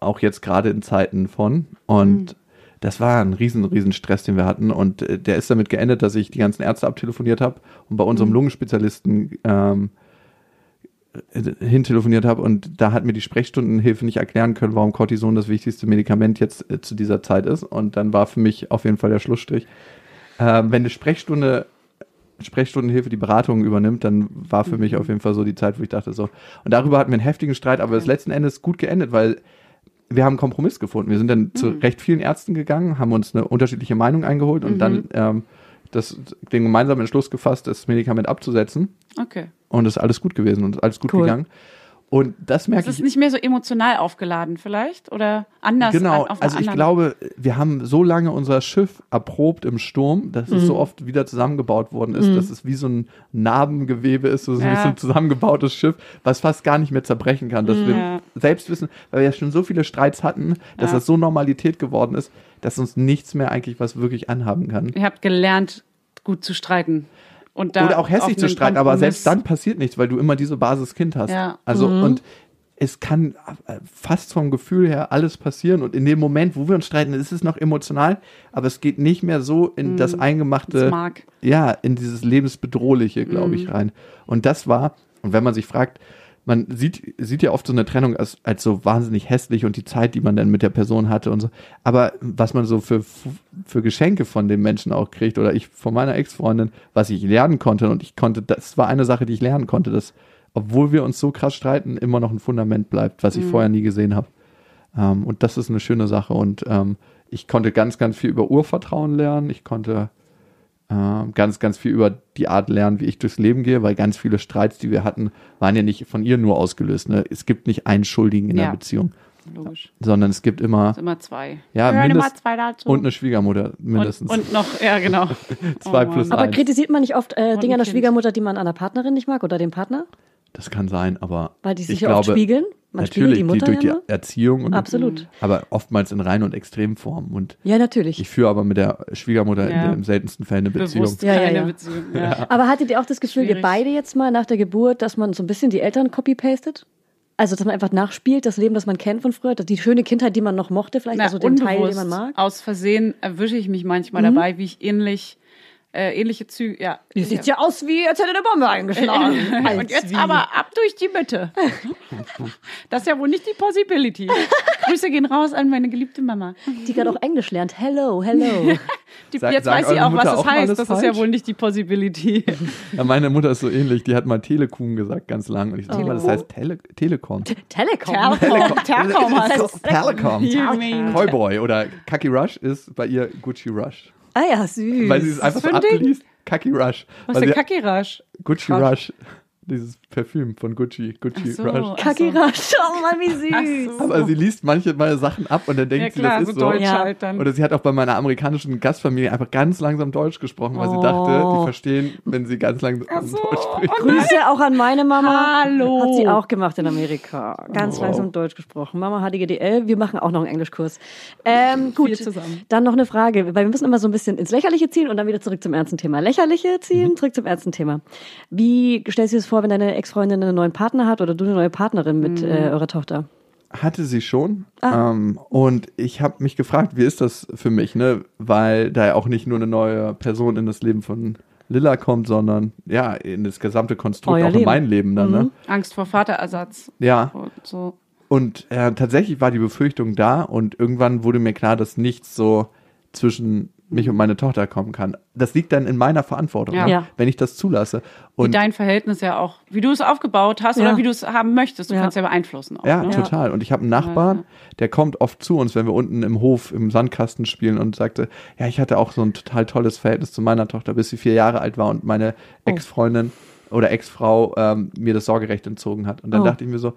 Auch jetzt gerade in Zeiten von. Und das war ein riesen, riesen Stress, den wir hatten. Und äh, der ist damit geendet, dass ich die ganzen Ärzte abtelefoniert habe und bei unserem Lungenspezialisten ähm, äh, hintelefoniert habe. Und da hat mir die Sprechstundenhilfe nicht erklären können, warum Cortison das wichtigste Medikament jetzt äh, zu dieser Zeit ist. Und dann war für mich auf jeden Fall der Schlussstrich. Ähm, wenn eine Sprechstunde Sprechstundenhilfe die Beratung übernimmt, dann war für mich auf jeden Fall so die Zeit, wo ich dachte so. Und darüber hatten wir einen heftigen Streit, aber es ist letzten Endes gut geendet, weil wir haben einen Kompromiss gefunden. Wir sind dann zu recht vielen Ärzten gegangen, haben uns eine unterschiedliche Meinung eingeholt und dann ähm, das, den gemeinsamen Entschluss gefasst, das Medikament abzusetzen. Okay. Und es ist alles gut gewesen und alles gut Cool. gegangen. Und das Es merke ist ich. nicht mehr so emotional aufgeladen vielleicht oder anders. Genau, an- also ich anderen- glaube, wir haben so lange unser Schiff erprobt im Sturm, dass es so Mhm. oft wieder zusammengebaut worden ist, dass es wie so ein Narbengewebe ist, so, Ja. wie so ein zusammengebautes Schiff, was fast gar nicht mehr zerbrechen kann. Dass Ja. wir selbst wissen, weil wir ja schon so viele Streits hatten, dass Ja. das so Normalität geworden ist, dass uns nichts mehr eigentlich was wirklich anhaben kann. Ihr habt gelernt, gut zu streiten. Und da Oder auch hässlich zu streiten, aber selbst dann passiert nichts, weil du immer diese Basiskind hast. Ja. Also und es kann äh, fast vom Gefühl her alles passieren und in dem Moment, wo wir uns streiten, ist es noch emotional, aber es geht nicht mehr so in das eingemachte, Das mag. ja, in dieses lebensbedrohliche, glaube ich, rein. Und das war, und wenn man sich fragt, man sieht, sieht ja oft so eine Trennung als, als so wahnsinnig hässlich und die Zeit, die man dann mit der Person hatte und so. Aber was man so für, für Geschenke von dem Menschen auch kriegt oder ich von meiner Ex-Freundin, was ich lernen konnte und ich konnte, das war eine Sache, die ich lernen konnte, dass, obwohl wir uns so krass streiten, immer noch ein Fundament bleibt, was ich vorher nie gesehen habe. Ähm, und das ist eine schöne Sache und ähm, ich konnte ganz, ganz viel über Urvertrauen lernen. Ich konnte ganz, ganz viel über die Art lernen, wie ich durchs Leben gehe, weil ganz viele Streits, die wir hatten, waren ja nicht von ihr nur ausgelöst. Ne? Es gibt nicht einen Schuldigen in Ja. der Beziehung, Logisch. sondern es gibt immer, Es immer zwei. ja, Gehören immer mindest, zwei dazu. und eine Schwiegermutter mindestens. Und, und noch, ja, genau. Zwei Oh, plus Mann. Aber eins. kritisiert man nicht oft äh, Dinge an der. Schwiegermutter, die man an der Partnerin nicht mag oder dem Partner? Das kann sein, aber Weil die sich ich ja glaube, oft spiegeln. Man spiegelt natürlich die Mutter durch die. Erziehung, und, Absolut. aber oftmals in Rein- und Extremform. Und Ja, natürlich. ich führe aber mit der Schwiegermutter Ja. in dem seltensten Fall eine Beziehung. Bewusst Ja, ja, keine ja. Beziehung. Ja. Aber hattet ihr auch das Gefühl, ihr Schwierig. beide jetzt mal nach der Geburt, dass man so ein bisschen die Eltern copy-pastet? Also, dass man einfach nachspielt, das Leben, das man kennt von früher, die schöne Kindheit, die man noch mochte, vielleicht, Na, also den Teil, den man mag? Aus Versehen erwische ich mich manchmal Mhm. dabei, wie ich ähnlich, äh, ähnliche Züge, ja. Ihr seht ja aus, wie als hätte eine Bombe eingeschlagen. Und jetzt aber ab durch die Mitte. Das ist ja wohl nicht die Possibility. Grüße gehen raus an meine geliebte Mama. Die gerade auch Englisch lernt. Hello, hello. Die, Sag- jetzt weiß sie auch, was Mutter das auch mal heißt. Das ist ja falsch? wohl nicht die Possibility. Ja, meine Mutter ist so ähnlich, die hat mal Telekuhn gesagt, ganz lang. Und ich sag mal, das heißt Tele Telekom. Telekom. Telekom, Telekom heißt es. Telekom. You mean- Cowboy oder Kaki Rush ist bei ihr Gucci Rush. Ah ja, süß. Weil sie es einfach abliest. Kaki Rush. Was ist sie- der Kakirasch? Gucci Rush? Rush. Dieses Parfüm von Gucci. Gucci so. Rush. Kakira, schau mal, wie süß. So. Aber sie liest manche mal Sachen ab und dann denkt Ja sie, klar, das so ist so. Deutsch Ja. halt dann. Oder sie hat auch bei meiner amerikanischen Gastfamilie einfach ganz langsam Deutsch gesprochen, weil sie Oh. dachte, die verstehen, wenn sie ganz langsam so. Deutsch spricht. Grüße auch an meine Mama. Hallo. Hat sie auch gemacht in Amerika. Ganz Wow. langsam Deutsch gesprochen. Mama HDGDL, wir machen auch noch einen Englischkurs. Ähm, gut, dann noch eine Frage, weil wir müssen immer so ein bisschen ins Lächerliche ziehen und dann wieder zurück zum ernsten Thema. Lächerliche ziehen, zurück zum ernsten Thema. Wie stellst du dir das vor, vor, wenn deine Ex-Freundin einen neuen Partner hat oder du eine neue Partnerin mit Mhm. äh, eurer Tochter? Hatte sie schon. Ah. Ähm, und ich habe mich gefragt, wie ist das für mich, ne? Weil da ja auch nicht nur eine neue Person in das Leben von Lilla kommt, sondern ja, in das gesamte Konstrukt, Euer auch in Leben. mein Leben dann, ne? Angst vor Vaterersatz Ja. und so. Und äh, tatsächlich war die Befürchtung da und irgendwann wurde mir klar, dass nichts so zwischen mich und meine Tochter kommen kann. Das liegt dann in meiner Verantwortung, Ja. ne? Ja. wenn ich das zulasse. Wie Und dein Verhältnis ja auch, wie du es aufgebaut hast Ja. oder wie du es haben möchtest. Du Ja. kannst ja beeinflussen. Auch, ja, ne? total. Und ich habe einen Nachbarn, der kommt oft zu uns, wenn wir unten im Hof im Sandkasten spielen und sagte, ja, ich hatte auch so ein total tolles Verhältnis zu meiner Tochter, bis sie vier Jahre alt war und meine Oh. Ex-Freundin oder Ex-Frau ähm, mir das Sorgerecht entzogen hat. Und dann Oh. dachte ich mir so,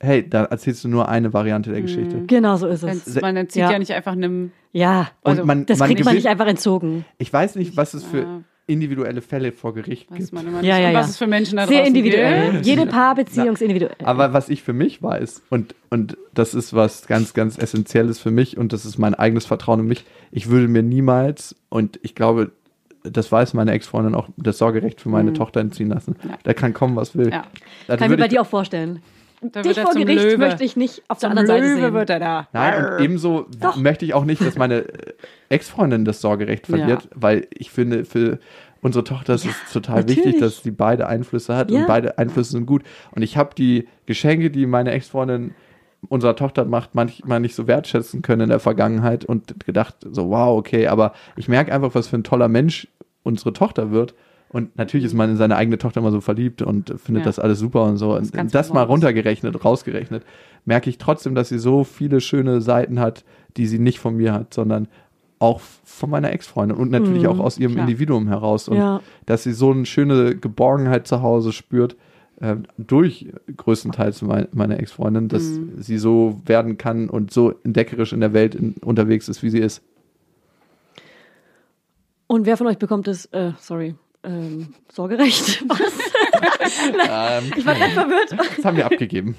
hey, da erzählst du nur eine Variante der Geschichte. Genau so ist es. Man entzieht Ja. ja. nicht einfach einem. Ja, Und Also, man, das man kriegt man nicht einfach entzogen. Ich weiß nicht, was es für individuelle Fälle vor Gericht gibt. man immer Ja, nicht. ja, Und ja. was es für Menschen da Sehr individuell. gibt. Jede Paarbeziehung ist individuell. Aber was ich für mich weiß, und, und das ist was ganz, ganz Essentielles für mich, und das ist mein eigenes Vertrauen in mich, ich würde mir niemals, und ich glaube, das weiß meine Ex-Freundin auch, das Sorgerecht für meine Tochter entziehen lassen. Ja. Da kann kommen, was will. Ja. Da Kann ich mir bei dir auch vorstellen. Da Dich vor Gericht Löwe. möchte ich nicht auf der Zum anderen Seite Löwe sehen. wird er da. Nein, und ebenso möchte ich auch nicht, dass meine äh, Ex-Freundin das Sorgerecht verliert, Ja. weil ich finde, für unsere Tochter ist es total natürlich. wichtig, dass sie beide Einflüsse hat Ja. und beide Einflüsse sind gut. Und ich habe die Geschenke, die meine Ex-Freundin unserer Tochter macht, manchmal nicht so wertschätzen können in der Vergangenheit und gedacht, so wow, okay, aber ich merke einfach, was für ein toller Mensch unsere Tochter wird. Und natürlich ist man in seine eigene Tochter immer so verliebt und findet Ja. das alles super und so. ist Und das mal runtergerechnet, rausgerechnet, merke ich trotzdem, dass sie so viele schöne Seiten hat, die sie nicht von mir hat, sondern auch von meiner Ex-Freundin und natürlich auch aus ihrem klar. Individuum heraus. Und Ja. dass sie so eine schöne Geborgenheit zu Hause spürt, äh, durch größtenteils mein, meine Ex-Freundin, dass sie so werden kann und so entdeckerisch in der Welt in, unterwegs ist, wie sie ist. Und wer von euch bekommt das, äh, sorry, ähm, Sorgerecht? Was? Ähm, Ich war ganz verwirrt. das haben wir abgegeben.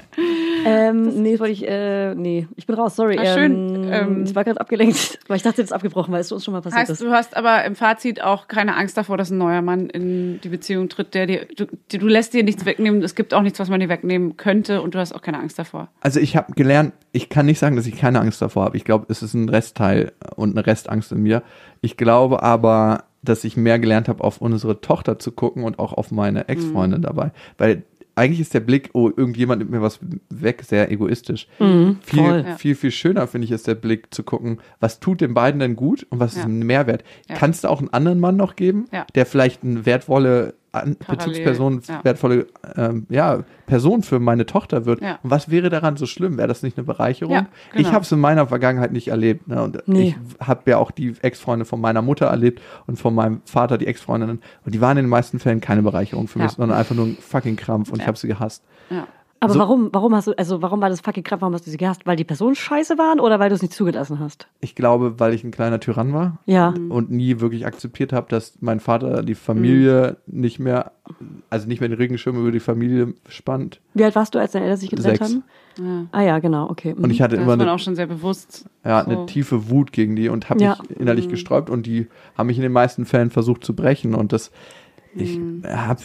Ähm, nee, wollte ich, äh, nee, ich bin raus, sorry. Ah, schön. Ähm, Ähm, ich war gerade abgelenkt, weil ich dachte, das ist abgebrochen, weil es uns schon mal passiert Heißt, ist. du hast aber im Fazit auch keine Angst davor, dass ein neuer Mann in die Beziehung tritt, der dir, du, du lässt dir nichts wegnehmen, es gibt auch nichts, was man dir wegnehmen könnte und du hast auch keine Angst davor. Also ich habe gelernt, ich kann nicht sagen, dass ich keine Angst davor habe. Ich glaube, es ist ein Restteil und eine Restangst in mir. Ich glaube aber, dass ich mehr gelernt habe, auf unsere Tochter zu gucken und auch auf meine Ex-Freundin dabei. Weil eigentlich ist der Blick, oh, irgendjemand nimmt mir was weg, sehr egoistisch. Mhm, viel, voll. Ja. viel, viel schöner finde ich ist der Blick zu gucken, was tut den beiden denn gut und was Ja. ist ein Mehrwert. Ja. Kannst du auch einen anderen Mann noch geben, Ja. der vielleicht eine wertvolle an Parallel, Bezugsperson, ja. wertvolle ähm, ja, Person für meine Tochter wird. Ja. Und was wäre daran so schlimm? Wäre das nicht eine Bereicherung? Ja, genau. Ich habe es in meiner Vergangenheit nicht erlebt. Ne? Und Nee. ich habe ja auch die Ex-Freunde von meiner Mutter erlebt und von meinem Vater die Ex-Freundinnen. Und die waren in den meisten Fällen keine Bereicherung für mich, sondern einfach nur ein fucking Krampf und ich habe sie gehasst. Ja. Aber so- warum, warum hast du, also warum war das fucking Kraft, warum hast du sie gehasst? Weil die Personen scheiße waren oder weil du es nicht zugelassen hast? Ich glaube, weil ich ein kleiner Tyrann war Ja. und nie wirklich akzeptiert habe, dass mein Vater die Familie Mhm. nicht mehr, also nicht mehr den Regenschirm über die Familie spannt. Wie alt warst du, als deine Eltern sich getrennt Sechs. haben? Ja. Ah ja, genau, okay. Und ich hatte Da immer ist man eine auch schon sehr bewusst. ja, So. eine tiefe Wut gegen die und habe Ja. mich innerlich gesträubt und die haben mich in den meisten Fällen versucht zu brechen und das ich hab,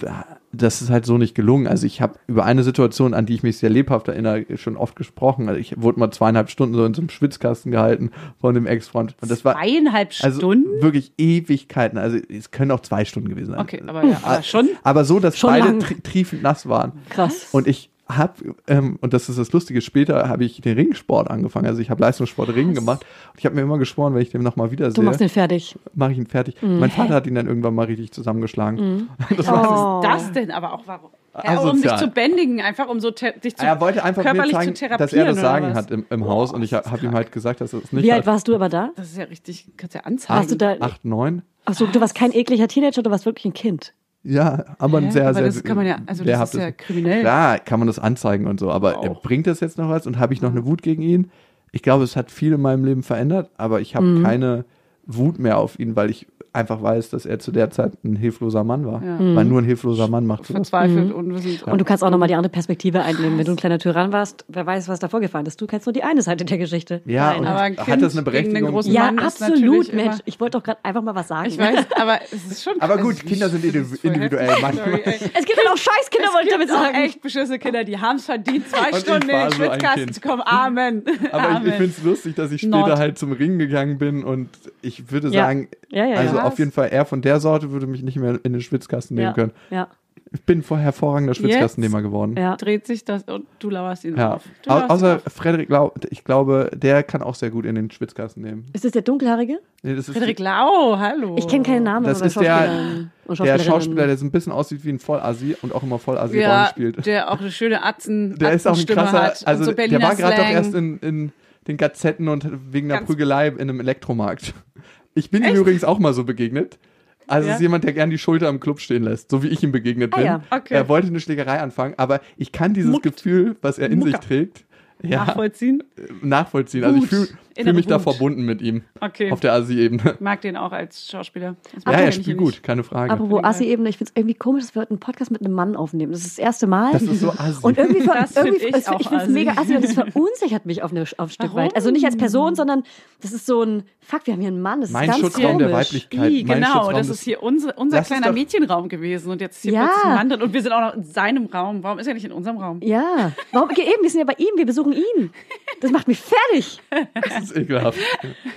das ist halt so nicht gelungen. Also ich habe über eine Situation, an die ich mich sehr lebhaft erinnere, schon oft gesprochen. Also ich wurde mal zweieinhalb Stunden so in so einem Schwitzkasten gehalten von dem Ex-Freund und das war Zweieinhalb also Stunden? wirklich Ewigkeiten. Also es können auch zwei Stunden gewesen sein. Okay, aber ja, aber schon. Aber so, dass Schon beide tri triefend nass waren. Krass. Und ich habe, ähm, und das ist das Lustige, später habe ich den Ringsport angefangen. Also ich habe Leistungssport Ringen gemacht. Und ich habe mir immer geschworen, wenn ich den nochmal du wiedersehe, machst den fertig. mache ich ihn fertig. Mhm. Mein Vater hat ihn dann irgendwann mal richtig zusammengeschlagen. Das war Oh. Was ist das denn? Aber auch warum? Ja, um dich zu bändigen, einfach um so dich zu er wollte einfach mir körperlich zeigen, zu dass er das Sagen hat im, im Haus. Und ich habe ihm halt gesagt, dass er es nicht Wie alt hat. warst du aber da? Das ist ja richtig, kannst ja anzeigen. Warst du da? Acht, neun? Achso, du warst kein ekliger Teenager, du warst wirklich ein Kind. Ja, aber ein sehr, Aber sehr. das kann man ja- also das ist ja kriminell. Klar, kann man das anzeigen und so, aber Wow. bringt das jetzt noch was und habe ich noch eine Wut gegen ihn? Ich glaube, es hat viel in meinem Leben verändert, aber ich habe keine Wut mehr auf ihn, weil ich einfach weiß, dass er zu der Zeit ein hilfloser Mann war. Ja. Weil nur ein hilfloser Mann macht sowas. Verzweifelt und wir sind Und du kannst auch nochmal die andere Perspektive einnehmen. Wenn du ein kleiner Tyrann warst, wer weiß, was da vorgefallen ist. Du kennst nur die eine Seite der Geschichte. Ja, Nein. Aber ein hat Kind das eine gegen einen Berechtigung? großen ja, Mann absolut, Mensch. Ich wollte doch gerade einfach mal was sagen. Ich weiß, aber es ist schon. Aber gut, Kinder sind individuell manchmal. Es gibt ja auch Scheißkinder, wollte ich damit sagen. echt beschissene Kinder, die haben es verdient, zwei Und ich Stunden in den Schwitzkasten zu kommen. Amen. Aber ich, Amen. ich finde es lustig, dass ich später Not. halt zum Ring gegangen bin und ich würde Ja. sagen, Ja, ja, also auf jeden Fall er von der Sorte würde mich nicht mehr in den Schwitzkasten nehmen ja. können. Ja, Ich bin vor hervorragender Schwitzkastennehmer geworden. ja. dreht sich das und du lauerst ihn Ja. auf. Au außer auf. Frederik Lau, ich glaube, der kann auch sehr gut in den Schwitzkasten nehmen. Ist das der Dunkelhaarige? Nee, das ist Frederik Lau, hallo. Ich kenne keinen Namen. Das aber ist der- der. Schauspieler, der so ein bisschen aussieht wie ein Vollasi und auch immer Vollasi-Rollen ja, spielt. der auch eine schöne Atzen, Der ist auch ein krasser, hat. also so der war gerade doch erst in, in den Gazetten und wegen einer Ganz- Prügelei in einem Elektromarkt. Ich bin ihm übrigens auch mal so begegnet. Also Ja? ist jemand, der gern die Schulter am Club stehen lässt, so wie ich ihm begegnet Ah bin. ja, okay. Er wollte eine Schlägerei anfangen, aber ich kann dieses Muckt. Gefühl, was er in sich Mucker. trägt, ja, Nachvollziehen. nachvollziehen. Also ich Wut. Fühle mich da Wut. verbunden mit ihm Okay. auf der Asi-Ebene. Ich mag den auch als Schauspieler. Das Ja, er ich spielt gut, keine Frage. Apropos. Assi-Ebene, ich finde es irgendwie komisch, dass wir heute einen Podcast mit einem Mann aufnehmen. Das ist das erste Mal. Das ist so assi. Und irgendwie, ver- Das find irgendwie ich es- auch ich finde es mega assi und das verunsichert mich auf, eine, auf ein Stück Warum? weit. Also nicht als Person, sondern das ist so ein, fuck, wir haben hier einen Mann, das mein ist ganz Schutzraum der komisch. Weiblichkeit. I, mein genau, das ist hier unser ist kleiner doch- Mädchenraum gewesen und jetzt ist hier Ja. plötzlich ein Mann drin und wir sind auch noch in seinem Raum. Warum ist er nicht in unserem Raum? Ja, warum? Okay, eben, wir sind ja bei ihm, wir besuchen ihn. Das macht mich fertig. Das ist ekelhaft.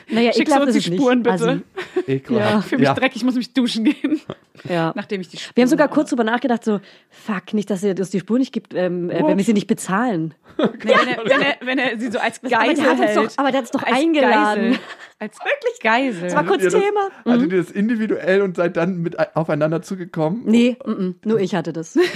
Naja, Schickst du ekelhaft uns die es Spuren nicht. bitte? Assi. Ekelhaft. Ich fühle mich dreckig, ich muss mich duschen gehen, Ja. nachdem ich die Spuren Wir haben sogar habe. kurz drüber nachgedacht, so, fuck, nicht, dass uns die Spur nicht gibt, ähm, äh, wenn wir sie nicht bezahlen. Nee, wenn, er, wenn, er, wenn er sie so als aber Geisel hat uns hält. doch, aber der hat uns doch als eingeladen. Geisel. Als wirklich Geisel. Das war kurz Hattet ihr Thema. Das, hattet ihr das individuell und seid dann mit aufeinander zugekommen? Nee, mm, mm, nur ich hatte das.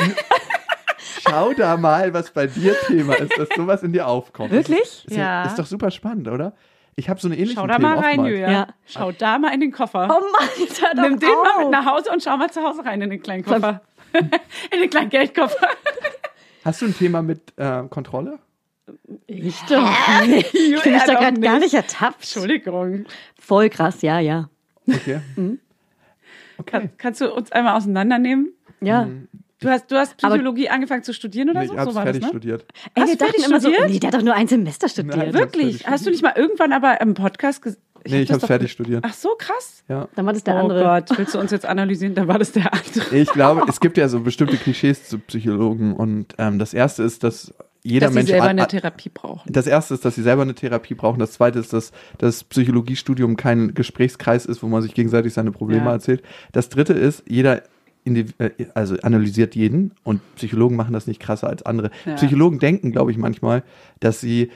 Schau da mal, was bei dir Thema ist, dass sowas in dir aufkommt. Wirklich? Ist, Ja. ist doch super spannend, oder? Ich habe so eine ähnliche Schau da mal rein, Julia. Ja. Schau da mal in den Koffer. Oh Mann, doch Nimm den mal auf. mit nach Hause und schau mal zu Hause rein in den kleinen Koffer. in den kleinen Geldkoffer. Hast du ein Thema mit äh, Kontrolle? Ich doch nicht. Ich fühle mich da doch gerade gar nicht. ertappt. Entschuldigung. Voll krass, ja, ja. Okay. Mhm. Okay. Kann, kannst du uns einmal auseinandernehmen? Ja. Du hast, du hast Aber- Psychologie angefangen zu studieren oder Nee, so? ich habe so war das, fertig ne? studiert. Ey, Hast wir du dachten fertig immer so, studiert? nee, der hat doch nur ein Semester studiert. Nein. Wirklich? Hast du nicht mal irgendwann aber im Podcast gesagt? Nee, ich habe fertig studiert. Ach so, krass. Ja. Dann war das der oh andere. Gott, willst du uns jetzt analysieren? Dann war das der andere. Ich glaube, es gibt ja so bestimmte Klischees zu Psychologen und ähm, das erste ist, dass jeder Dass sie Mensch selber an- eine an- Therapie brauchen. Das erste ist, dass sie selber eine Therapie brauchen. Das zweite ist, dass das Psychologiestudium kein Gesprächskreis ist, wo man sich gegenseitig seine Probleme Ja. erzählt. Das dritte ist, jeder also analysiert jeden und Psychologen machen das nicht krasser als andere. Ja. Psychologen denken, glaube ich, manchmal, dass sie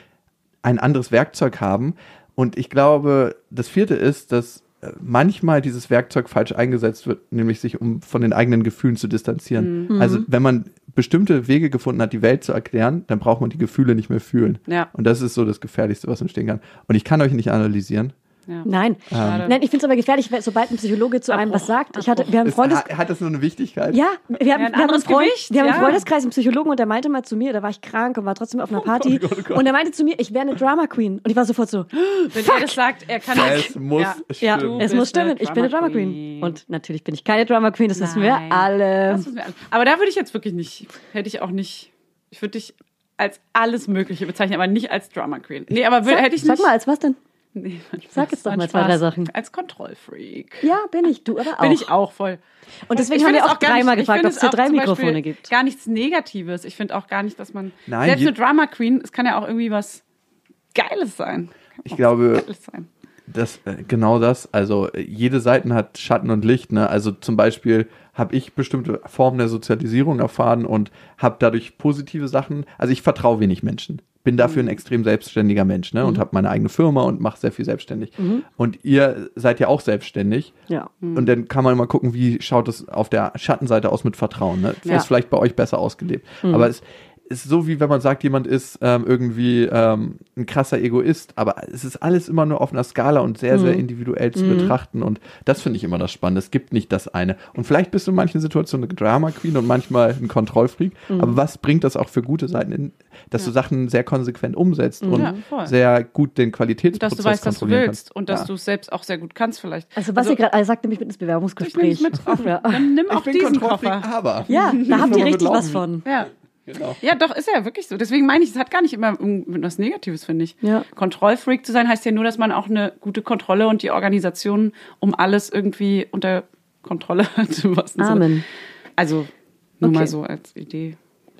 ein anderes Werkzeug haben. Und ich glaube, das vierte ist, dass äh, manchmal dieses Werkzeug falsch eingesetzt wird, nämlich sich um von den eigenen Gefühlen zu distanzieren. Mhm. Also wenn man bestimmte Wege gefunden hat, die Welt zu erklären, dann braucht man die Gefühle nicht mehr fühlen. Ja. Und das ist so das Gefährlichste, was entstehen kann. Und ich kann euch nicht analysieren. Ja. Nein. Schade. Nein, ich finde es aber gefährlich, wenn- sobald ein Psychologe zu einem Abbruch. was sagt. Ich hatte, wir haben Freundes, hat, hat das nur eine Wichtigkeit? ja, wir haben, Ja, ein wir haben, einen, anderes Freund, Gewicht, wir haben einen. Freundeskreis, einen Psychologen, und der meinte mal zu mir, da war ich krank und war trotzdem auf einer Party. Gott, oh Gott. Und er meinte zu mir, ich wäre eine Drama Queen. Und ich war sofort so, Wenn er das sagt, er kann Es muss ja, stimmen. Es muss stimmen, ich bin eine Drama Queen. Und natürlich bin ich keine Drama Queen, das wissen wir Nein. alle. Das müssen wir an- Aber da würde ich jetzt wirklich nicht, hätte ich auch nicht, ich würde dich als alles Mögliche bezeichnen, aber nicht als Drama Queen. Nee, aber würde, Sag, hätte ich sag nicht. mal, als was denn? Nee, Sag jetzt doch mal zwei, drei Sachen. Als Kontrollfreak. Ja, bin ich, du aber auch. Bin ich auch voll. Und deswegen Ich haben wir auch dreimal gefragt, ob es hier drei zum Beispiel Mikrofone gibt. Gar nichts Negatives. Ich finde auch gar nicht, dass man. Nein, selbst eine Drama Queen, es kann ja auch irgendwie was Geiles sein. Kann Ich glaube- Geiles sein. Das, äh, genau das. Also äh, jede Seiten hat Schatten und Licht. Ne? Also zum Beispiel habe ich bestimmte Formen der Sozialisierung erfahren und habe dadurch positive Sachen. Also ich vertraue wenig Menschen. Bin dafür ein extrem selbstständiger Mensch ne? und habe meine eigene Firma und mache sehr viel selbstständig. Und ihr seid ja auch selbstständig. Ja. Und dann kann man mal gucken, wie schaut es auf der Schattenseite aus mit Vertrauen. Ne? Ja. Ist vielleicht bei euch besser ausgelebt. Aber es, ist so wie wenn man sagt, jemand ist ähm, irgendwie ähm, ein krasser Egoist, aber es ist alles immer nur auf einer Skala und sehr, sehr individuell zu betrachten und das finde ich immer das Spannende. Es gibt nicht das eine. Und vielleicht bist du in manchen Situationen eine Drama Queen und manchmal ein Kontrollfreak, aber was bringt das auch für gute Seiten, in, dass du Sachen sehr konsequent umsetzt und Ja, sehr gut den dass Qualitätsprozess du weißt, was du willst kannst. und dass Ja. du es selbst auch sehr gut kannst vielleicht. Also was ihr gerade sagt, nämlich mit ins ich Bewerbungsgespräch. dich mit auf. Ja. Dann nimm Ich auch bin diesen Kontrollfreak, Koffer. aber. ja, da habt ihr richtig was von. Ja. Genau. Ja, doch, ist ja wirklich so. Deswegen meine ich, es hat gar nicht immer was Negatives, finde ich. Ja. Kontrollfreak zu sein heißt ja nur, dass man auch eine gute Kontrolle und die Organisation um alles irgendwie unter Kontrolle hat. Amen. Also, nur Okay. mal so als Idee.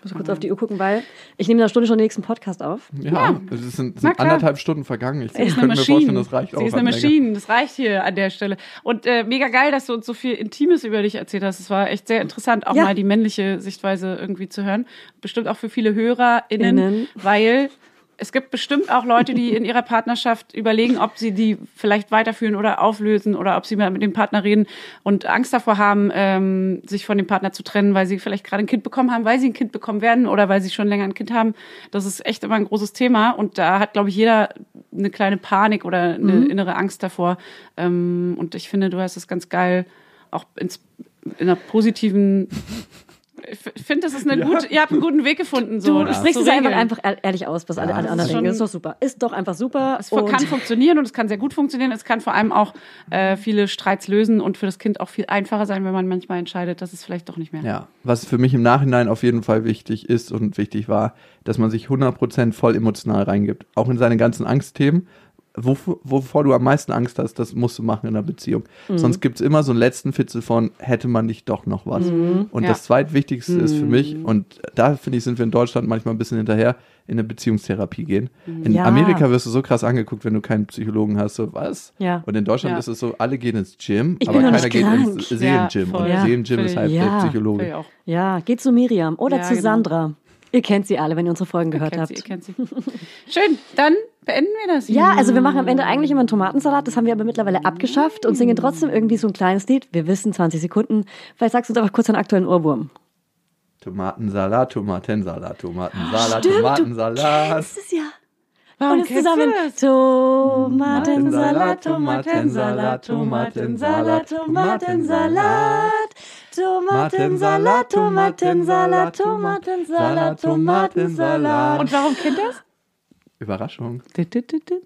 Ich muss kurz auf die Uhr gucken, weil ich nehme in einer Stunde schon den nächsten Podcast auf. Ja, es sind, sind anderthalb Stunden vergangen. Ich Sie ist könnte eine mir vorstellen, Maschine. das reicht auch. Sie ist eine Länge. Maschine. Das reicht hier an der Stelle. Und äh, mega geil, dass du uns so viel Intimes über dich erzählt hast. Es war echt sehr interessant, auch Ja. mal die männliche Sichtweise irgendwie zu hören. Bestimmt auch für viele HörerInnen, Innen. weil es gibt bestimmt auch Leute, die in ihrer Partnerschaft überlegen, ob sie die vielleicht weiterführen oder auflösen oder ob sie mal mit dem Partner reden und Angst davor haben, ähm, sich von dem Partner zu trennen, weil sie vielleicht gerade ein Kind bekommen haben, weil sie ein Kind bekommen werden oder weil sie schon länger ein Kind haben. Das ist echt immer ein großes Thema und da hat, glaube ich, jeder eine kleine Panik oder eine innere Angst davor. Ähm, und ich finde, du hast es ganz geil auch ins, in einer positiven finde, das ist eine Ja. gute, ihr habt einen guten Weg gefunden. So, Du das sprichst es einfach, einfach ehr- ehrlich aus, was alle, alle das anderen ist denken. ist doch super. Ist doch einfach super. Es kann funktionieren und es kann sehr gut funktionieren. Es kann vor allem auch äh, viele Streits lösen und für das Kind auch viel einfacher sein, wenn man manchmal entscheidet, dass es vielleicht doch nicht mehr. Ja, was für mich im Nachhinein auf jeden Fall wichtig ist und wichtig war, dass man sich 100% voll emotional reingibt. Auch in seine ganzen Angstthemen. Wovor, wovor du am meisten Angst hast, das musst du machen in einer Beziehung. Mhm. Sonst gibt's immer so einen letzten Fitzel von, hätte man nicht doch noch was. Und Mhm. Ja. das zweitwichtigste ist für mich, und da finde ich, sind wir in Deutschland manchmal ein bisschen hinterher, in eine Beziehungstherapie gehen. In Ja. Amerika wirst du so krass angeguckt, wenn du keinen Psychologen hast, so was? Ja. Und in Deutschland Ja. ist es so, alle gehen ins Gym, Ich aber keiner geht ins Seelengym. Ja, und. Seelengym ist halt Ja. der Psychologe. Ja, geht zu Miriam oder Ja, zu genau. Sandra. Ihr kennt sie alle, wenn ihr unsere Folgen gehört Kennt habt. sie, ihr kennt sie. Schön, dann beenden wir das. Ja, also wir machen am Ende eigentlich immer einen Tomatensalat, das haben wir aber mittlerweile abgeschafft und singen trotzdem irgendwie so ein kleines Lied. Wir wissen 20 Sekunden. Vielleicht sagst du uns einfach kurz einen aktuellen Ohrwurm. Tomatensalat, Tomatensalat, Tomatensalat, Stimmt, du Tomatensalat. Das ist ja. Warum Und jetzt kennst du zusammen. das? Tomatensalat, Tomatensalat, Tomatensalat, Tomatensalat. Tomatensalat, Tomatensalat, Tomatensalat, Tomatensalat. Und warum kennt das? Überraschung.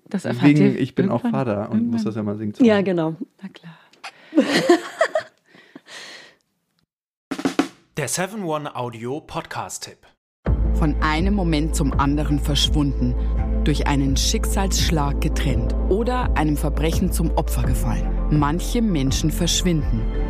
Das erfahrt Wegen, ich bin auch irgendwann. Vater und muss das ja mal singen. Ja, genau. Na klar. Der 7-One Audio Podcast-Tipp. Von einem Moment zum anderen verschwunden, durch einen Schicksalsschlag getrennt oder einem Verbrechen zum Opfer gefallen. Manche Menschen verschwinden